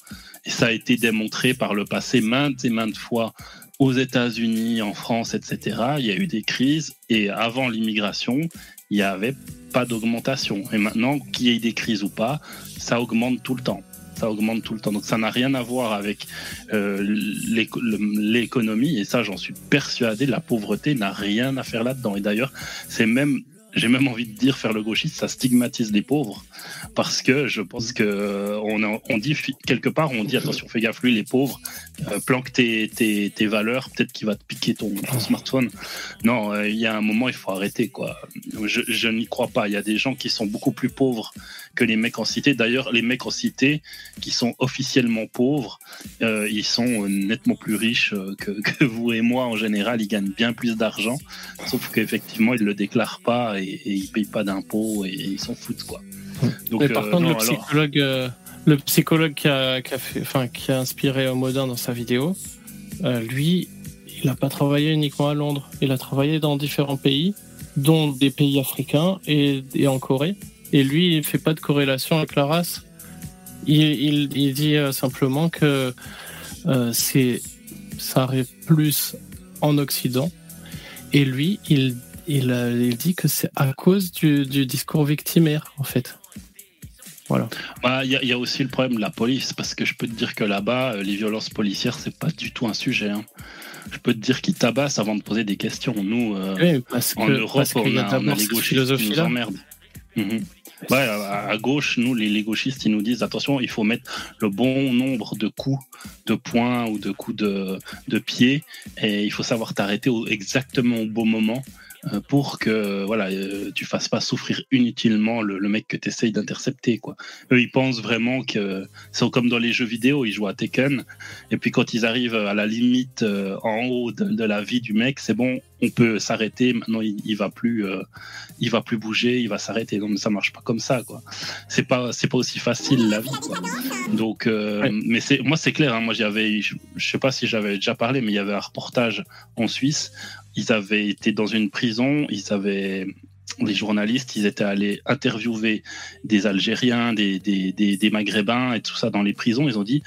Et ça a été démontré par le passé maintes et maintes fois aux États-Unis, en France, etc. Il y a eu des crises et avant l'immigration, il y avait pas d'augmentation. Et maintenant, qu'il y ait des crises ou pas, ça augmente tout le temps. Ça augmente tout le temps. Donc ça n'a rien à voir avec euh, l'économie. Et ça, j'en suis persuadé, la pauvreté n'a rien à faire là-dedans. Et d'ailleurs, c'est même j'ai même envie de dire faire le gauchiste, ça stigmatise les pauvres parce que je pense que on, dit quelque part, on dit attention, fais gaffe, lui, les pauvres, euh, planque tes, tes, tes valeurs, peut-être qu'il va te piquer ton, smartphone. Non, euh, il y a un moment, il faut arrêter quoi. Je, je n'y crois pas. Il y a des gens qui sont beaucoup plus pauvres que les mecs en cité. D'ailleurs, les mecs en cité qui sont officiellement pauvres, euh, ils sont nettement plus riches que, vous et moi en général. Ils gagnent bien plus d'argent, sauf qu'effectivement, ils le déclarent pas et ils payent pas d'impôts et, ils s'en foutent quoi. Donc, Mais par contre, le psychologue. Alors le psychologue qui a, qui a, fait, enfin, qui a inspiré Modin dans sa vidéo, euh, lui, il n'a pas travaillé uniquement à Londres. Il a travaillé dans différents pays, dont des pays africains et, et en Corée. Et lui, il fait pas de corrélation avec la race. Il, il, il dit euh, simplement que euh, c'est ça arrive plus en Occident. Et lui, il, il, il dit que c'est à cause du, du discours victimaire, en fait. Voilà. Bah, il y, y, a aussi le problème de la police, parce que je peux te dire que là-bas, euh, les violences policières, c'est pas du tout un sujet. Hein. Je peux te dire qu'ils tabassent avant de poser des questions. Nous, euh, oui, parce en que, Europe, parce on, y a, on a les gauchistes qui nous emmerdent. Mmh. Ouais, à, à, gauche, nous, les, les, gauchistes, ils nous disent attention, il faut mettre le bon nombre de coups de poing ou de coups de, de pied, et il faut savoir t'arrêter exactement au bon moment euh, pour que voilà euh, tu fasses pas souffrir inutilement le, le mec que tu essayes d'intercepter quoi. Eux ils pensent vraiment que c'est comme dans les jeux vidéo, ils jouent à Tekken et puis quand ils arrivent à la limite euh, en haut de, de, la vie du mec, c'est bon, on peut s'arrêter, maintenant il, il, va plus euh, il va plus bouger, il va s'arrêter. Donc ça marche pas comme ça quoi. C'est pas c'est pas aussi facile la vie quoi. Donc euh, ouais. mais c'est moi c'est clair hein, moi j'avais je, je sais pas si j'avais déjà parlé mais il y avait un reportage en Suisse ils avaient été dans une prison, ils avaient les journalistes, ils étaient allés interviewer des Algériens, des, des, des, des Maghrébins et tout ça dans les prisons. Ils ont dit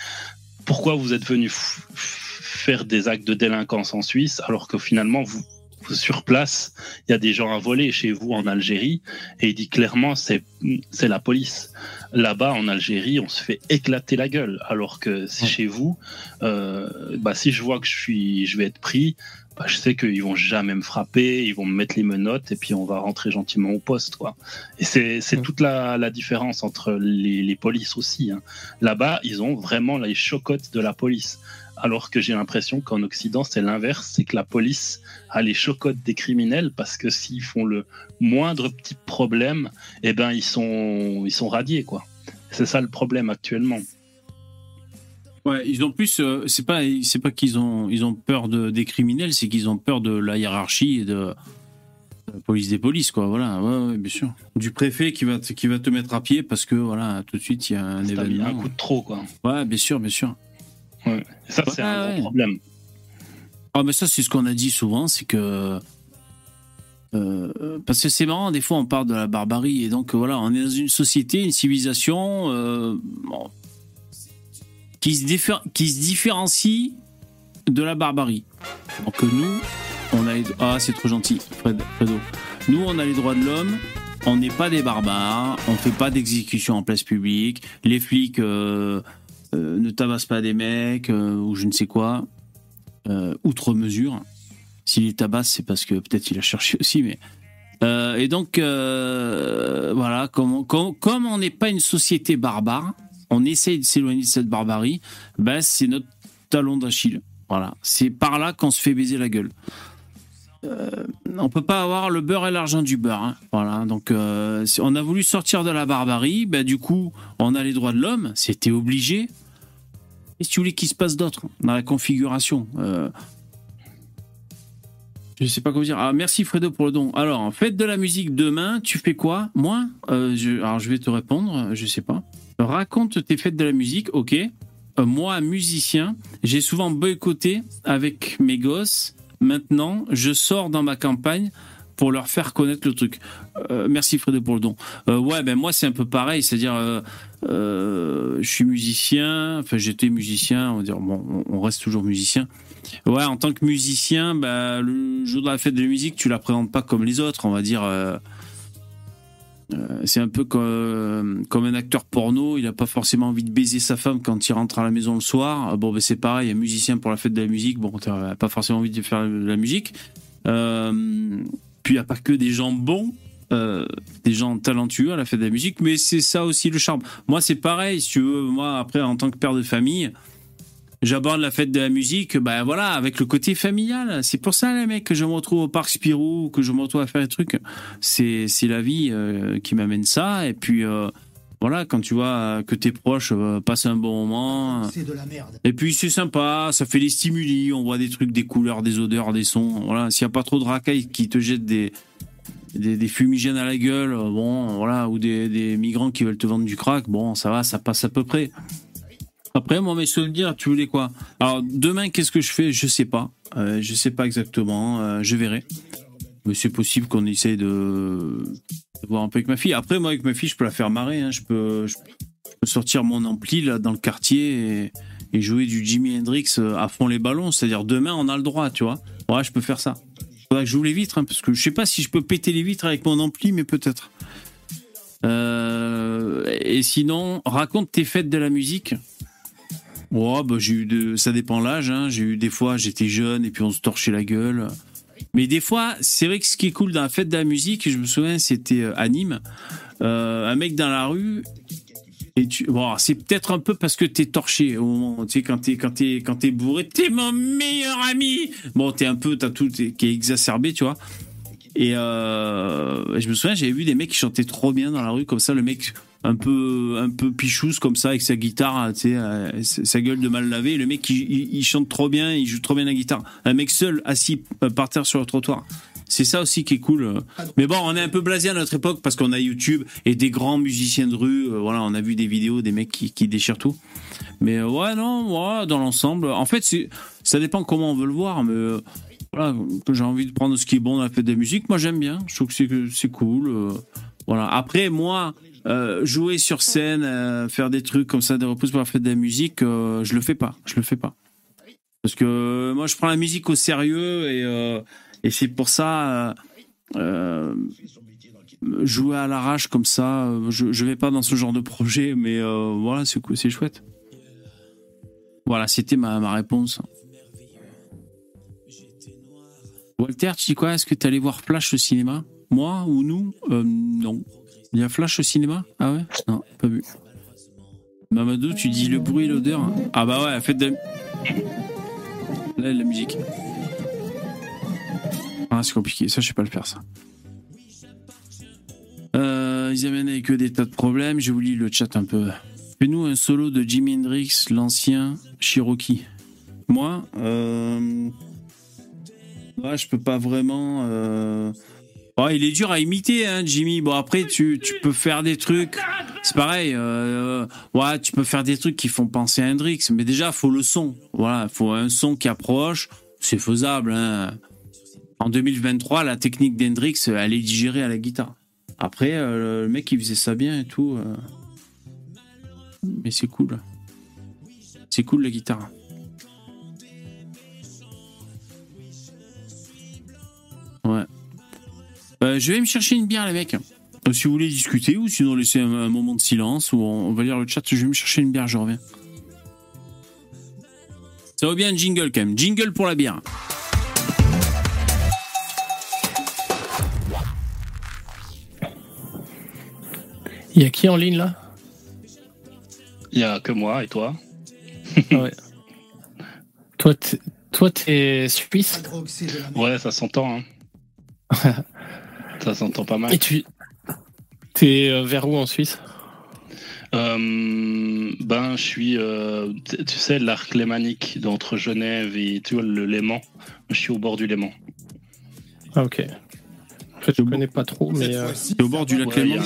pourquoi vous êtes venus faire des actes de délinquance en Suisse alors que finalement vous sur place, il y a des gens à voler chez vous en Algérie, et il dit clairement c'est c'est la police. Là-bas en Algérie, on se fait éclater la gueule, alors que chez vous, euh, bah si je vois que je suis, je vais être pris, bah, je sais qu'ils vont jamais me frapper, ils vont me mettre les menottes et puis on va rentrer gentiment au poste, quoi. Et c'est c'est toute la, la différence entre les, les polices aussi. Hein. Là-bas, ils ont vraiment les chocottes de la police alors que j'ai l'impression qu'en Occident, c'est l'inverse, c'est que la police a les chocottes des criminels parce que s'ils font le moindre petit problème, eh ben ils sont ils sont radiés quoi. C'est ça le problème actuellement. Ouais, ils ont plus euh, c'est pas c'est pas qu'ils ont ils ont peur de des criminels, c'est qu'ils ont peur de la hiérarchie et de la police des polices quoi voilà ouais, ouais, bien sûr du préfet qui va te, qui va te mettre à pied parce que voilà tout de suite il y a un événement un coup de trop quoi ouais bien sûr bien sûr Ouais. Ça, c'est ouais, un ouais. problème. Ah, mais ça, c'est ce qu'on a dit souvent, c'est que. Euh, parce que c'est marrant, des fois on parle de la barbarie, et donc voilà, on est dans une société, une civilisation euh, bon, qui, se qui se différencie de la barbarie. Donc nous, on a les... Ah, c'est trop gentil, Fred, Fredo. Nous, on a les droits de l'homme, on n'est pas des barbares, on fait pas d'exécution en place publique, les flics. Euh, euh, ne tabasse pas des mecs euh, ou je ne sais quoi, outre mesure. S'il est tabasse, c'est parce que peut-être il a cherché aussi, mais. et donc, voilà, comme on n'est pas une société barbare, on essaye de s'éloigner de cette barbarie, ben, c'est notre talon d'Achille. Voilà, c'est par là qu'on se fait baiser la gueule. Euh, on peut pas avoir le beurre et l'argent du beurre. Hein. Voilà, donc euh, on a voulu sortir de la barbarie, ben, du coup, on a les droits de l'homme, c'était obligé. Qu'est-ce que tu voulais qu'il se passe d'autre dans la configuration euh, Je sais pas comment dire. Ah, merci Fredo pour le don. Alors, faites de la musique demain, tu fais quoi? Moi? Euh, je, Alors, je vais te répondre, je sais pas. Raconte tes fêtes de la musique, ok. Euh, moi, musicien, j'ai souvent boycotté avec mes gosses Maintenant, je sors dans ma campagne pour leur faire connaître le truc. Euh, merci Fredo pour le don. Euh, ouais, ben moi c'est un peu pareil, c'est-à-dire je suis musicien, enfin j'étais musicien, on va dire bon, on reste toujours musicien. Ouais, en tant que musicien, bah, le jour de la fête de la musique, tu la présentes pas comme les autres, on va dire. Euh, c'est un peu comme, comme, un acteur porno, il n'a pas forcément envie de baiser sa femme quand il rentre à la maison le soir. Bon, ben c'est pareil, un musicien pour la fête de la musique, bon, tu n'as pas forcément envie de faire de la musique. Euh, puis il n'y a pas que des gens bons euh, des gens talentueux à la fête de la musique, mais c'est ça aussi le charme. Moi, c'est pareil, si tu veux, moi, après, en tant que père de famille, j'aborde la fête de la musique, ben voilà, avec le côté familial. C'est pour ça, les mecs, que je me retrouve au parc Spirou, que je me retrouve à faire des trucs. C'est, c'est la vie euh, qui m'amène ça. Et puis, euh, voilà, quand tu vois que tes proches euh, passent un bon moment. C'est de la merde. Et puis, c'est sympa, ça fait des stimuli, on voit des trucs, des couleurs, des odeurs, des sons. Voilà, s'il n'y a pas trop de racailles qui te jettent des, des, des fumigènes à la gueule, bon, voilà, ou des, des migrants qui veulent te vendre du crack, bon, ça va, ça passe à peu près. Après, moi, mes souvenirs, tu voulais quoi? Alors, demain, qu'est-ce que je fais? Je sais pas. Euh, je sais pas exactement. euh, je verrai. Mais c'est possible qu'on essaye de... voir un peu avec ma fille. Après, moi, avec ma fille, je peux la faire marrer. hein. Je, peux... sortir mon ampli là dans le quartier et, jouer du Jimi Hendrix euh, à fond les ballons. C'est-à-dire, demain, on a le droit, tu vois. Ouais, je peux faire ça. Faudra que les vitres, hein, parce que je sais pas si je peux péter les vitres avec mon ampli, mais peut-être. Euh, et sinon, raconte tes fêtes de la musique. Ouais, bah, j'ai eu de, ça dépend l'âge. Hein. J'ai eu des fois, j'étais jeune et puis on se torchait la gueule. Mais des fois, c'est vrai que ce qui est cool dans la fête de la musique, je me souviens, c'était euh, à Nîmes, euh, un mec dans la rue. Et tu, bon, c'est peut-être un peu parce que t'es torché au moment, tu sais, quand t'es, quand t'es, quand t'es bourré, t'es mon meilleur ami. Bon, t'es un peu, t'as tout t'es- qui est exacerbé, tu vois. Et euh, je me souviens, j'avais vu des mecs qui chantaient trop bien dans la rue, comme ça, le mec un peu, un peu pichousse comme ça avec sa guitare, tu sais, euh, sa gueule de mal lavé. Le mec, il, chante trop bien, il joue trop bien la guitare. Un mec seul, assis euh, par terre sur le trottoir. C'est ça aussi qui est cool. Mais bon, on est un peu blasé à notre époque parce qu'on a YouTube et des grands musiciens de rue. euh, Voilà, on a vu des vidéos des mecs qui, déchirent tout. Mais ouais, non, dans l'ensemble, en fait, ça dépend comment on veut le voir. Mais voilà, j'ai envie de prendre ce qui est bon dans la fête de musique, moi j'aime bien. Je trouve que c'est, cool. voilà. Après, moi, euh, jouer sur scène, euh, faire des trucs comme ça, des repousses pour fête de la musique, euh, je le fais pas. Je le fais pas. Parce que moi, je prends la musique au sérieux et, et c'est pour ça. jouer à l'arrache comme ça, je, vais pas dans ce genre de projet, mais voilà, c'est chouette. Voilà, c'était ma, ma réponse. Walter, tu dis quoi? Est-ce que tu allé voir Flash au cinéma? Moi ou nous? Non. Il y a Flash au cinéma Ah ouais Non, pas vu. Mamadou, tu dis le bruit, l'odeur Ah bah ouais, faites de... Là, la musique. Ah, c'est compliqué, ça, je sais pas le faire, ça. Euh, ils amènent avec des tas de problèmes. Je vous lis le chat un peu. Fais-nous un solo de Jimi Hendrix, l'ancien Cherokee. Moi, euh... ouais, je peux pas vraiment. euh, ouais, il est dur à imiter, hein, Jimmy. Bon, après, tu, tu peux faire des trucs. C'est pareil. euh, Ouais, tu peux faire des trucs qui font penser à Hendrix. Mais déjà, faut le son. Voilà, faut un son qui approche. C'est faisable. Hein. En 2023, la technique d'Hendrix, elle est digérée à la guitare. Après, euh, le mec, il faisait ça bien et tout. euh. Mais c'est cool. C'est cool la guitare. Ouais. Euh, je vais me chercher une bière, les mecs. Euh, si vous voulez discuter ou sinon laisser un, un moment de silence ou on, on va lire le chat, je vais me chercher une bière, je reviens. Ça va bien un jingle quand même. Jingle pour la bière. Il y a qui en ligne là? Il y a que moi et toi. Ouais. Toi, t'es- toi, t'es suisse? Ouais, ça s'entend. Hein. ça s'entend pas mal. et tu t'es euh, vers où en Suisse? Euh, ben, je suis, euh, tu sais, l'arc lémanique d'entre Genève et tu vois, le Léman. Je suis au bord du Léman. Ah ok. En fait, je connais pas trop, mais euh, au bord du lac Ouais, Léman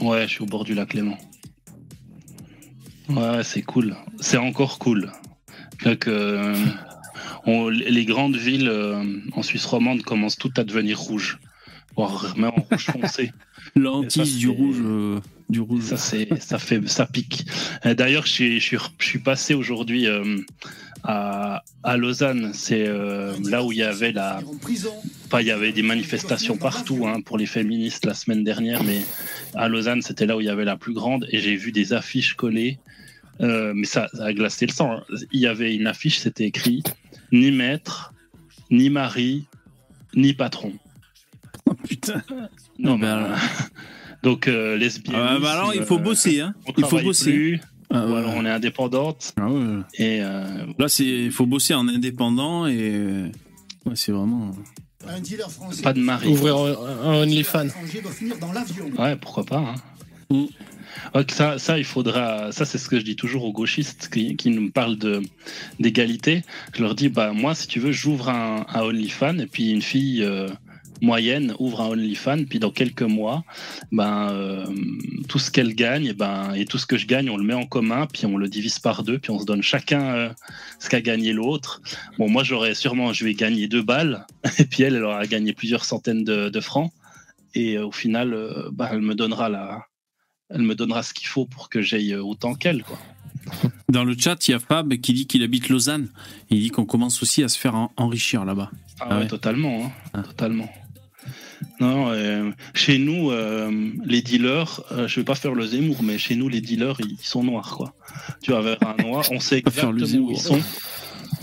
un ouais, je suis au bord du lac Léman. Ouais, c'est cool. C'est encore cool. Donc, on- les grandes villes euh, en Suisse romande commencent toutes à devenir rouges. Voire même en rouge foncé. L'antise Ça, du rouge. euh, du rouge. Ça, c'est, ça fait, ça pique. Euh, D'ailleurs, je suis, je suis, je suis passé aujourd'hui euh, à, à Lausanne. C'est euh, là où il y avait la. Enfin, il y avait des manifestations partout hein, pour les féministes la semaine dernière, mais à Lausanne, c'était là où il y avait la plus grande. Et j'ai vu des affiches collées, euh, mais ça, ça a glacé le sang. hein. Il y avait une affiche, c'était écrit ni maître, ni mari, ni patron. Non, ben, mais, donc euh, lesbienne. Ah, bah alors, il faut bosser, hein. on Il faut bosser. plus, Ah, ou ouais. alors on est indépendante. Ah ouais. Et euh, Là, c'est il faut bosser en indépendant et ouais, c'est vraiment. Un dealer français. pas de mari. Ouvrir un, OnlyFans. Ouais, pourquoi pas. Hein. Mm. Ouais, ça, ça, il faudra. Ça, c'est ce que je dis toujours aux gauchistes qui, qui nous parlent de d'égalité. Je leur dis, bah moi, si tu veux, j'ouvre un, un OnlyFans et puis une fille euh, moyenne ouvre un OnlyFans, puis dans quelques mois, ben euh, tout ce qu'elle gagne, et ben et tout ce que je gagne, on le met en commun, puis on le divise par deux, puis on se donne chacun euh, ce qu'a gagné l'autre. Bon, moi, j'aurais sûrement, je vais gagner deux balles, et puis elle, elle aura gagné plusieurs centaines de, de francs. Et euh, au final, bah, elle me donnera la, elle me donnera ce qu'il faut pour que j'aille autant qu'elle, quoi. Dans le chat, il y a Fab qui dit qu'il habite Lausanne. Il dit qu'on commence aussi à se faire en- enrichir là-bas. Ah, Ah ouais, ouais. totalement, hein, Ah. totalement. Non, euh, chez nous, euh, les dealers, euh, je vais pas faire le Zemmour, mais chez nous, les dealers, ils sont noirs, quoi. Tu vas vers un noir, on sait exactement où ils sont.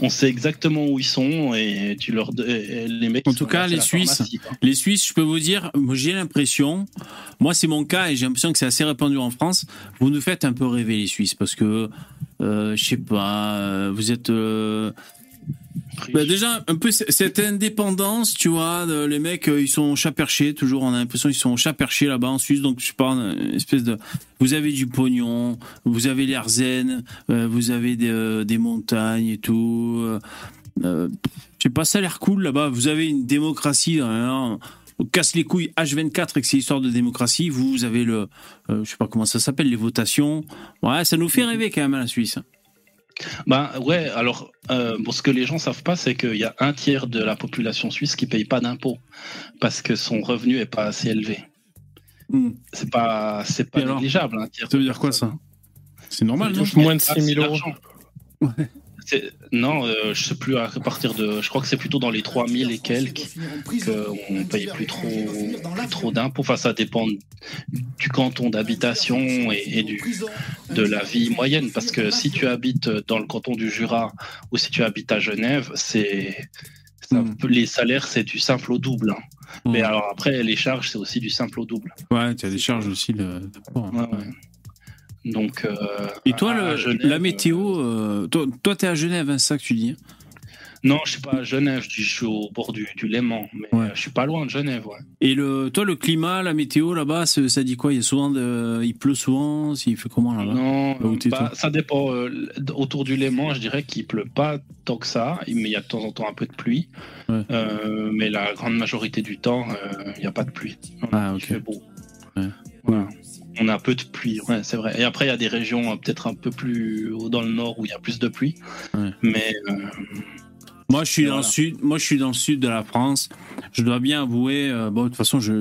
On sait exactement où ils sont et tu leur et les mecs. En tout cas, les Suisses. Les Suisses, je peux vous dire, j'ai l'impression, moi c'est mon cas et j'ai l'impression que c'est assez répandu en France, vous nous faites un peu rêver les Suisses parce que, euh, je sais pas, vous êtes... bah, déjà, un peu cette indépendance, tu vois, les mecs, euh, ils sont chat perché, toujours, on a l'impression qu'ils sont chat perché là-bas en Suisse, donc je sais pas, espèce de... Vous avez du pognon, vous avez l'air euh, vous avez des, euh, des montagnes et tout... euh, je sais pas, ça a l'air cool là-bas. Vous avez une démocratie, hein, on casse les couilles H24 avec ces histoires de démocratie. Vous, avez le, euh, je sais pas comment ça s'appelle, les votations. Ouais, ça nous fait rêver quand même à la Suisse. Bah ouais, alors euh, bon, ce que les gens savent pas, c'est qu'il y a un tiers de la population suisse qui paye pas d'impôts parce que son revenu est pas assez élevé. Hmm. C'est pas, c'est pas négligeable. Un tiers Ça veut dire quoi ça? C'est normal, Ça non? touche moins de Ah, 6 000 c'est euros. Non, euh, je sais plus à partir de. Je crois que c'est plutôt dans les 3000 et quelques qu'on paye plus trop, plus trop d'impôts. Enfin, ça dépend du canton d'habitation et, et du, de la vie moyenne. Parce que si tu habites dans le canton du Jura ou si tu habites à Genève, c'est Mm. peut- les salaires, c'est du simple au double. hein. Mais alors après, les charges, c'est aussi du simple au double. Ouais, tu as des charges aussi. Le... d'accord, Ouais, ouais. ouais. Donc. euh, Et toi, à le- Genève, la météo, euh, toi, toi, t'es à Genève, hein, c'est ça que tu dis Non, je suis pas à Genève, je suis au bord du, du Léman, mais Ouais. euh, je suis pas loin de Genève. Ouais. Et le, toi, le climat, la météo là-bas, ça dit quoi? Il y a souvent, de... il pleut souvent. Il fait comment là-bas? Non, Là bah, ça dépend. euh, autour du Léman, je dirais qu'il pleut pas tant que ça, mais il y a de temps en temps un peu de pluie. Ouais. Euh, mais la grande majorité du temps, euh, il n'y a pas de pluie. Ah, il ok. fait beau. On a un peu de pluie, ouais, c'est vrai. Et après, il y a des régions euh, peut-être un peu plus haut dans le nord où il y a plus de pluie. Ouais. Mais euh, Moi, je suis dans le sud. Moi, je suis dans le sud de la France. Je dois bien avouer. euh, bon, de toute façon, je,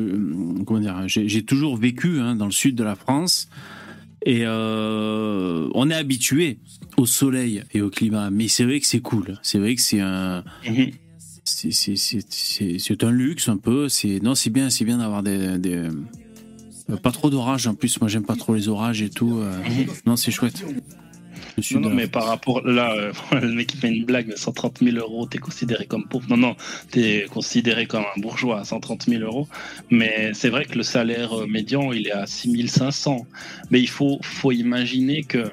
comment dire, j'ai toujours vécu hein, dans le sud de la France. Et euh, on est habitué au soleil et au climat, mais c'est vrai que c'est cool. C'est vrai que c'est un, mhm. c'est- un luxe un peu. C'est non, c'est bien, c'est bien d'avoir des, des pas trop d'orages. En plus, moi, j'aime pas trop les orages et tout. euh. Non, c'est chouette. Non, mais par rapport là, euh, le mec qui fait une blague, 130 000 euros, t'es considéré comme pauvre. Non, non, t'es considéré comme un bourgeois à 130 000 euros. Mais c'est vrai que le salaire euh, médian, il est à 6 500. Mais il faut, faut imaginer que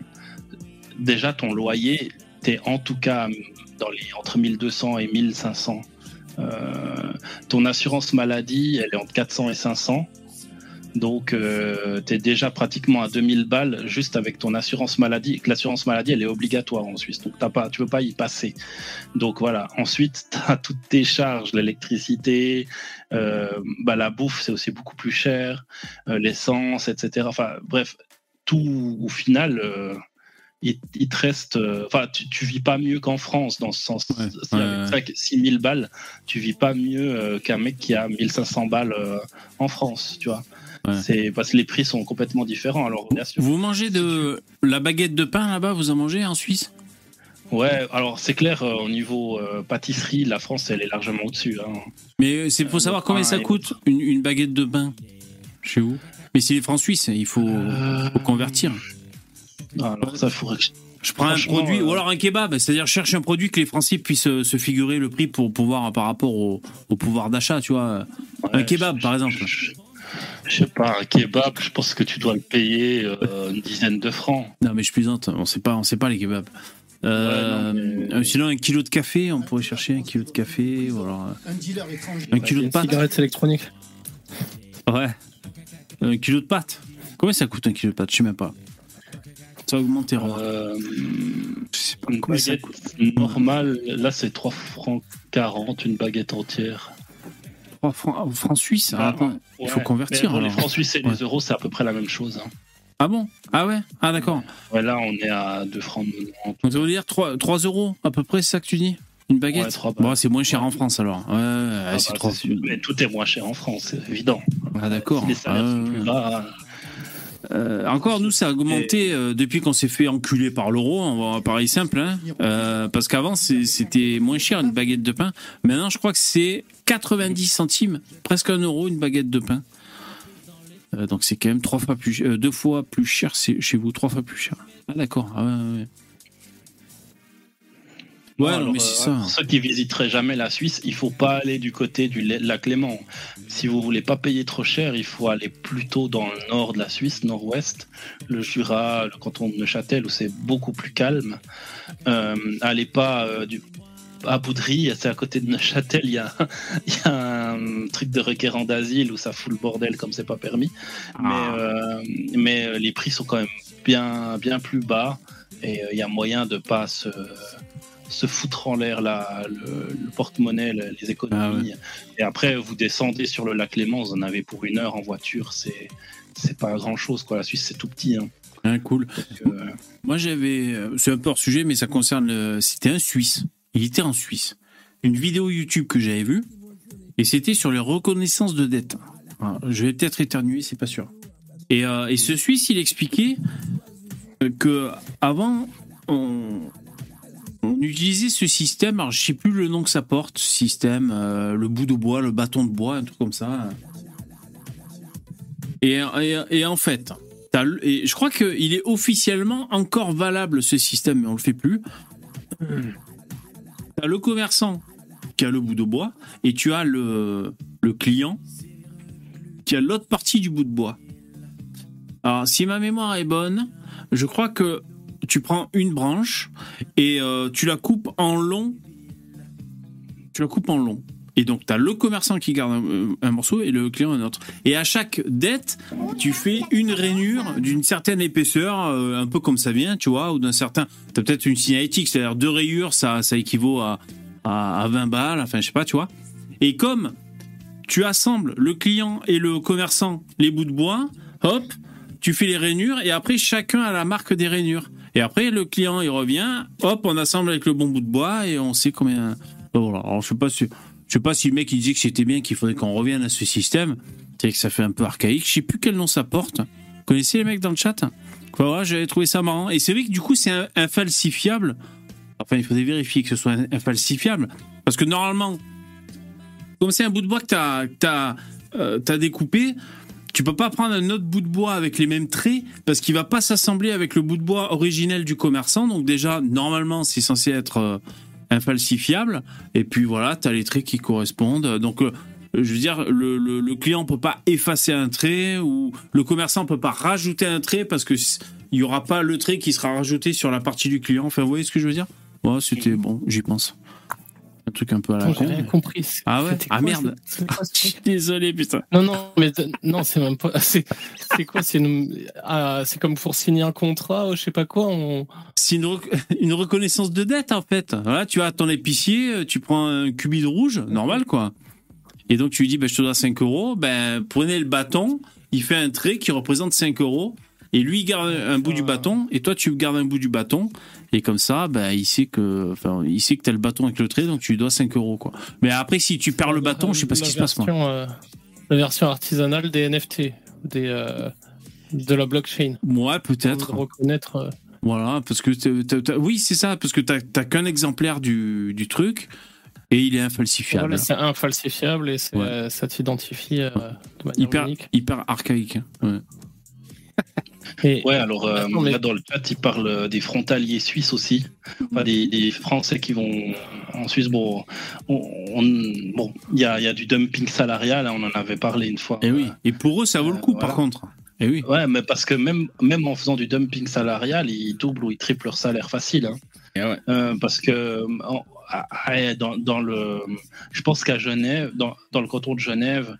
déjà ton loyer, t'es en tout cas dans les entre 1200 et 1500. Euh, ton assurance maladie, elle est entre 400 et 500. Donc, euh, tu es déjà pratiquement à 2000 balles juste avec ton assurance maladie. Et que L'assurance maladie, elle est obligatoire en Suisse. Donc, t'as pas, tu peux pas y passer. Donc, voilà. Ensuite, tu as toutes tes charges, l'électricité, euh, bah, la bouffe, c'est aussi beaucoup plus cher, euh, l'essence, etc. Enfin, bref, tout au final. euh, il, il te reste, euh, enfin, tu, tu vis pas mieux qu'en France dans ce sens. Ouais, ouais, avec 6000 balles, tu vis pas mieux euh, qu'un mec qui a 1500 balles euh, en France, tu vois. Ouais. C'est parce que les prix sont complètement différents. Alors, bien sûr. Vous mangez de la baguette de pain là-bas Vous en mangez en Suisse? Ouais, alors c'est clair, euh, au niveau euh, pâtisserie, la France, elle est largement au-dessus. hein. Mais c'est faut Euh, savoir combien ça et coûte une, une baguette de pain? Chez vous? Mais c'est les francs suisses, il faut, Euh, faut convertir. Alors, ça, faudrait que je, prends un produit, euh, ou alors un kebab, c'est-à-dire je cherche un produit que les Français puissent euh, se figurer le prix pour pouvoir par rapport au, au pouvoir d'achat, tu vois. un kebab, je- par exemple. Je, je sais pas, un kebab, je pense que tu dois le payer euh, une dizaine de francs. Non, mais je plaisante, on sait pas, on sait pas les kebabs. Euh, Ouais, non, mais- euh, Sinon, un kilo de café, on pourrait chercher un kilo de café, ou alors Un dealer étranger. un kilo de Une pâtes. cigarette électronique. Ouais. Un kilo de pâtes. Combien ça coûte un kilo de pâtes? Je sais même pas. Ça a augmenté, Romain. Euh, Je sais pas une combien ça baguette coûte. normale, là c'est 3 francs 40, une baguette entière. 3 francs, ah, francs suisses. Ah, Ah, attends, il faut Ouais. convertir. Bon, les alors. francs suisses et Ouais. les euros, c'est à peu près la même chose. hein. Ah bon? Ah ouais? Ah d'accord. Ouais, là, on est à 2 francs 90. Donc ça veut dire 3, 3 euros à peu près, c'est ça que tu dis? Une baguette? Ouais, Bon, c'est moins cher en France alors. Ouais, ouais, ouais, Ah, c'est bah, 3 c'est sûr. Mais tout est moins cher en France, c'est évident. Ah d'accord. Si les salaires Ah, sont ouais, plus ouais. bas, Euh, encore, nous, ça a augmenté euh, depuis qu'on s'est fait enculer par l'euro. On va parler simple, hein. Euh, parce qu'avant c'était moins cher une baguette de pain. Maintenant, je crois que c'est 90 centimes, presque un euro une baguette de pain. Euh, donc c'est quand même trois fois plus, deux fois plus cher chez vous, trois fois plus cher. Ah d'accord. Ah, ouais, ouais. Ouais, non, alors, mais c'est euh, ça. Pour ceux qui visiteraient jamais la Suisse, il faut pas aller du côté du la- lac Léman. Si vous voulez pas payer trop cher, il faut aller plutôt dans le nord de la Suisse, nord-ouest, le Jura, le canton de Neuchâtel, où c'est beaucoup plus calme. Euh, allez pas euh, du à Boudry, c'est à côté de Neuchâtel, il y a, il y a un truc de requérant d'asile où ça fout le bordel comme c'est pas permis. Ah. Mais, euh, mais les prix sont quand même bien, bien plus bas et euh, il y a moyen de pas se, se foutre en l'air la- le, le porte-monnaie, le- les économies. Et après, vous descendez sur le lac Léman, vous en avez pour une heure en voiture, c'est c'est pas grand chose quoi. La Suisse c'est tout petit. Hein. Hein, cool. Donc, euh, Moi, j'avais. euh, C'est un peu hors sujet, mais ça concerne. le- C'était un Suisse. Il était en Suisse. Une vidéo YouTube que j'avais vue, et c'était sur les reconnaissances de dette. Alors, je vais peut-être éternuer, c'est pas sûr. Et, euh, et ce Suisse, il expliquait que avant, on, on utilisait ce système. Alors, je sais plus le nom que ça porte, système, euh, le bout de bois, le bâton de bois, un truc comme ça. Et, en fait, je crois qu'il est officiellement encore valable ce système, mais on le fait plus. T'as le commerçant qui a le bout de bois et tu as le, le client qui a l'autre partie du bout de bois. Alors, si ma mémoire est bonne, je crois que tu prends une branche et euh, tu la coupes en long. Tu la coupes en long. Et donc, tu as le commerçant qui garde un, un morceau et le client un autre. Et à chaque dette, tu fais une rainure d'une certaine épaisseur, euh, un peu comme ça vient, tu vois, ou d'un certain. Tu as peut-être une signalétique, c'est-à-dire deux rayures, ça, équivaut à, à, à 20 balles, enfin, je sais pas, tu vois. Et comme tu assembles le client et le commerçant les bouts de bois, hop, tu fais les rainures et après chacun a la marque des rainures. Et après le client il revient, hop, on assemble avec le bon bout de bois et on sait combien. Voilà. Alors je sais si sais pas si le mec il disait que c'était bien qu'il faudrait qu'on revienne à ce système. C'est que ça fait un peu archaïque. Je sais plus quel nom ça porte. Vous connaissez les mecs dans le chat? Voilà, j'avais trouvé ça marrant. Et c'est vrai que du coup c'est infalsifiable. Enfin il faudrait vérifier que ce soit infalsifiable parce que normalement comme c'est un bout de bois que t'as t'as euh, t'as découpé, tu peux pas prendre un autre bout de bois avec les mêmes traits parce qu'il va pas s'assembler avec le bout de bois originel du commerçant. Donc déjà normalement c'est censé être euh, infalsifiable. Et puis voilà, t'as les traits qui correspondent. Donc euh, je veux dire, le, le, le client peut pas effacer un trait ou le commerçant peut pas rajouter un trait parce que il y aura pas le trait qui sera rajouté sur la partie du client. Enfin, vous voyez ce que je veux dire? Ouais, c'était bon, j'y pense. Un truc un peu à la con. j'ai rien compris. Ah ouais? Ah quoi, merde quoi Désolé, putain. Non, non, mais non, c'est même pas. C'est quoi C'est une- ah, comme pour signer un contrat, ou je sais pas quoi. On... C'est une, rec- une reconnaissance de dette, en fait. Voilà, tu as ton épicier, tu prends un cubit de rouge, normal, quoi. Et donc, tu lui dis, ben, je te dois 5 euros, ben, prenez le bâton, il fait un trait qui représente 5 euros, et lui, il garde un bout du bâton, et toi, tu gardes un bout du bâton, et comme ça, ben, il sait que, enfin, il sait que t'as le bâton avec le trait, donc tu lui dois 5 euros, quoi. Mais après, si tu perds le bâton, je sais pas ce qui se passe, moi. euh, la version artisanale des NFT, des, euh, de la blockchain. Ouais, peut-être. Reconnaître. euh, Voilà, parce que oui, c'est ça, parce que t'as qu'un exemplaire du, du truc et il est infalsifiable. voilà, c'est infalsifiable et Ouais. ça t'identifie euh, de manière hyper, unique. hyper archaïque. hein. Ouais. Ouais, alors euh, là, dans le chat, il parle des frontaliers suisses aussi, enfin, des, des Français qui vont en Suisse. Bon, on, bon, il y a, y a, du dumping salarial, hein, on en avait parlé une fois. Et oui. Et pour eux, ça vaut le coup, par contre. Et oui. Ouais, mais parce que même, même en faisant du dumping salarial, ils doublent ou ils triplent leur salaire facile. Hein. Ouais. Euh, parce que dans, dans, le, je pense qu'à Genève, dans, dans, le canton de Genève,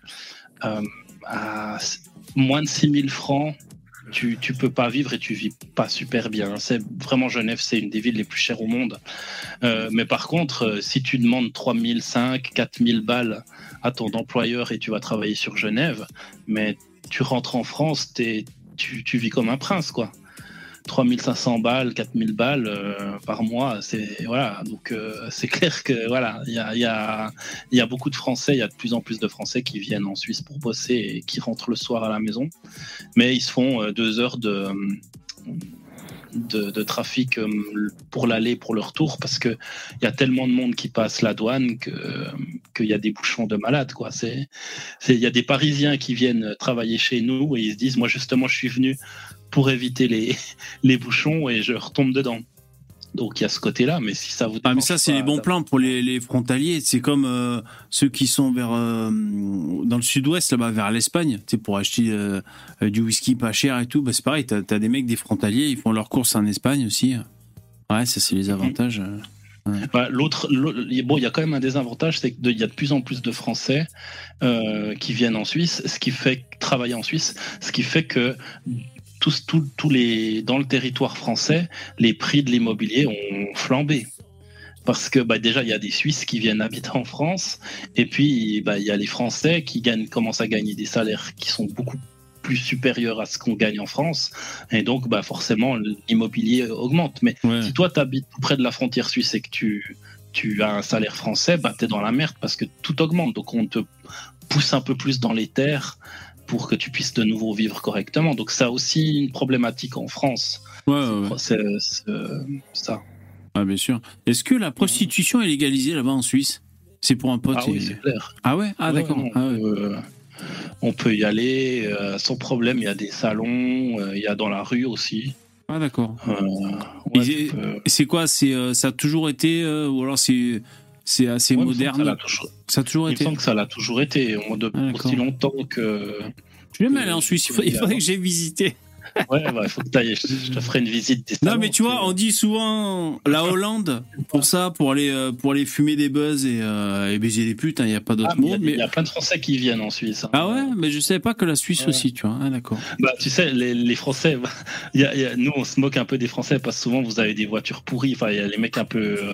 euh, à moins de 6000 francs, tu, tu peux pas vivre et tu vis pas super bien. C'est vraiment Genève, c'est une des villes les plus chères au monde. Euh, mais par contre, euh, si tu demandes 3005, 4000 balles à ton employeur et tu vas travailler sur Genève, mais tu rentres en France, tu, tu vis comme un prince, quoi. 3500 balles, 4000 balles euh, par mois, c'est voilà. Donc euh, c'est clair que voilà, il y a, beaucoup de Français, il y a de plus en plus de Français qui viennent en Suisse pour bosser et qui rentrent le soir à la maison, mais ils se font euh, deux heures de trafic pour l'aller, pour le retour, parce que il y a tellement de monde qui passe la douane que qu'il y a des bouchons de malades, quoi. Il y a des Parisiens qui viennent travailler chez nous et ils se disent, moi justement, je suis venu pour éviter les, les bouchons et je retombe dedans. Donc il y a ce côté-là, mais si ça vous ah mais ça c'est les bons plans pour les, les frontaliers. C'est comme euh, ceux qui sont vers euh, dans le sud-ouest là-bas vers l'Espagne, tu pour acheter euh, du whisky pas cher et tout. Bah, c'est pareil, t'as as des mecs des frontaliers, ils font leurs courses en Espagne aussi. Ouais, ça c'est les avantages. Bah, l'autre, bon, il y a quand même un désavantage, c'est qu'il y a de plus en plus de Français qui viennent en Suisse, ce qui fait travailler en Suisse, ce qui fait que tous, tous, les, dans le territoire français, les prix de l'immobilier ont flambé. Parce que bah, déjà, il y a des Suisses qui viennent habiter en France, et puis bah, il y a les Français qui gagnent, commencent à gagner des salaires qui sont beaucoup plus supérieurs à ce qu'on gagne en France, et donc bah, forcément l'immobilier augmente. Mais si toi, tu habites près de la frontière suisse et que tu, tu as un salaire français, bah, tu es dans la merde parce que tout augmente. Donc on te pousse un peu plus dans les terres pour que tu puisses de nouveau vivre correctement. Donc ça aussi une problématique en France. Ouais, ouais. C'est ça. Ah, bien sûr. Est-ce que la prostitution est légalisée là-bas en Suisse? C'est pour un pote. Ah oui, c'est clair. Ah ouais? Ah d'accord. Ah euh, on peut y aller euh, sans problème. Il y a des salons, euh, il y a dans la rue aussi. Ah d'accord. c'est quoi? C'est ça a toujours été ou alors c'est c'est assez moderne. Ça a, toujours, été. Il me semble que ça l'a toujours été, ah, aussi longtemps que. Je vais même aller en Suisse. Il faudrait que j'ai visité. Ouais, il bah, faut que tu ailles. Je te ferai une visite. non, mais tu vois, on dit souvent la Hollande pour ça, pour aller, euh, pour aller fumer des buzz et, euh, et baiser des putes. Il n'y a pas d'autre ah, mot. Mais il y, a plein de Français qui viennent en Suisse. Hein. Ah ouais, mais je savais pas que la Suisse aussi, tu vois. Ah, d'accord. Bah, tu sais, les, les Français, y a, y a, nous, on se moque un peu des Français parce que souvent, vous avez des voitures pourries. Enfin, il y a les mecs un peu. Euh,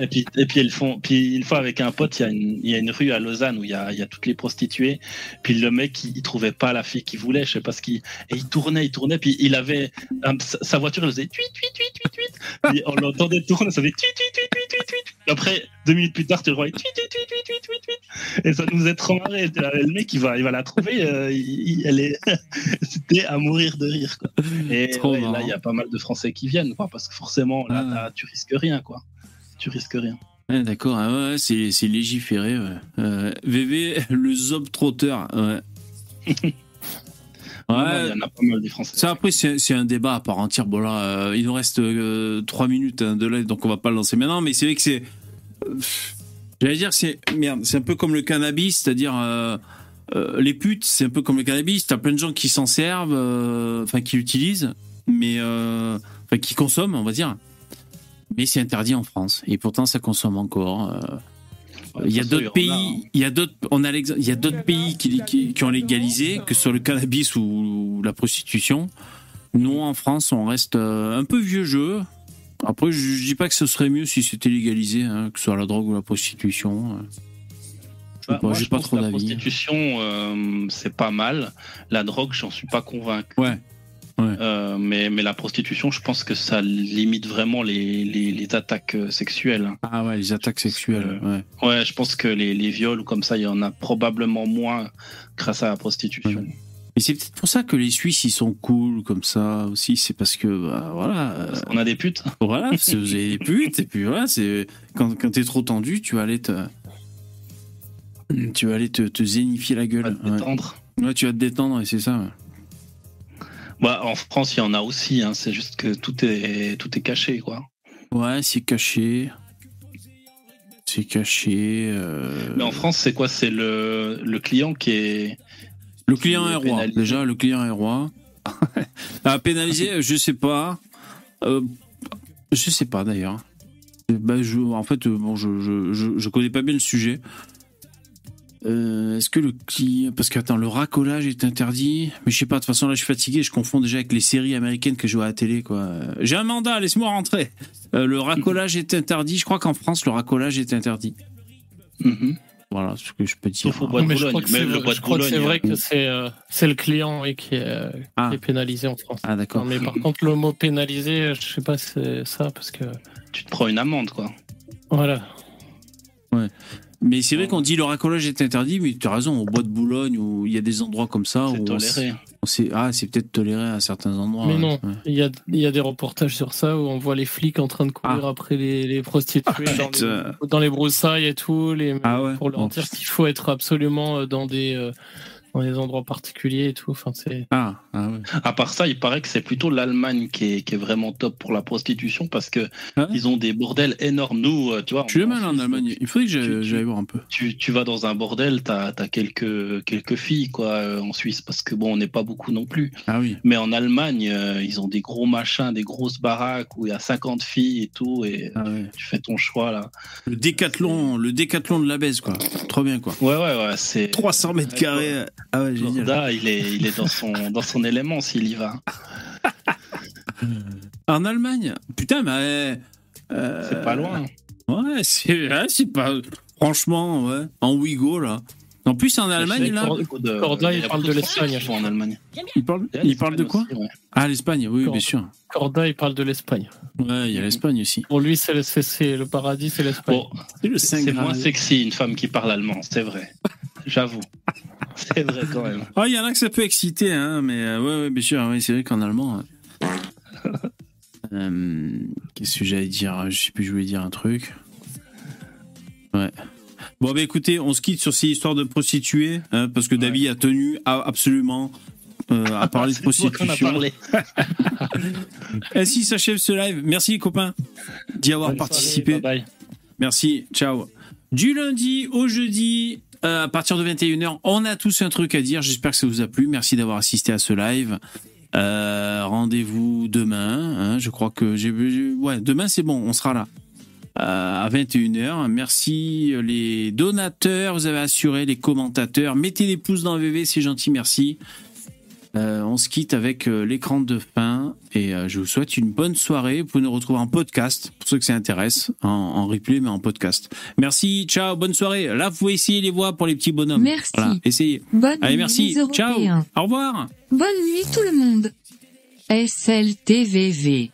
et puis, et puis, ils font. Puis, une fois, avec un pote, il y, a une, y a une rue à Lausanne où il y a, y a toutes les prostituées. Puis, le mec, il, il trouvait pas la fille qu'il voulait. Je sais pas ce qu'il. Et il tournait, il tournait. Puis, il avait sa voiture, elle faisait tuit, tuit, tuit, tuit, tuit. Et on l'entendait tourner, ça faisait tuit, tuit, tuit, tuit, tuit, tuit. Après, deux minutes plus tard, tu le voyais tuit, tuit, tuit, tuit, tuit, tuit. Et ça nous est trop marré. Le mec, il va, il va la trouver. Euh, il, elle est, c'était à mourir de rire, quoi. Et ouais, là, il y a pas mal de Français qui viennent, quoi, parce que forcément, là, là tu risques rien, quoi. Tu risques rien. Ouais, D'accord, ah ouais, c'est, c'est légiféré. Ouais. Euh, VV, le zob trotteur. Ouais. Ouais, il y en a pas mal des Français. Ça, après, c'est un débat à part entière. Bon, là, euh, il nous reste euh, 3 minutes hein, de là, donc on va pas le lancer maintenant. Mais c'est vrai que c'est. Euh, j'allais dire, c'est. Merde, c'est un peu comme le cannabis, c'est-à-dire. Euh, les putes, c'est un peu comme le cannabis. T'as plein de gens qui s'en servent, enfin, qui l'utilisent, mais. Enfin, qui consomment, on va dire. Mais c'est interdit en France. Et pourtant, ça consomme encore. Il y a d'autres pays, il y a d'autres, on a il y a d'autres pays qui, qui, ont légalisé, que ce soit le cannabis ou la prostitution. Nous, en France, on reste euh, un peu vieux jeu. Après, je, dis pas que ce serait mieux si c'était légalisé, hein, que ce soit la drogue ou la prostitution. Bah, moi, pas trop d'avis. La prostitution, euh, c'est pas mal. La drogue, j'en suis pas convaincu. Ouais. Euh, mais, mais la prostitution, je pense que ça limite vraiment les, les, attaques euh, sexuelles. Ah ouais, les attaques sexuelles. ouais. ouais, je pense que les, les viols ou comme ça, il y en a probablement moins grâce à la prostitution. Et c'est peut-être pour ça que les Suisses ils sont cool comme ça aussi, c'est parce que bah, voilà. Parce on a des putes. Voilà, parce que vous avez des putes et puis voilà, c'est quand quand t'es trop tendu, tu vas aller te tu vas aller te, te zénifier la gueule. Tu vas te détendre. Ouais. tu vas te détendre et c'est ça. Bah, en France, il y en a aussi. Hein. C'est juste que tout est tout est caché, quoi. Ouais, c'est caché. C'est caché. euh, Mais en France, c'est quoi? C'est le, le client qui est. Le client est roi. Déjà, le client est roi. à pénaliser, je sais pas. Euh, je sais pas d'ailleurs. Bah, je, en fait, euh, bon, je, je, je, je connais pas bien le sujet. Euh, Est-ce que le client. Parce que, attends, le racolage est interdit. Mais je sais pas, de toute façon, là, je suis fatigué. Je confonds déjà avec les séries américaines que je vois à la télé, quoi. J'ai un mandat, laisse-moi rentrer. Euh, le racolage est interdit. Je crois qu'en France, le racolage est interdit. Mhm. Voilà ce que je peux dire. Sauf au bois de Mais je crois Boulogne. que c'est de crois que c'est Boulogne. vrai que c'est euh, c'est le client oui, qui, est, euh, Ah. qui est pénalisé en France. Ah, d'accord. Mais par contre, le mot pénalisé, je sais pas si c'est ça, parce que. Tu te prends une amende, quoi. Voilà. Mais c'est vrai qu'on dit le racolage est interdit, mais tu as raison, au bois de Boulogne, où il y a des endroits comme ça. C'est où on toléré. s- on sait- ah, c'est peut-être toléré à certains endroits. Mais non, Ouais. il y a, il y a des reportages sur ça où on voit les flics en train de courir après les, les prostituées dans, putain. les, dans les broussailles et tout, les, Ah ouais pour leur dire qu'il faut être absolument euh, dans des, euh, dans des endroits particuliers et tout. Enfin, c'est... Ah, ah ouais. À part ça, il paraît que c'est plutôt l'Allemagne qui est, qui est vraiment top pour la prostitution parce que Ah ouais ils ont des bordels énormes. Nous, euh, tu vois, Je suis jamais en Allemagne. Il faudrait que tu- j'aille tu- voir un peu. Tu, tu vas dans un bordel, t'as as quelques, quelques filles quoi euh, en Suisse parce que bon, on n'est pas beaucoup non plus. Ah oui. Mais en Allemagne, euh, ils ont des gros machins, des grosses baraques où il y a 50 filles et tout et Ah ouais. tu fais ton choix là. Le décathlon, le décathlon de la baise, quoi. Trop bien, quoi. Ouais, ouais, ouais, c'est. 300 mètres carrés. Ah ouais. Jorda, il est, il est dans son, dans son élément s'il y va. En Allemagne Putain, mais. euh, C'est pas loin. Ouais, c'est ouais, c'est pas. Franchement, ouais. En Ouigo, là. En plus, en Allemagne, là. Corda, y il parle de l'Espagne. en Allemagne. Il parle, Il parle de quoi aussi, ouais. Ah, l'Espagne, oui, Corda. bien sûr. Corda, il parle de l'Espagne. Ouais, il y a l'Espagne aussi. Pour lui, c'est le, paradis, c'est l'Espagne. Bon, C'est le c'est Saint moins sexy une femme qui parle allemand, c'est vrai. J'avoue. C'est vrai quand même. Ah, il y en a que ça peut exciter, hein, mais euh, ouais, ouais, bien sûr, oui, c'est vrai qu'en allemand. euh, euh, Qu'est-ce que j'allais dire? Je sais plus, je voulais dire un truc. Ouais. Bon, bah écoutez, on se quitte sur ces histoires de prostituées, hein, parce que David a tenu à, absolument euh, à parler de prostitution. Ainsi s'achève ce live. Merci les copains d'y avoir Bonne participé. soirée, bye bye. Merci, ciao. Du lundi au jeudi, euh, à partir de 21h, on a tous un truc à dire. J'espère que ça vous a plu. Merci d'avoir assisté à ce live. Euh, Rendez-vous demain. hein. je crois que j'ai- Ouais, demain c'est bon, on sera là. Euh, à 21h. Merci les donateurs, vous avez assuré, les commentateurs. Mettez des pouces dans le VV, c'est gentil, merci. Euh, on se quitte avec euh, l'écran de fin et euh, je vous souhaite une bonne soirée. Vous pouvez nous retrouver en podcast pour ceux que ça intéresse, en, en replay mais en podcast. Merci, ciao, bonne soirée. Là, vous pouvez essayer les voix pour les petits bonhommes. Merci. Voilà, essayez. Bonne Allez, nuit, merci. les Ciao. Au revoir. Bonne nuit tout le monde. SLTVV.